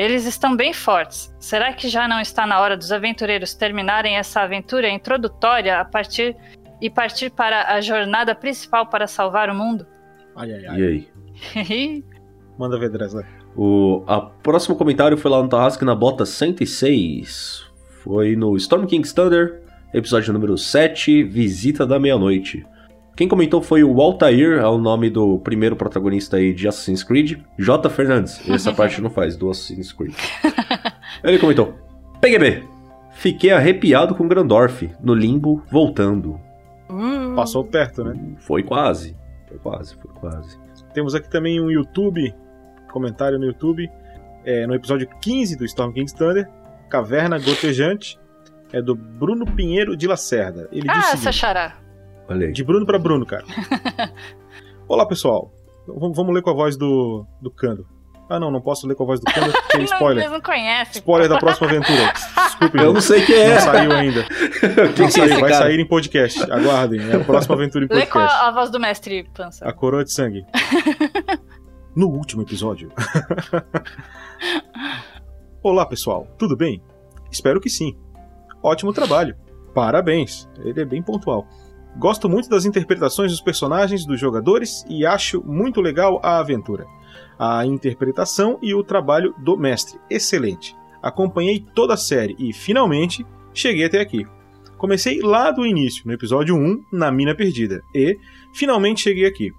Speaker 5: Eles estão bem fortes. Será que já não está na hora dos aventureiros terminarem essa aventura introdutória a partir e partir para a jornada principal para salvar o mundo?
Speaker 3: Ai, ai,
Speaker 4: E
Speaker 3: ai.
Speaker 4: aí?
Speaker 3: Manda ver, Dresler.
Speaker 4: O a próximo comentário foi lá no Tarrasque na bota 106. Foi no Storm King's Thunder, episódio número 7, Visita da Meia-Noite. Quem comentou foi o Altair, é o nome do primeiro protagonista aí de Assassin's Creed, J. Fernandes. Essa parte não faz, do Assassin's Creed. Ele comentou: PGB, fiquei arrepiado com Grandorf, no limbo, voltando.
Speaker 5: Uh,
Speaker 3: Passou perto, né?
Speaker 4: Foi quase, foi quase, foi quase.
Speaker 3: Temos aqui também um YouTube, comentário no YouTube, é, no episódio 15 do Storm King's Thunder, Caverna Gotejante, é do Bruno Pinheiro de Lacerda. Ele
Speaker 5: Ah,
Speaker 3: seguinte,
Speaker 5: Sachará.
Speaker 4: Olha aí.
Speaker 3: De Bruno pra Bruno, cara. Olá, pessoal. V- vamos ler com a voz do, do Cando. Ah, não, não posso ler com a voz do Cando porque é
Speaker 5: Não,
Speaker 3: spoiler.
Speaker 5: eles não conhecem.
Speaker 3: Spoiler da próxima aventura. Desculpe,
Speaker 4: Eu não sei quem é.
Speaker 3: Não saiu ainda.
Speaker 4: Quem
Speaker 3: Não
Speaker 4: que é
Speaker 3: saiu, vai sair em podcast. Aguardem. É a próxima aventura em
Speaker 5: Lê com
Speaker 3: podcast.
Speaker 5: a, a voz do mestre Pança.
Speaker 3: A coroa de sangue. No último episódio. Olá, pessoal. Tudo bem? Espero que sim. Ótimo trabalho. Parabéns. Ele é bem pontual. Gosto muito das interpretações dos personagens dos jogadores e acho muito legal a aventura. A interpretação e o trabalho do mestre. Excelente. Acompanhei toda a série e, finalmente, cheguei até aqui. Comecei lá do início, no episódio 1, na Mina Perdida, e finalmente cheguei aqui.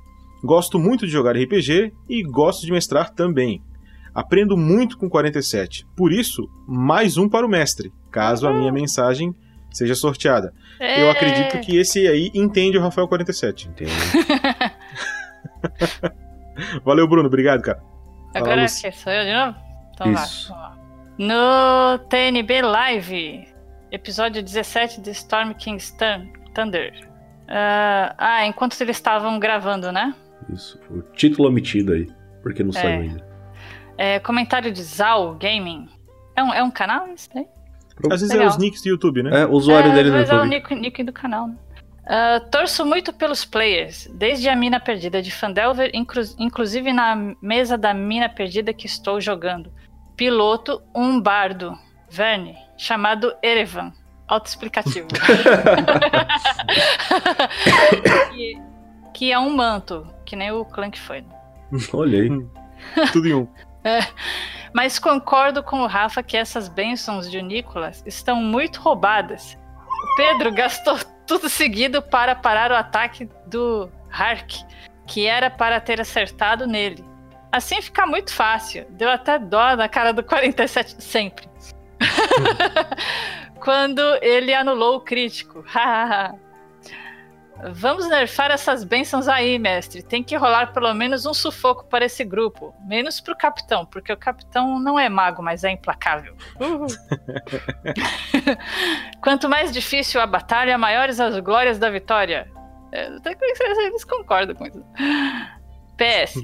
Speaker 3: Gosto muito de jogar RPG e gosto de mestrar também. Aprendo muito com 47, por isso, mais um para o mestre, caso a minha mensagem seja sorteada. Eu
Speaker 5: É.
Speaker 3: acredito que esse aí entende o Rafael 47.
Speaker 4: Entendo.
Speaker 3: Valeu, Bruno, obrigado, cara.
Speaker 5: Agora que sou eu de novo? Então vai,
Speaker 4: Isso.
Speaker 5: lá. No TNB Live, episódio 17 de Storm King's Thun- Thunder. Ah, ah, enquanto eles estavam gravando, né?
Speaker 4: Isso. Foi o título omitido aí. Porque não saiu ainda.
Speaker 5: É, comentário de Zal Gaming. É um, é um canal isso daí?
Speaker 3: Às vezes
Speaker 5: Legal.
Speaker 3: é os nicks do YouTube, né?
Speaker 4: É, o usuário
Speaker 5: é,
Speaker 4: dele no
Speaker 5: mas é o
Speaker 4: YouTube.
Speaker 5: nick, nick do canal, né? Ah, torço muito pelos players, desde a mina perdida de Fandelver, inclu inclusive na mesa da mina perdida que estou jogando. Piloto, um bardo, Verne, chamado Erevan. Autoexplicativo. que, que é um manto, que nem o Clank foi.
Speaker 4: Olha aí.
Speaker 3: Tudo em um.
Speaker 5: Mas concordo com o Rafa que essas bênçãos de Nicolas estão muito roubadas. O Pedro gastou tudo seguido para parar o ataque do Hark, que era para ter acertado nele. Assim fica muito fácil. Deu até dó na cara do 47 sempre. Quando ele anulou o crítico. Vamos nerfar essas bênçãos aí, mestre. Tem que rolar pelo menos um sufoco para esse grupo. Menos pro capitão, porque o capitão não é mago, mas é implacável. Quanto mais difícil a batalha, maiores as glórias da vitória. É, até que eles concordam com isso. PS.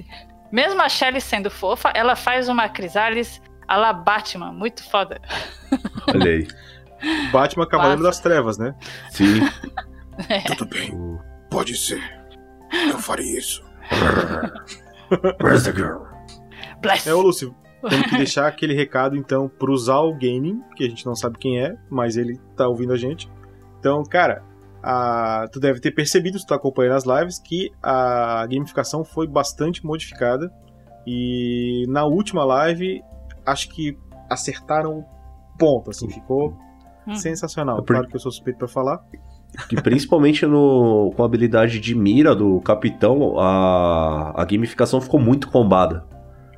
Speaker 5: Mesmo a Shelly sendo fofa, ela faz uma Crisalis a la Batman. Muito foda.
Speaker 4: Olha aí.
Speaker 3: Batman Cavaleiro das Trevas, né?
Speaker 4: Sim.
Speaker 1: Tudo bem. Pode ser. Eu farei isso.
Speaker 4: Where's the girl?
Speaker 5: Bless.
Speaker 3: É, ô Lúcio, tem que deixar aquele recado, então, pro Zal Gaming, que a gente não sabe quem é, mas ele tá ouvindo a gente. Então, cara, a- tu deve ter percebido, se tu tá acompanhando as lives, que a gamificação foi bastante modificada. E na última live, acho que acertaram o ponto, assim, ficou
Speaker 5: Hum.
Speaker 3: sensacional.
Speaker 4: É por-
Speaker 3: Claro que eu sou suspeito pra falar.
Speaker 4: Que principalmente no, com a habilidade de mira do capitão, a, a gamificação ficou muito combada.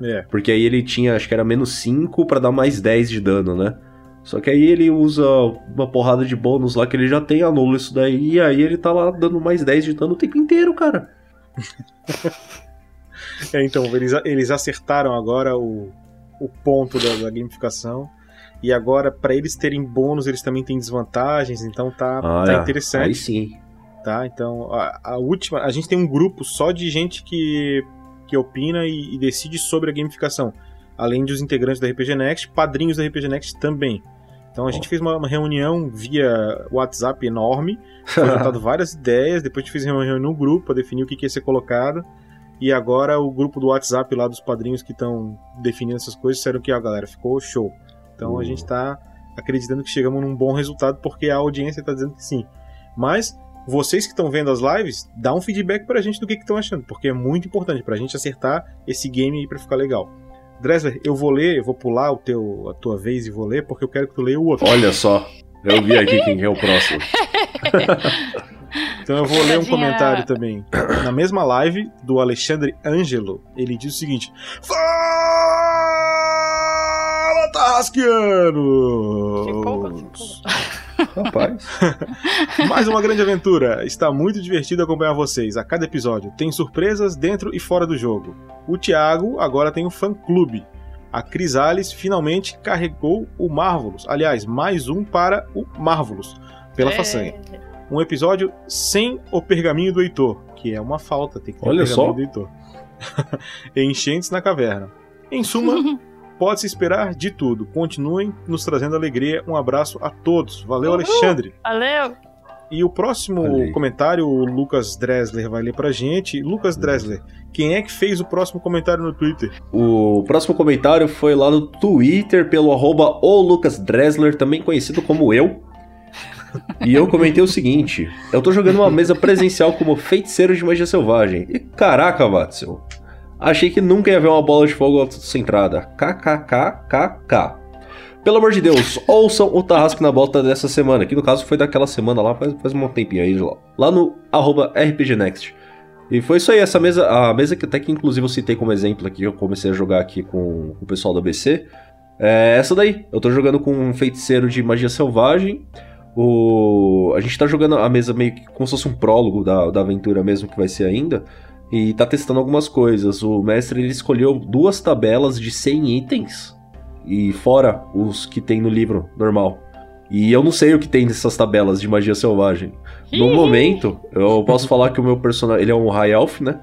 Speaker 3: É.
Speaker 4: Porque aí ele tinha, acho que era menos 5 pra dar mais 10 de dano, né? Só que aí ele usa uma porrada de bônus lá que ele já tem, anula isso daí, e aí ele tá lá dando mais 10 de dano o tempo inteiro, cara.
Speaker 3: É, então, eles, eles acertaram agora o, o ponto da, da gamificação. E agora, pra eles terem bônus, eles também têm desvantagens, então tá,
Speaker 4: Ah,
Speaker 3: tá
Speaker 4: é.
Speaker 3: interessante.
Speaker 4: Aí sim.
Speaker 3: Tá? Então, a, a última. A gente tem um grupo só de gente que, que opina e, e decide sobre a gamificação. Além dos integrantes da RPG Next, padrinhos da RPG Next também. Então a gente fez uma, reunião via WhatsApp enorme, foi juntado várias ideias, depois a gente fez uma reunião no grupo para definir o que, que ia ser colocado. E agora o grupo do WhatsApp lá dos padrinhos que estão definindo essas coisas disseram que, ó, galera, ficou show. Então a gente tá acreditando que chegamos num bom resultado porque a audiência tá dizendo que sim. Mas vocês que estão vendo as lives, dá um feedback pra gente do que estão achando, porque é muito importante pra gente acertar esse game aí pra ficar legal. Dressler, eu vou ler, eu vou pular o teu, a tua vez e vou ler, porque eu quero que tu leia o outro.
Speaker 4: Olha só. Eu vi aqui quem é o próximo.
Speaker 3: Então eu vou ler um comentário também. Na mesma live do Alexandre Ângelo, ele diz o seguinte: Fala, Tasquiano!
Speaker 5: Ficou.
Speaker 4: Rapaz.
Speaker 3: Mais uma grande aventura. Está muito divertido acompanhar vocês a cada episódio. Tem surpresas dentro e fora do jogo. O Thiago agora tem um fã-clube. A Crisales finalmente carregou o Marvelous. Aliás, mais um para o Marvelous, pela
Speaker 5: É.
Speaker 3: façanha. Um episódio sem o pergaminho do Heitor, que é uma falta, tem que ter
Speaker 4: Olha
Speaker 3: o pergaminho
Speaker 4: só.
Speaker 3: do Heitor. Enchentes na caverna. Em suma, pode-se esperar de tudo. Continuem nos trazendo alegria. Um abraço a todos. Valeu,
Speaker 5: Uhul.
Speaker 3: Alexandre.
Speaker 5: Valeu.
Speaker 3: E o próximo
Speaker 4: aí.
Speaker 3: comentário, o Lucas Dressler vai ler pra gente. Lucas Dressler, quem é que fez o próximo comentário no Twitter?
Speaker 4: O próximo comentário foi lá no Twitter pelo arroba o Lucas Dressler, também conhecido como eu. E eu comentei o seguinte: eu tô jogando uma mesa presencial como feiticeiro de magia selvagem. E caraca, Watson, achei que nunca ia ver uma bola de fogo autocentrada. KKKKK. Pelo amor de Deus, ouçam o Tarrasque na Bota dessa semana, que no caso foi daquela semana lá, faz, faz um tempinho aí, lá, lá no arroba RPG Next. E foi isso aí, essa mesa, a mesa que até que inclusive eu citei como exemplo aqui, eu comecei a jogar aqui com, com o pessoal do ABC, é essa daí. Eu tô jogando com um feiticeiro de magia selvagem, o... a gente tá jogando a mesa meio que como se fosse um prólogo da, da aventura mesmo que vai ser ainda, e tá testando algumas coisas. O mestre ele escolheu duas tabelas de 100 itens, e fora os que tem no livro normal. E eu não sei o que tem nessas tabelas de magia selvagem. No momento, eu posso falar que o meu personagem, ele é um High Elf, né?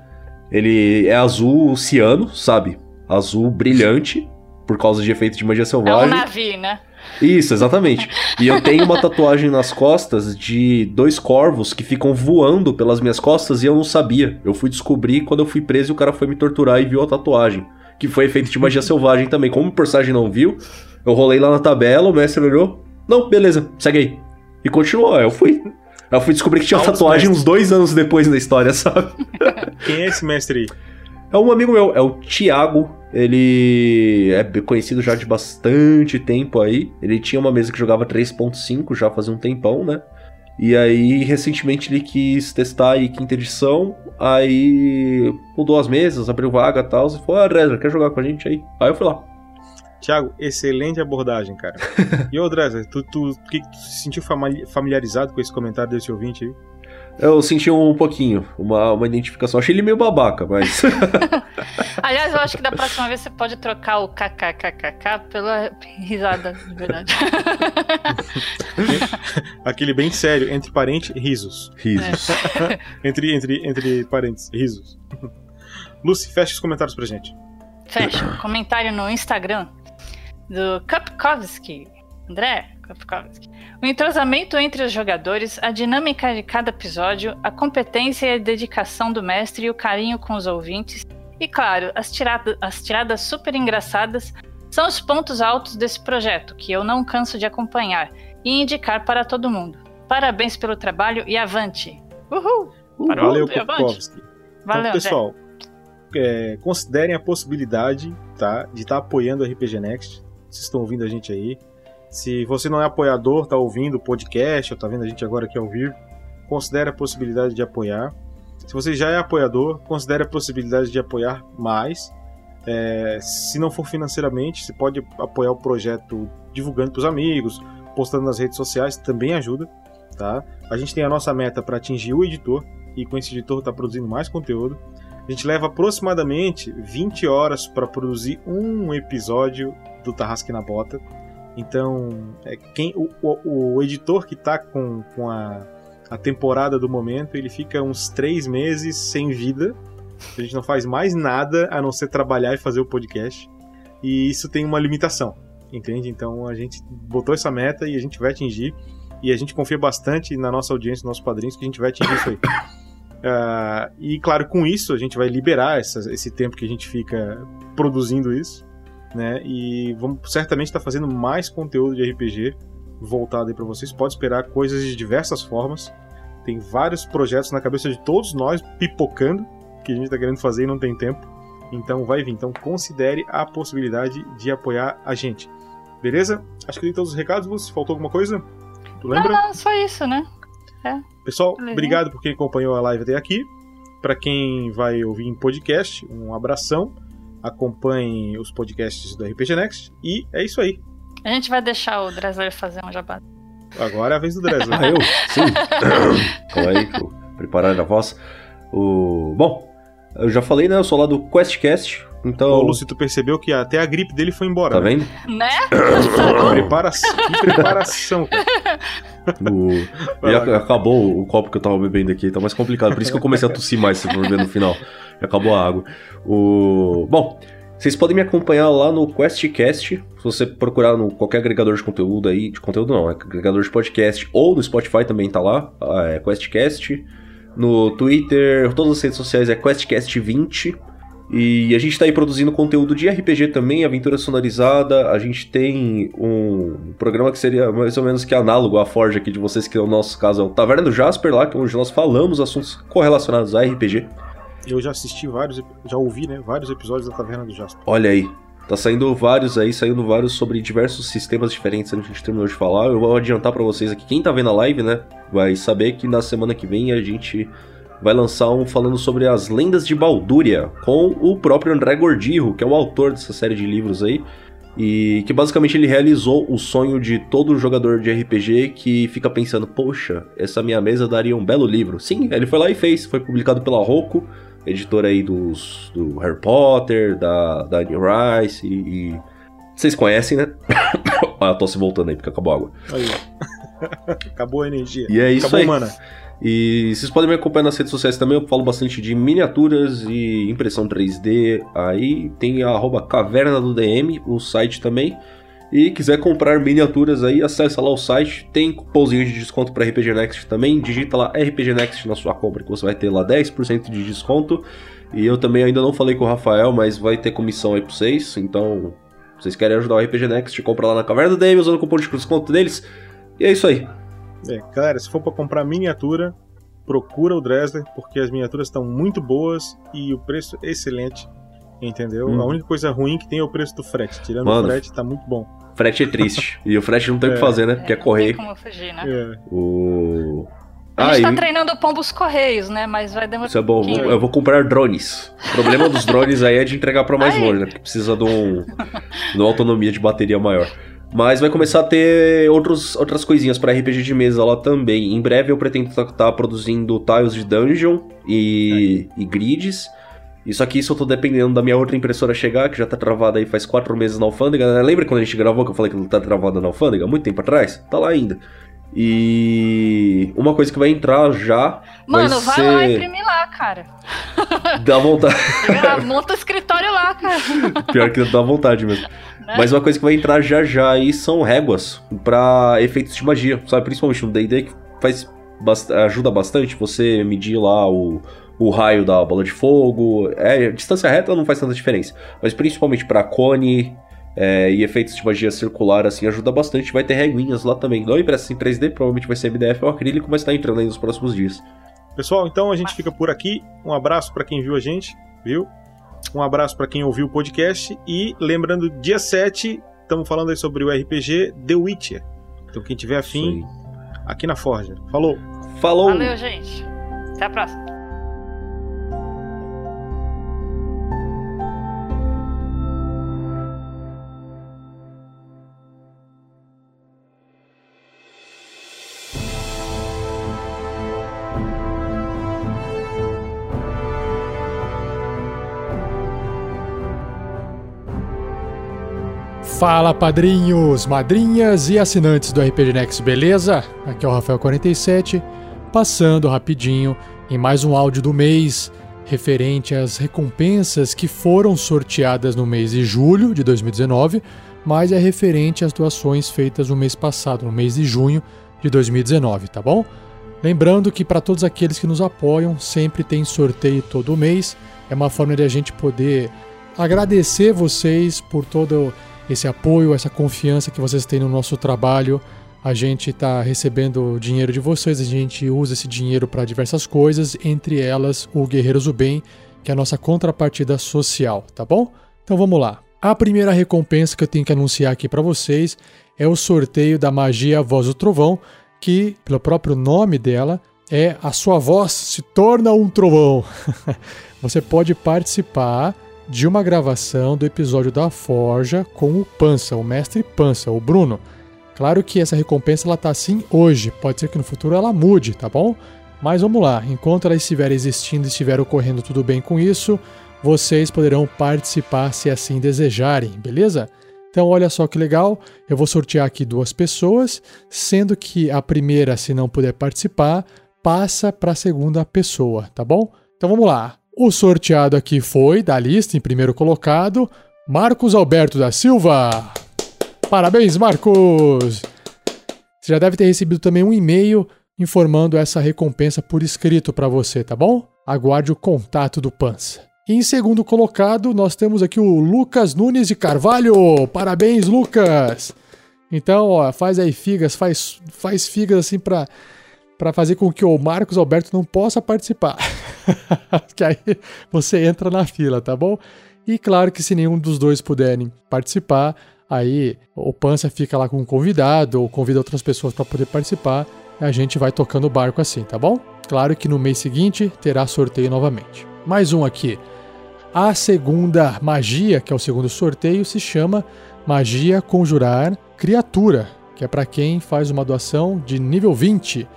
Speaker 4: Ele é azul ciano, sabe? Azul brilhante, por causa de efeito de magia
Speaker 5: É um
Speaker 4: selvagem.
Speaker 5: navio, né?
Speaker 4: Isso, exatamente. E eu tenho uma tatuagem nas costas de dois corvos que ficam voando pelas minhas costas e eu não sabia. Eu fui descobrir quando eu fui preso e o cara foi me torturar e viu a tatuagem. Que foi efeito de magia selvagem também. Como o personagem não viu, eu rolei lá na tabela, o mestre olhou. Não, beleza, segue aí. E continuou, eu fui. Eu fui descobrir que tinha
Speaker 3: Altos
Speaker 4: tatuagem uns dois anos depois da história, sabe?
Speaker 3: Quem é esse mestre aí?
Speaker 4: É um amigo meu, é o Thiago. Ele é conhecido já de bastante tempo aí. Ele tinha uma mesa que jogava 3.5 já fazia um tempão, né? E aí, recentemente ele quis testar aí quinta edição. Aí mudou as mesas, abriu vaga e tal. E falou: Ah, Dresler, quer jogar com a gente aí? Aí eu fui lá.
Speaker 3: Tiago, excelente abordagem, cara. E ô, Dresler, tu, tu, que, tu se sentiu familiarizado com esse comentário desse ouvinte aí?
Speaker 4: Eu senti um pouquinho, uma, uma identificação. Achei ele meio babaca, mas.
Speaker 5: Aliás, eu acho que da próxima vez você pode trocar o kkkk pela risada de verdade.
Speaker 3: Aquele bem sério, entre parentes, risos.
Speaker 4: Risos.
Speaker 3: Entre, entre, entre parentes, risos. Lucy, fecha os comentários pra gente.
Speaker 5: Fecha. Comentário no Instagram do Kapkowski. André Kapkowski. O entrosamento entre os jogadores, a dinâmica de cada episódio, a competência e a dedicação do mestre e o carinho com os ouvintes. E claro, as, tirada, as tiradas super engraçadas são os pontos altos desse projeto, que eu não canso de acompanhar e indicar para todo mundo. Parabéns pelo trabalho e avante! Uhul! Parou,
Speaker 3: Valeu,
Speaker 5: avante.
Speaker 3: Kopkovski.
Speaker 5: Valeu,
Speaker 3: então, pessoal, é, considerem a possibilidade tá, de estar apoiando o RPG Next. Vocês estão ouvindo a gente aí. Se você não é apoiador, tá ouvindo o podcast, ou tá vendo a gente agora aqui ao vivo, considere a possibilidade de apoiar. Se você já é apoiador, considere a possibilidade de apoiar mais. É, se não for financeiramente, você pode apoiar o projeto divulgando para os amigos, postando nas redes sociais, também ajuda. Tá? A gente tem a nossa meta para atingir o editor, e com esse editor está produzindo mais conteúdo. A gente leva aproximadamente 20 horas para produzir um episódio do Tarrasque na Bota. Então, é, quem, o, o, o editor que está com, com a, a temporada do momento, ele fica uns três meses sem vida. A gente não faz mais nada a não ser trabalhar e fazer o podcast. E isso tem uma limitação, entende? Então a gente botou essa meta e a gente vai atingir. E a gente confia bastante na nossa audiência, nos nossos padrinhos, que a gente vai atingir isso aí. Uh, e claro, com isso a gente vai liberar essa, esse tempo que a gente fica produzindo isso, né? E vamos certamente estar fazendo mais conteúdo de RPG voltado aí para vocês. Pode esperar coisas de diversas formas. Tem vários projetos na cabeça de todos nós pipocando que a gente está querendo fazer e não tem tempo. Então vai vir. Então considere a possibilidade de apoiar a gente. Beleza? Acho que dei todos os recados, Lúcio. Faltou alguma coisa? Tu lembra?
Speaker 5: Não, não, só isso, né?
Speaker 3: Pessoal,
Speaker 5: Beleza.
Speaker 3: obrigado por quem acompanhou a live até aqui. Para quem vai ouvir em podcast, um abração. Acompanhe os podcasts do RPG Next. E é isso aí.
Speaker 5: A gente vai deixar o Dresler fazer um jabá.
Speaker 3: Agora é a vez do Dresler.
Speaker 4: Ah, eu? Sim. Calma aí, preparar a voz. O... Bom, eu já falei, né? Eu sou lá do QuestCast. Então.
Speaker 3: Ô, Lúcio, tu percebeu que até a gripe dele foi embora.
Speaker 4: Tá
Speaker 3: né?
Speaker 4: vendo?
Speaker 5: Né?
Speaker 3: Preparação, que preparação, cara.
Speaker 4: O... E acabou o copo que eu tava bebendo aqui, tá mais complicado. Por isso que eu comecei a tossir mais, se for ver no final. E acabou a água. O... Bom, vocês podem me acompanhar lá no QuestCast. Se você procurar no qualquer agregador de conteúdo aí, de conteúdo não, é agregador de podcast, ou no Spotify também tá lá, ah, é QuestCast. No Twitter, todas as redes sociais é QuestCast20. E a gente tá aí produzindo conteúdo de RPG também, aventura sonorizada. A gente tem um programa que seria mais ou menos que análogo à Forge aqui de vocês, que é o nosso caso é o Taverna do Jasper lá, que é onde nós falamos assuntos correlacionados a RPG.
Speaker 3: Eu já assisti vários, já ouvi, né, vários episódios da Taverna do Jasper.
Speaker 4: Olha aí, tá saindo vários aí, saindo vários sobre diversos sistemas diferentes a gente terminou de falar. Eu vou adiantar pra vocês aqui, quem tá vendo a live, né, vai saber que na semana que vem a gente vai lançar um falando sobre as lendas de Baldúria, com o próprio André Gordirro, que é o autor dessa série de livros aí. E que basicamente ele realizou o sonho de todo jogador de RPG que fica pensando, poxa, essa minha mesa daria um belo livro. Sim, ele foi lá e fez, foi publicado pela Roku, editora aí dos, do Harry Potter, da, da Rice e, e- Vocês conhecem, né? ah, tô se voltando aí porque acabou a água.
Speaker 3: Aí. Acabou a energia.
Speaker 4: E é isso
Speaker 3: Acabou,
Speaker 4: aí.
Speaker 3: mana.
Speaker 4: E vocês podem me acompanhar nas redes sociais também, eu falo bastante de miniaturas e impressão 3D. Aí tem a arroba caverna do DM, o site também. E quiser comprar miniaturas aí, acessa lá o site. Tem cupomzinho de desconto para RPG Next também. Digita lá RPG Next na sua compra, que você vai ter lá 10% de desconto. E eu também ainda não falei com o Rafael, mas vai ter comissão aí pra vocês. Então, vocês querem ajudar o RPG Next, compra lá na Caverna do DM usando o cupom de desconto deles. E é isso aí.
Speaker 3: É, galera, se for pra comprar miniatura, procura o Dresler, porque as miniaturas estão muito boas e o preço é excelente. Entendeu?
Speaker 4: Hum.
Speaker 3: A única coisa ruim que tem é o preço do frete. Tirando
Speaker 4: Mano.
Speaker 3: o frete, tá muito bom.
Speaker 4: Frete é triste. e o frete não tem o que
Speaker 3: É.
Speaker 4: fazer, né? Porque é
Speaker 5: não
Speaker 4: correr.
Speaker 5: tem como fugir, né?
Speaker 3: É.
Speaker 4: O.
Speaker 5: A
Speaker 4: Ah,
Speaker 5: gente tá
Speaker 4: e-
Speaker 5: treinando pombos correios, né? Mas vai demorar.
Speaker 4: Isso é bom,
Speaker 5: um
Speaker 4: eu vou comprar drones. O problema dos drones aí é de entregar pra mais
Speaker 5: Ai.
Speaker 4: longe, né? Porque precisa de, um, de uma autonomia de bateria maior. Mas vai começar a ter outros, outras coisinhas pra RPG de mesa lá também. Em breve eu pretendo estar produzindo tiles de dungeon e, e grids. Isso aqui só tô dependendo da minha outra impressora chegar, que já tá travada aí faz quatro meses na alfândega. né? Lembra quando a gente gravou que eu falei que ela tá travada na alfândega? Muito tempo atrás? Tá lá ainda. E uma coisa que vai entrar já
Speaker 5: Mano, vai,
Speaker 4: ser...
Speaker 5: lá imprimir lá, cara.
Speaker 4: Dá vontade.
Speaker 5: Lá, Monta o escritório lá, cara.
Speaker 4: Pior que dá vontade mesmo.
Speaker 5: Né?
Speaker 4: Mas uma coisa que vai entrar já já aí são réguas pra efeitos de magia, sabe? Principalmente no D&D que faz bast- ajuda bastante você medir lá o, o raio da bola de fogo. É, distância reta não faz tanta diferença, mas principalmente pra cone é, e efeitos de magia circular assim ajuda bastante. Vai ter reguinhas lá também. Não impressa em 3D, provavelmente vai ser MDF ou acrílico, mas tá entrando aí nos próximos dias.
Speaker 3: Pessoal, então a gente fica por aqui. Um abraço pra quem viu a gente, viu? Um abraço pra quem ouviu o podcast. E lembrando, dia 7, estamos falando aí sobre o RPG The Witcher. Então quem tiver afim, aqui na Forja. Falou!
Speaker 4: Falou!
Speaker 5: Valeu, gente. Até a próxima.
Speaker 6: Fala padrinhos, madrinhas e assinantes do RPG Next, beleza? Aqui é o Rafael47, passando rapidinho em mais um áudio do mês referente às recompensas que foram sorteadas no mês de julho de 2019, mas é referente às doações feitas no mês passado, no mês de junho de 2019, tá bom? Lembrando que para todos aqueles que nos apoiam, sempre tem sorteio todo mês. É uma forma de a gente poder agradecer vocês por todo esse apoio, essa confiança que vocês têm no nosso trabalho. A gente está recebendo dinheiro de vocês, a gente usa esse dinheiro para diversas coisas, entre elas o Guerreiros do Bem, que é a nossa contrapartida social, tá bom? Então vamos lá. A primeira recompensa que eu tenho que anunciar aqui para vocês é o sorteio da magia Voz do Trovão, que, pelo próprio nome dela, é a sua voz se torna um trovão. Você pode participar de uma gravação do episódio da Forja com o Pança, o mestre Pança, o Bruno. Claro que essa recompensa ela tá assim hoje, pode ser que no futuro ela mude, tá bom? Mas vamos lá, enquanto ela estiver existindo e estiver ocorrendo tudo bem com isso, vocês poderão participar se assim desejarem, beleza? Então olha só que legal, eu vou sortear aqui duas pessoas, sendo que a primeira, se não puder participar, passa para a segunda pessoa, tá bom? Então vamos lá. O sorteado aqui foi, da lista, em primeiro colocado, Marcos Alberto da Silva. Parabéns, Marcos! Você já deve ter recebido também um e-mail informando essa recompensa por escrito para você, tá bom? Aguarde o contato do Pança. Em segundo colocado, nós temos aqui o Lucas Nunes de Carvalho. Parabéns, Lucas! Então, ó, faz aí figas, faz, faz figas assim para fazer com que o Marcos Alberto não possa participar. que aí você entra na fila, tá bom? E claro que se nenhum dos dois puderem participar, aí o Pança fica lá com um convidado ou convida outras pessoas para poder participar. E a gente vai tocando o barco assim, tá bom? Claro que no mês seguinte terá sorteio novamente. Mais um aqui. A segunda magia, que é o segundo sorteio, se chama Magia Conjurar Criatura, que é para quem faz uma doação de nível 20.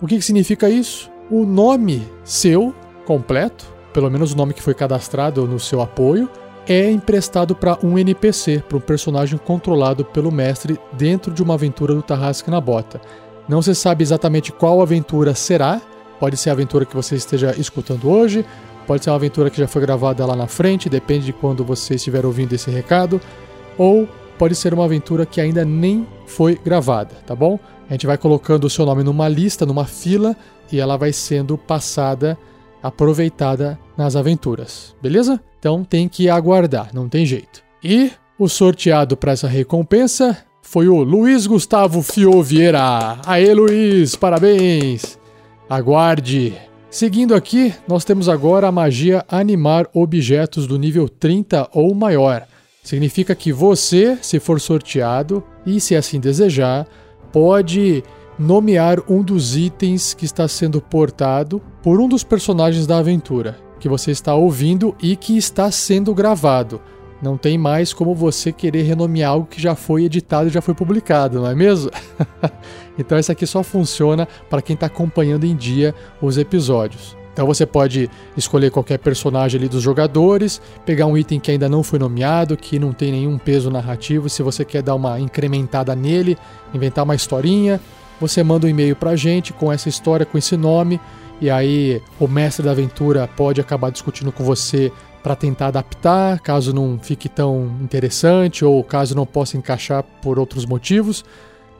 Speaker 6: O que, que significa isso? O nome seu completo, pelo menos o nome que foi cadastrado no seu apoio, é emprestado para um NPC, para um personagem controlado pelo mestre dentro de uma aventura do Tarrasque na Bota. Não se sabe exatamente qual aventura será, pode ser a aventura que você esteja escutando hoje, pode ser uma aventura que já foi gravada lá na frente, depende de quando você estiver ouvindo esse recado, ou pode ser uma aventura que ainda nem foi gravada, tá bom? A gente vai colocando o seu nome numa lista, numa fila, e ela vai sendo passada, aproveitada nas aventuras, beleza? Então tem que aguardar, não tem jeito. E o sorteado para essa recompensa foi o Luiz Gustavo Fio Vieira. Aê, Luiz, parabéns! Aguarde! Seguindo aqui, nós temos agora a magia animar objetos do nível 30 ou maior. Significa que você, se for sorteado e se assim desejar, pode nomear um dos itens que está sendo portado por um dos personagens da aventura que você está ouvindo e que está sendo gravado. Não tem mais como você querer renomear algo que já foi editado e já foi publicado, não é mesmo? então essa aqui só funciona para quem está acompanhando em dia os episódios. Então você pode escolher qualquer personagem ali dos jogadores, pegar um item que ainda não foi nomeado, que não tem nenhum peso narrativo, se você quer dar uma incrementada nele, inventar uma historinha, você manda um e-mail pra gente com essa história, com esse nome, e aí o mestre da aventura pode acabar discutindo com você para tentar adaptar, caso não fique tão interessante ou caso não possa encaixar por outros motivos.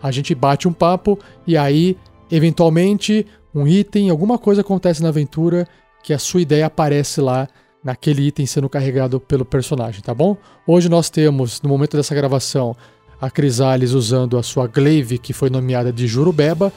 Speaker 6: A gente bate um papo e aí, eventualmente, um item, alguma coisa acontece na aventura que a sua ideia aparece lá naquele item sendo carregado pelo personagem, tá bom? Hoje nós temos, no momento dessa gravação, a Crisales usando a sua glaive, que foi nomeada de Jurubeba,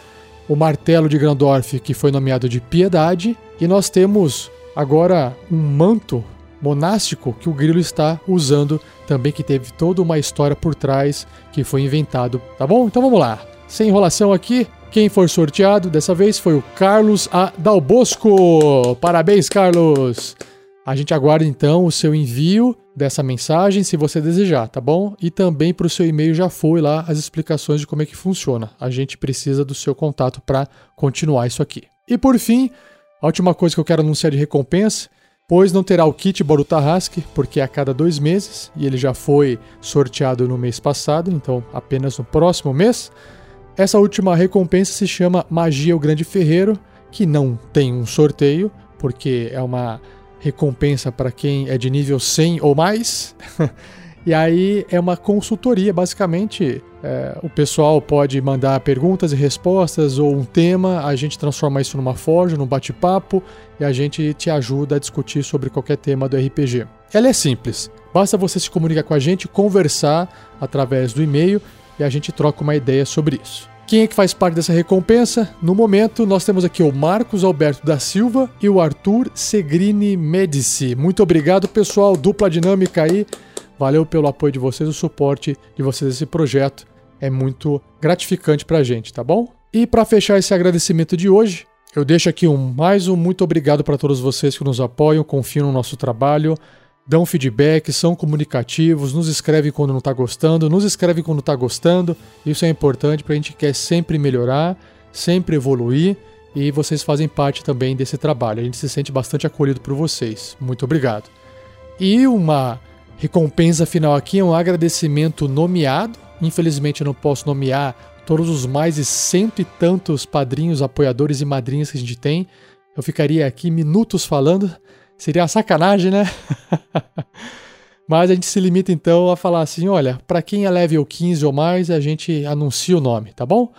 Speaker 6: o martelo de Grandorf, que foi nomeado de Piedade, e nós temos agora um manto monástico que o Grilo está usando também, que teve toda uma história por trás que foi inventado, tá bom? Então vamos lá. Sem enrolação aqui, quem for sorteado dessa vez foi o Carlos A. Dalbosco. Parabéns, Carlos! A gente aguarda então o seu envio dessa mensagem, se você desejar, tá bom? E também para o seu e-mail já foi lá as explicações de como é que funciona. A gente precisa do seu contato para continuar isso aqui. E por fim, a última coisa que eu quero anunciar de recompensa, pois não terá o kit Boruto Tarrasque, porque é a cada dois meses, e ele já foi sorteado no mês passado, então apenas no próximo mês. Essa última recompensa se chama Magia o Grande Ferreiro, que não tem um sorteio, porque é uma recompensa para quem é de nível 100 ou mais. e aí é uma consultoria, basicamente. É, o pessoal pode mandar perguntas e respostas ou um tema, a gente transforma isso numa forja, num bate-papo e a gente te ajuda a discutir sobre qualquer tema do RPG. Ela é simples, basta você se comunicar com a gente, conversar através do e-mail e a gente troca uma ideia sobre isso. Quem é que faz parte dessa recompensa? No momento, nós temos aqui o Marcos Alberto da Silva e o Arthur Segrini Medici. Muito obrigado, pessoal, dupla dinâmica aí. Valeu pelo apoio de vocês, o suporte de vocês nesse projeto. É muito gratificante pra gente, tá bom? E para fechar esse agradecimento de hoje, eu deixo aqui um mais um muito obrigado para todos vocês que nos apoiam, confiam no nosso trabalho dão feedback, são comunicativos, nos escrevem quando não está gostando, nos escrevem quando está gostando. Isso é importante para a gente quer sempre melhorar, sempre evoluir e vocês fazem parte também desse trabalho. A gente se sente bastante acolhido por vocês. Muito obrigado. E uma recompensa final aqui é um agradecimento nomeado. Infelizmente eu não posso nomear todos os mais de cento e tantos padrinhos, apoiadores e madrinhas que a gente tem. Eu ficaria aqui minutos falando, Seria uma sacanagem, né? Mas a gente se limita então a falar assim: olha, para quem é level 15 ou mais, a gente anuncia o nome, tá bom?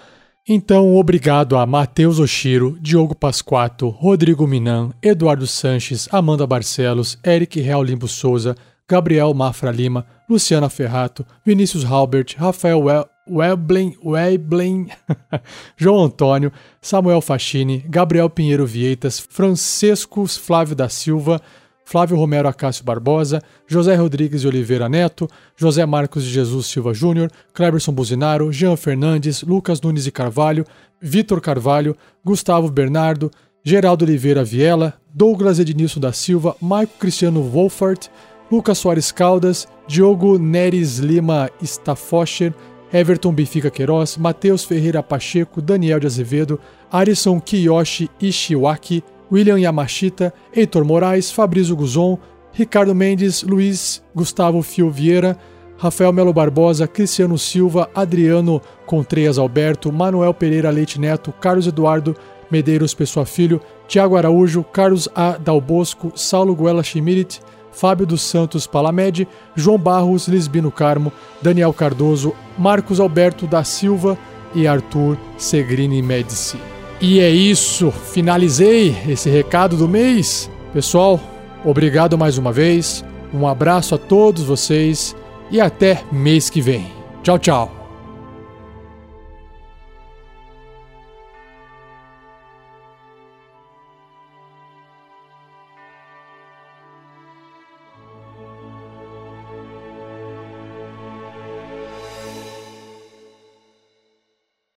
Speaker 6: Então, obrigado a Matheus Oshiro, Diogo Pasquato, Rodrigo Minan, Eduardo Sanches, Amanda Barcelos, Eric Real Limbo Souza, Gabriel Mafra Lima, Luciana Ferrato, Vinícius Halbert, Rafael Weblen, Weblen, João Antônio, Samuel Fachini, Gabriel Pinheiro Vieitas, Francisco Flávio da Silva, Flávio Romero Acácio Barbosa, José Rodrigues de Oliveira Neto, José Marcos de Jesus Silva Júnior, Cleberson Buzinaro, Jean Fernandes, Lucas Nunes de Carvalho, Vitor Carvalho, Gustavo Bernardo, Geraldo Oliveira Viela, Douglas Ednilson da Silva, Maico Cristiano Wolfart, Lucas Soares Caldas, Diogo Neres Lima Staffocher, Everton Bifica Queiroz, Matheus Ferreira Pacheco, Daniel de Azevedo, Arison Kiyoshi Ishiwaki, William Yamashita, Heitor Moraes, Fabrício Guzon, Ricardo Mendes, Luiz Gustavo Fio Vieira, Rafael Melo Barbosa, Cristiano Silva, Adriano Contreias Alberto, Manuel Pereira Leite Neto, Carlos Eduardo Medeiros Pessoa Filho, Tiago Araújo, Carlos A. Dalbosco, Saulo Guela Chimirit, Fábio dos Santos Palamed, João Barros Lisbino Carmo, Daniel Cardoso, Marcos Alberto da Silva e Arthur Segrini Medici. E é isso, finalizei esse recado do mês. Pessoal, obrigado mais uma vez, um abraço a todos vocês e até mês que vem. Tchau, tchau.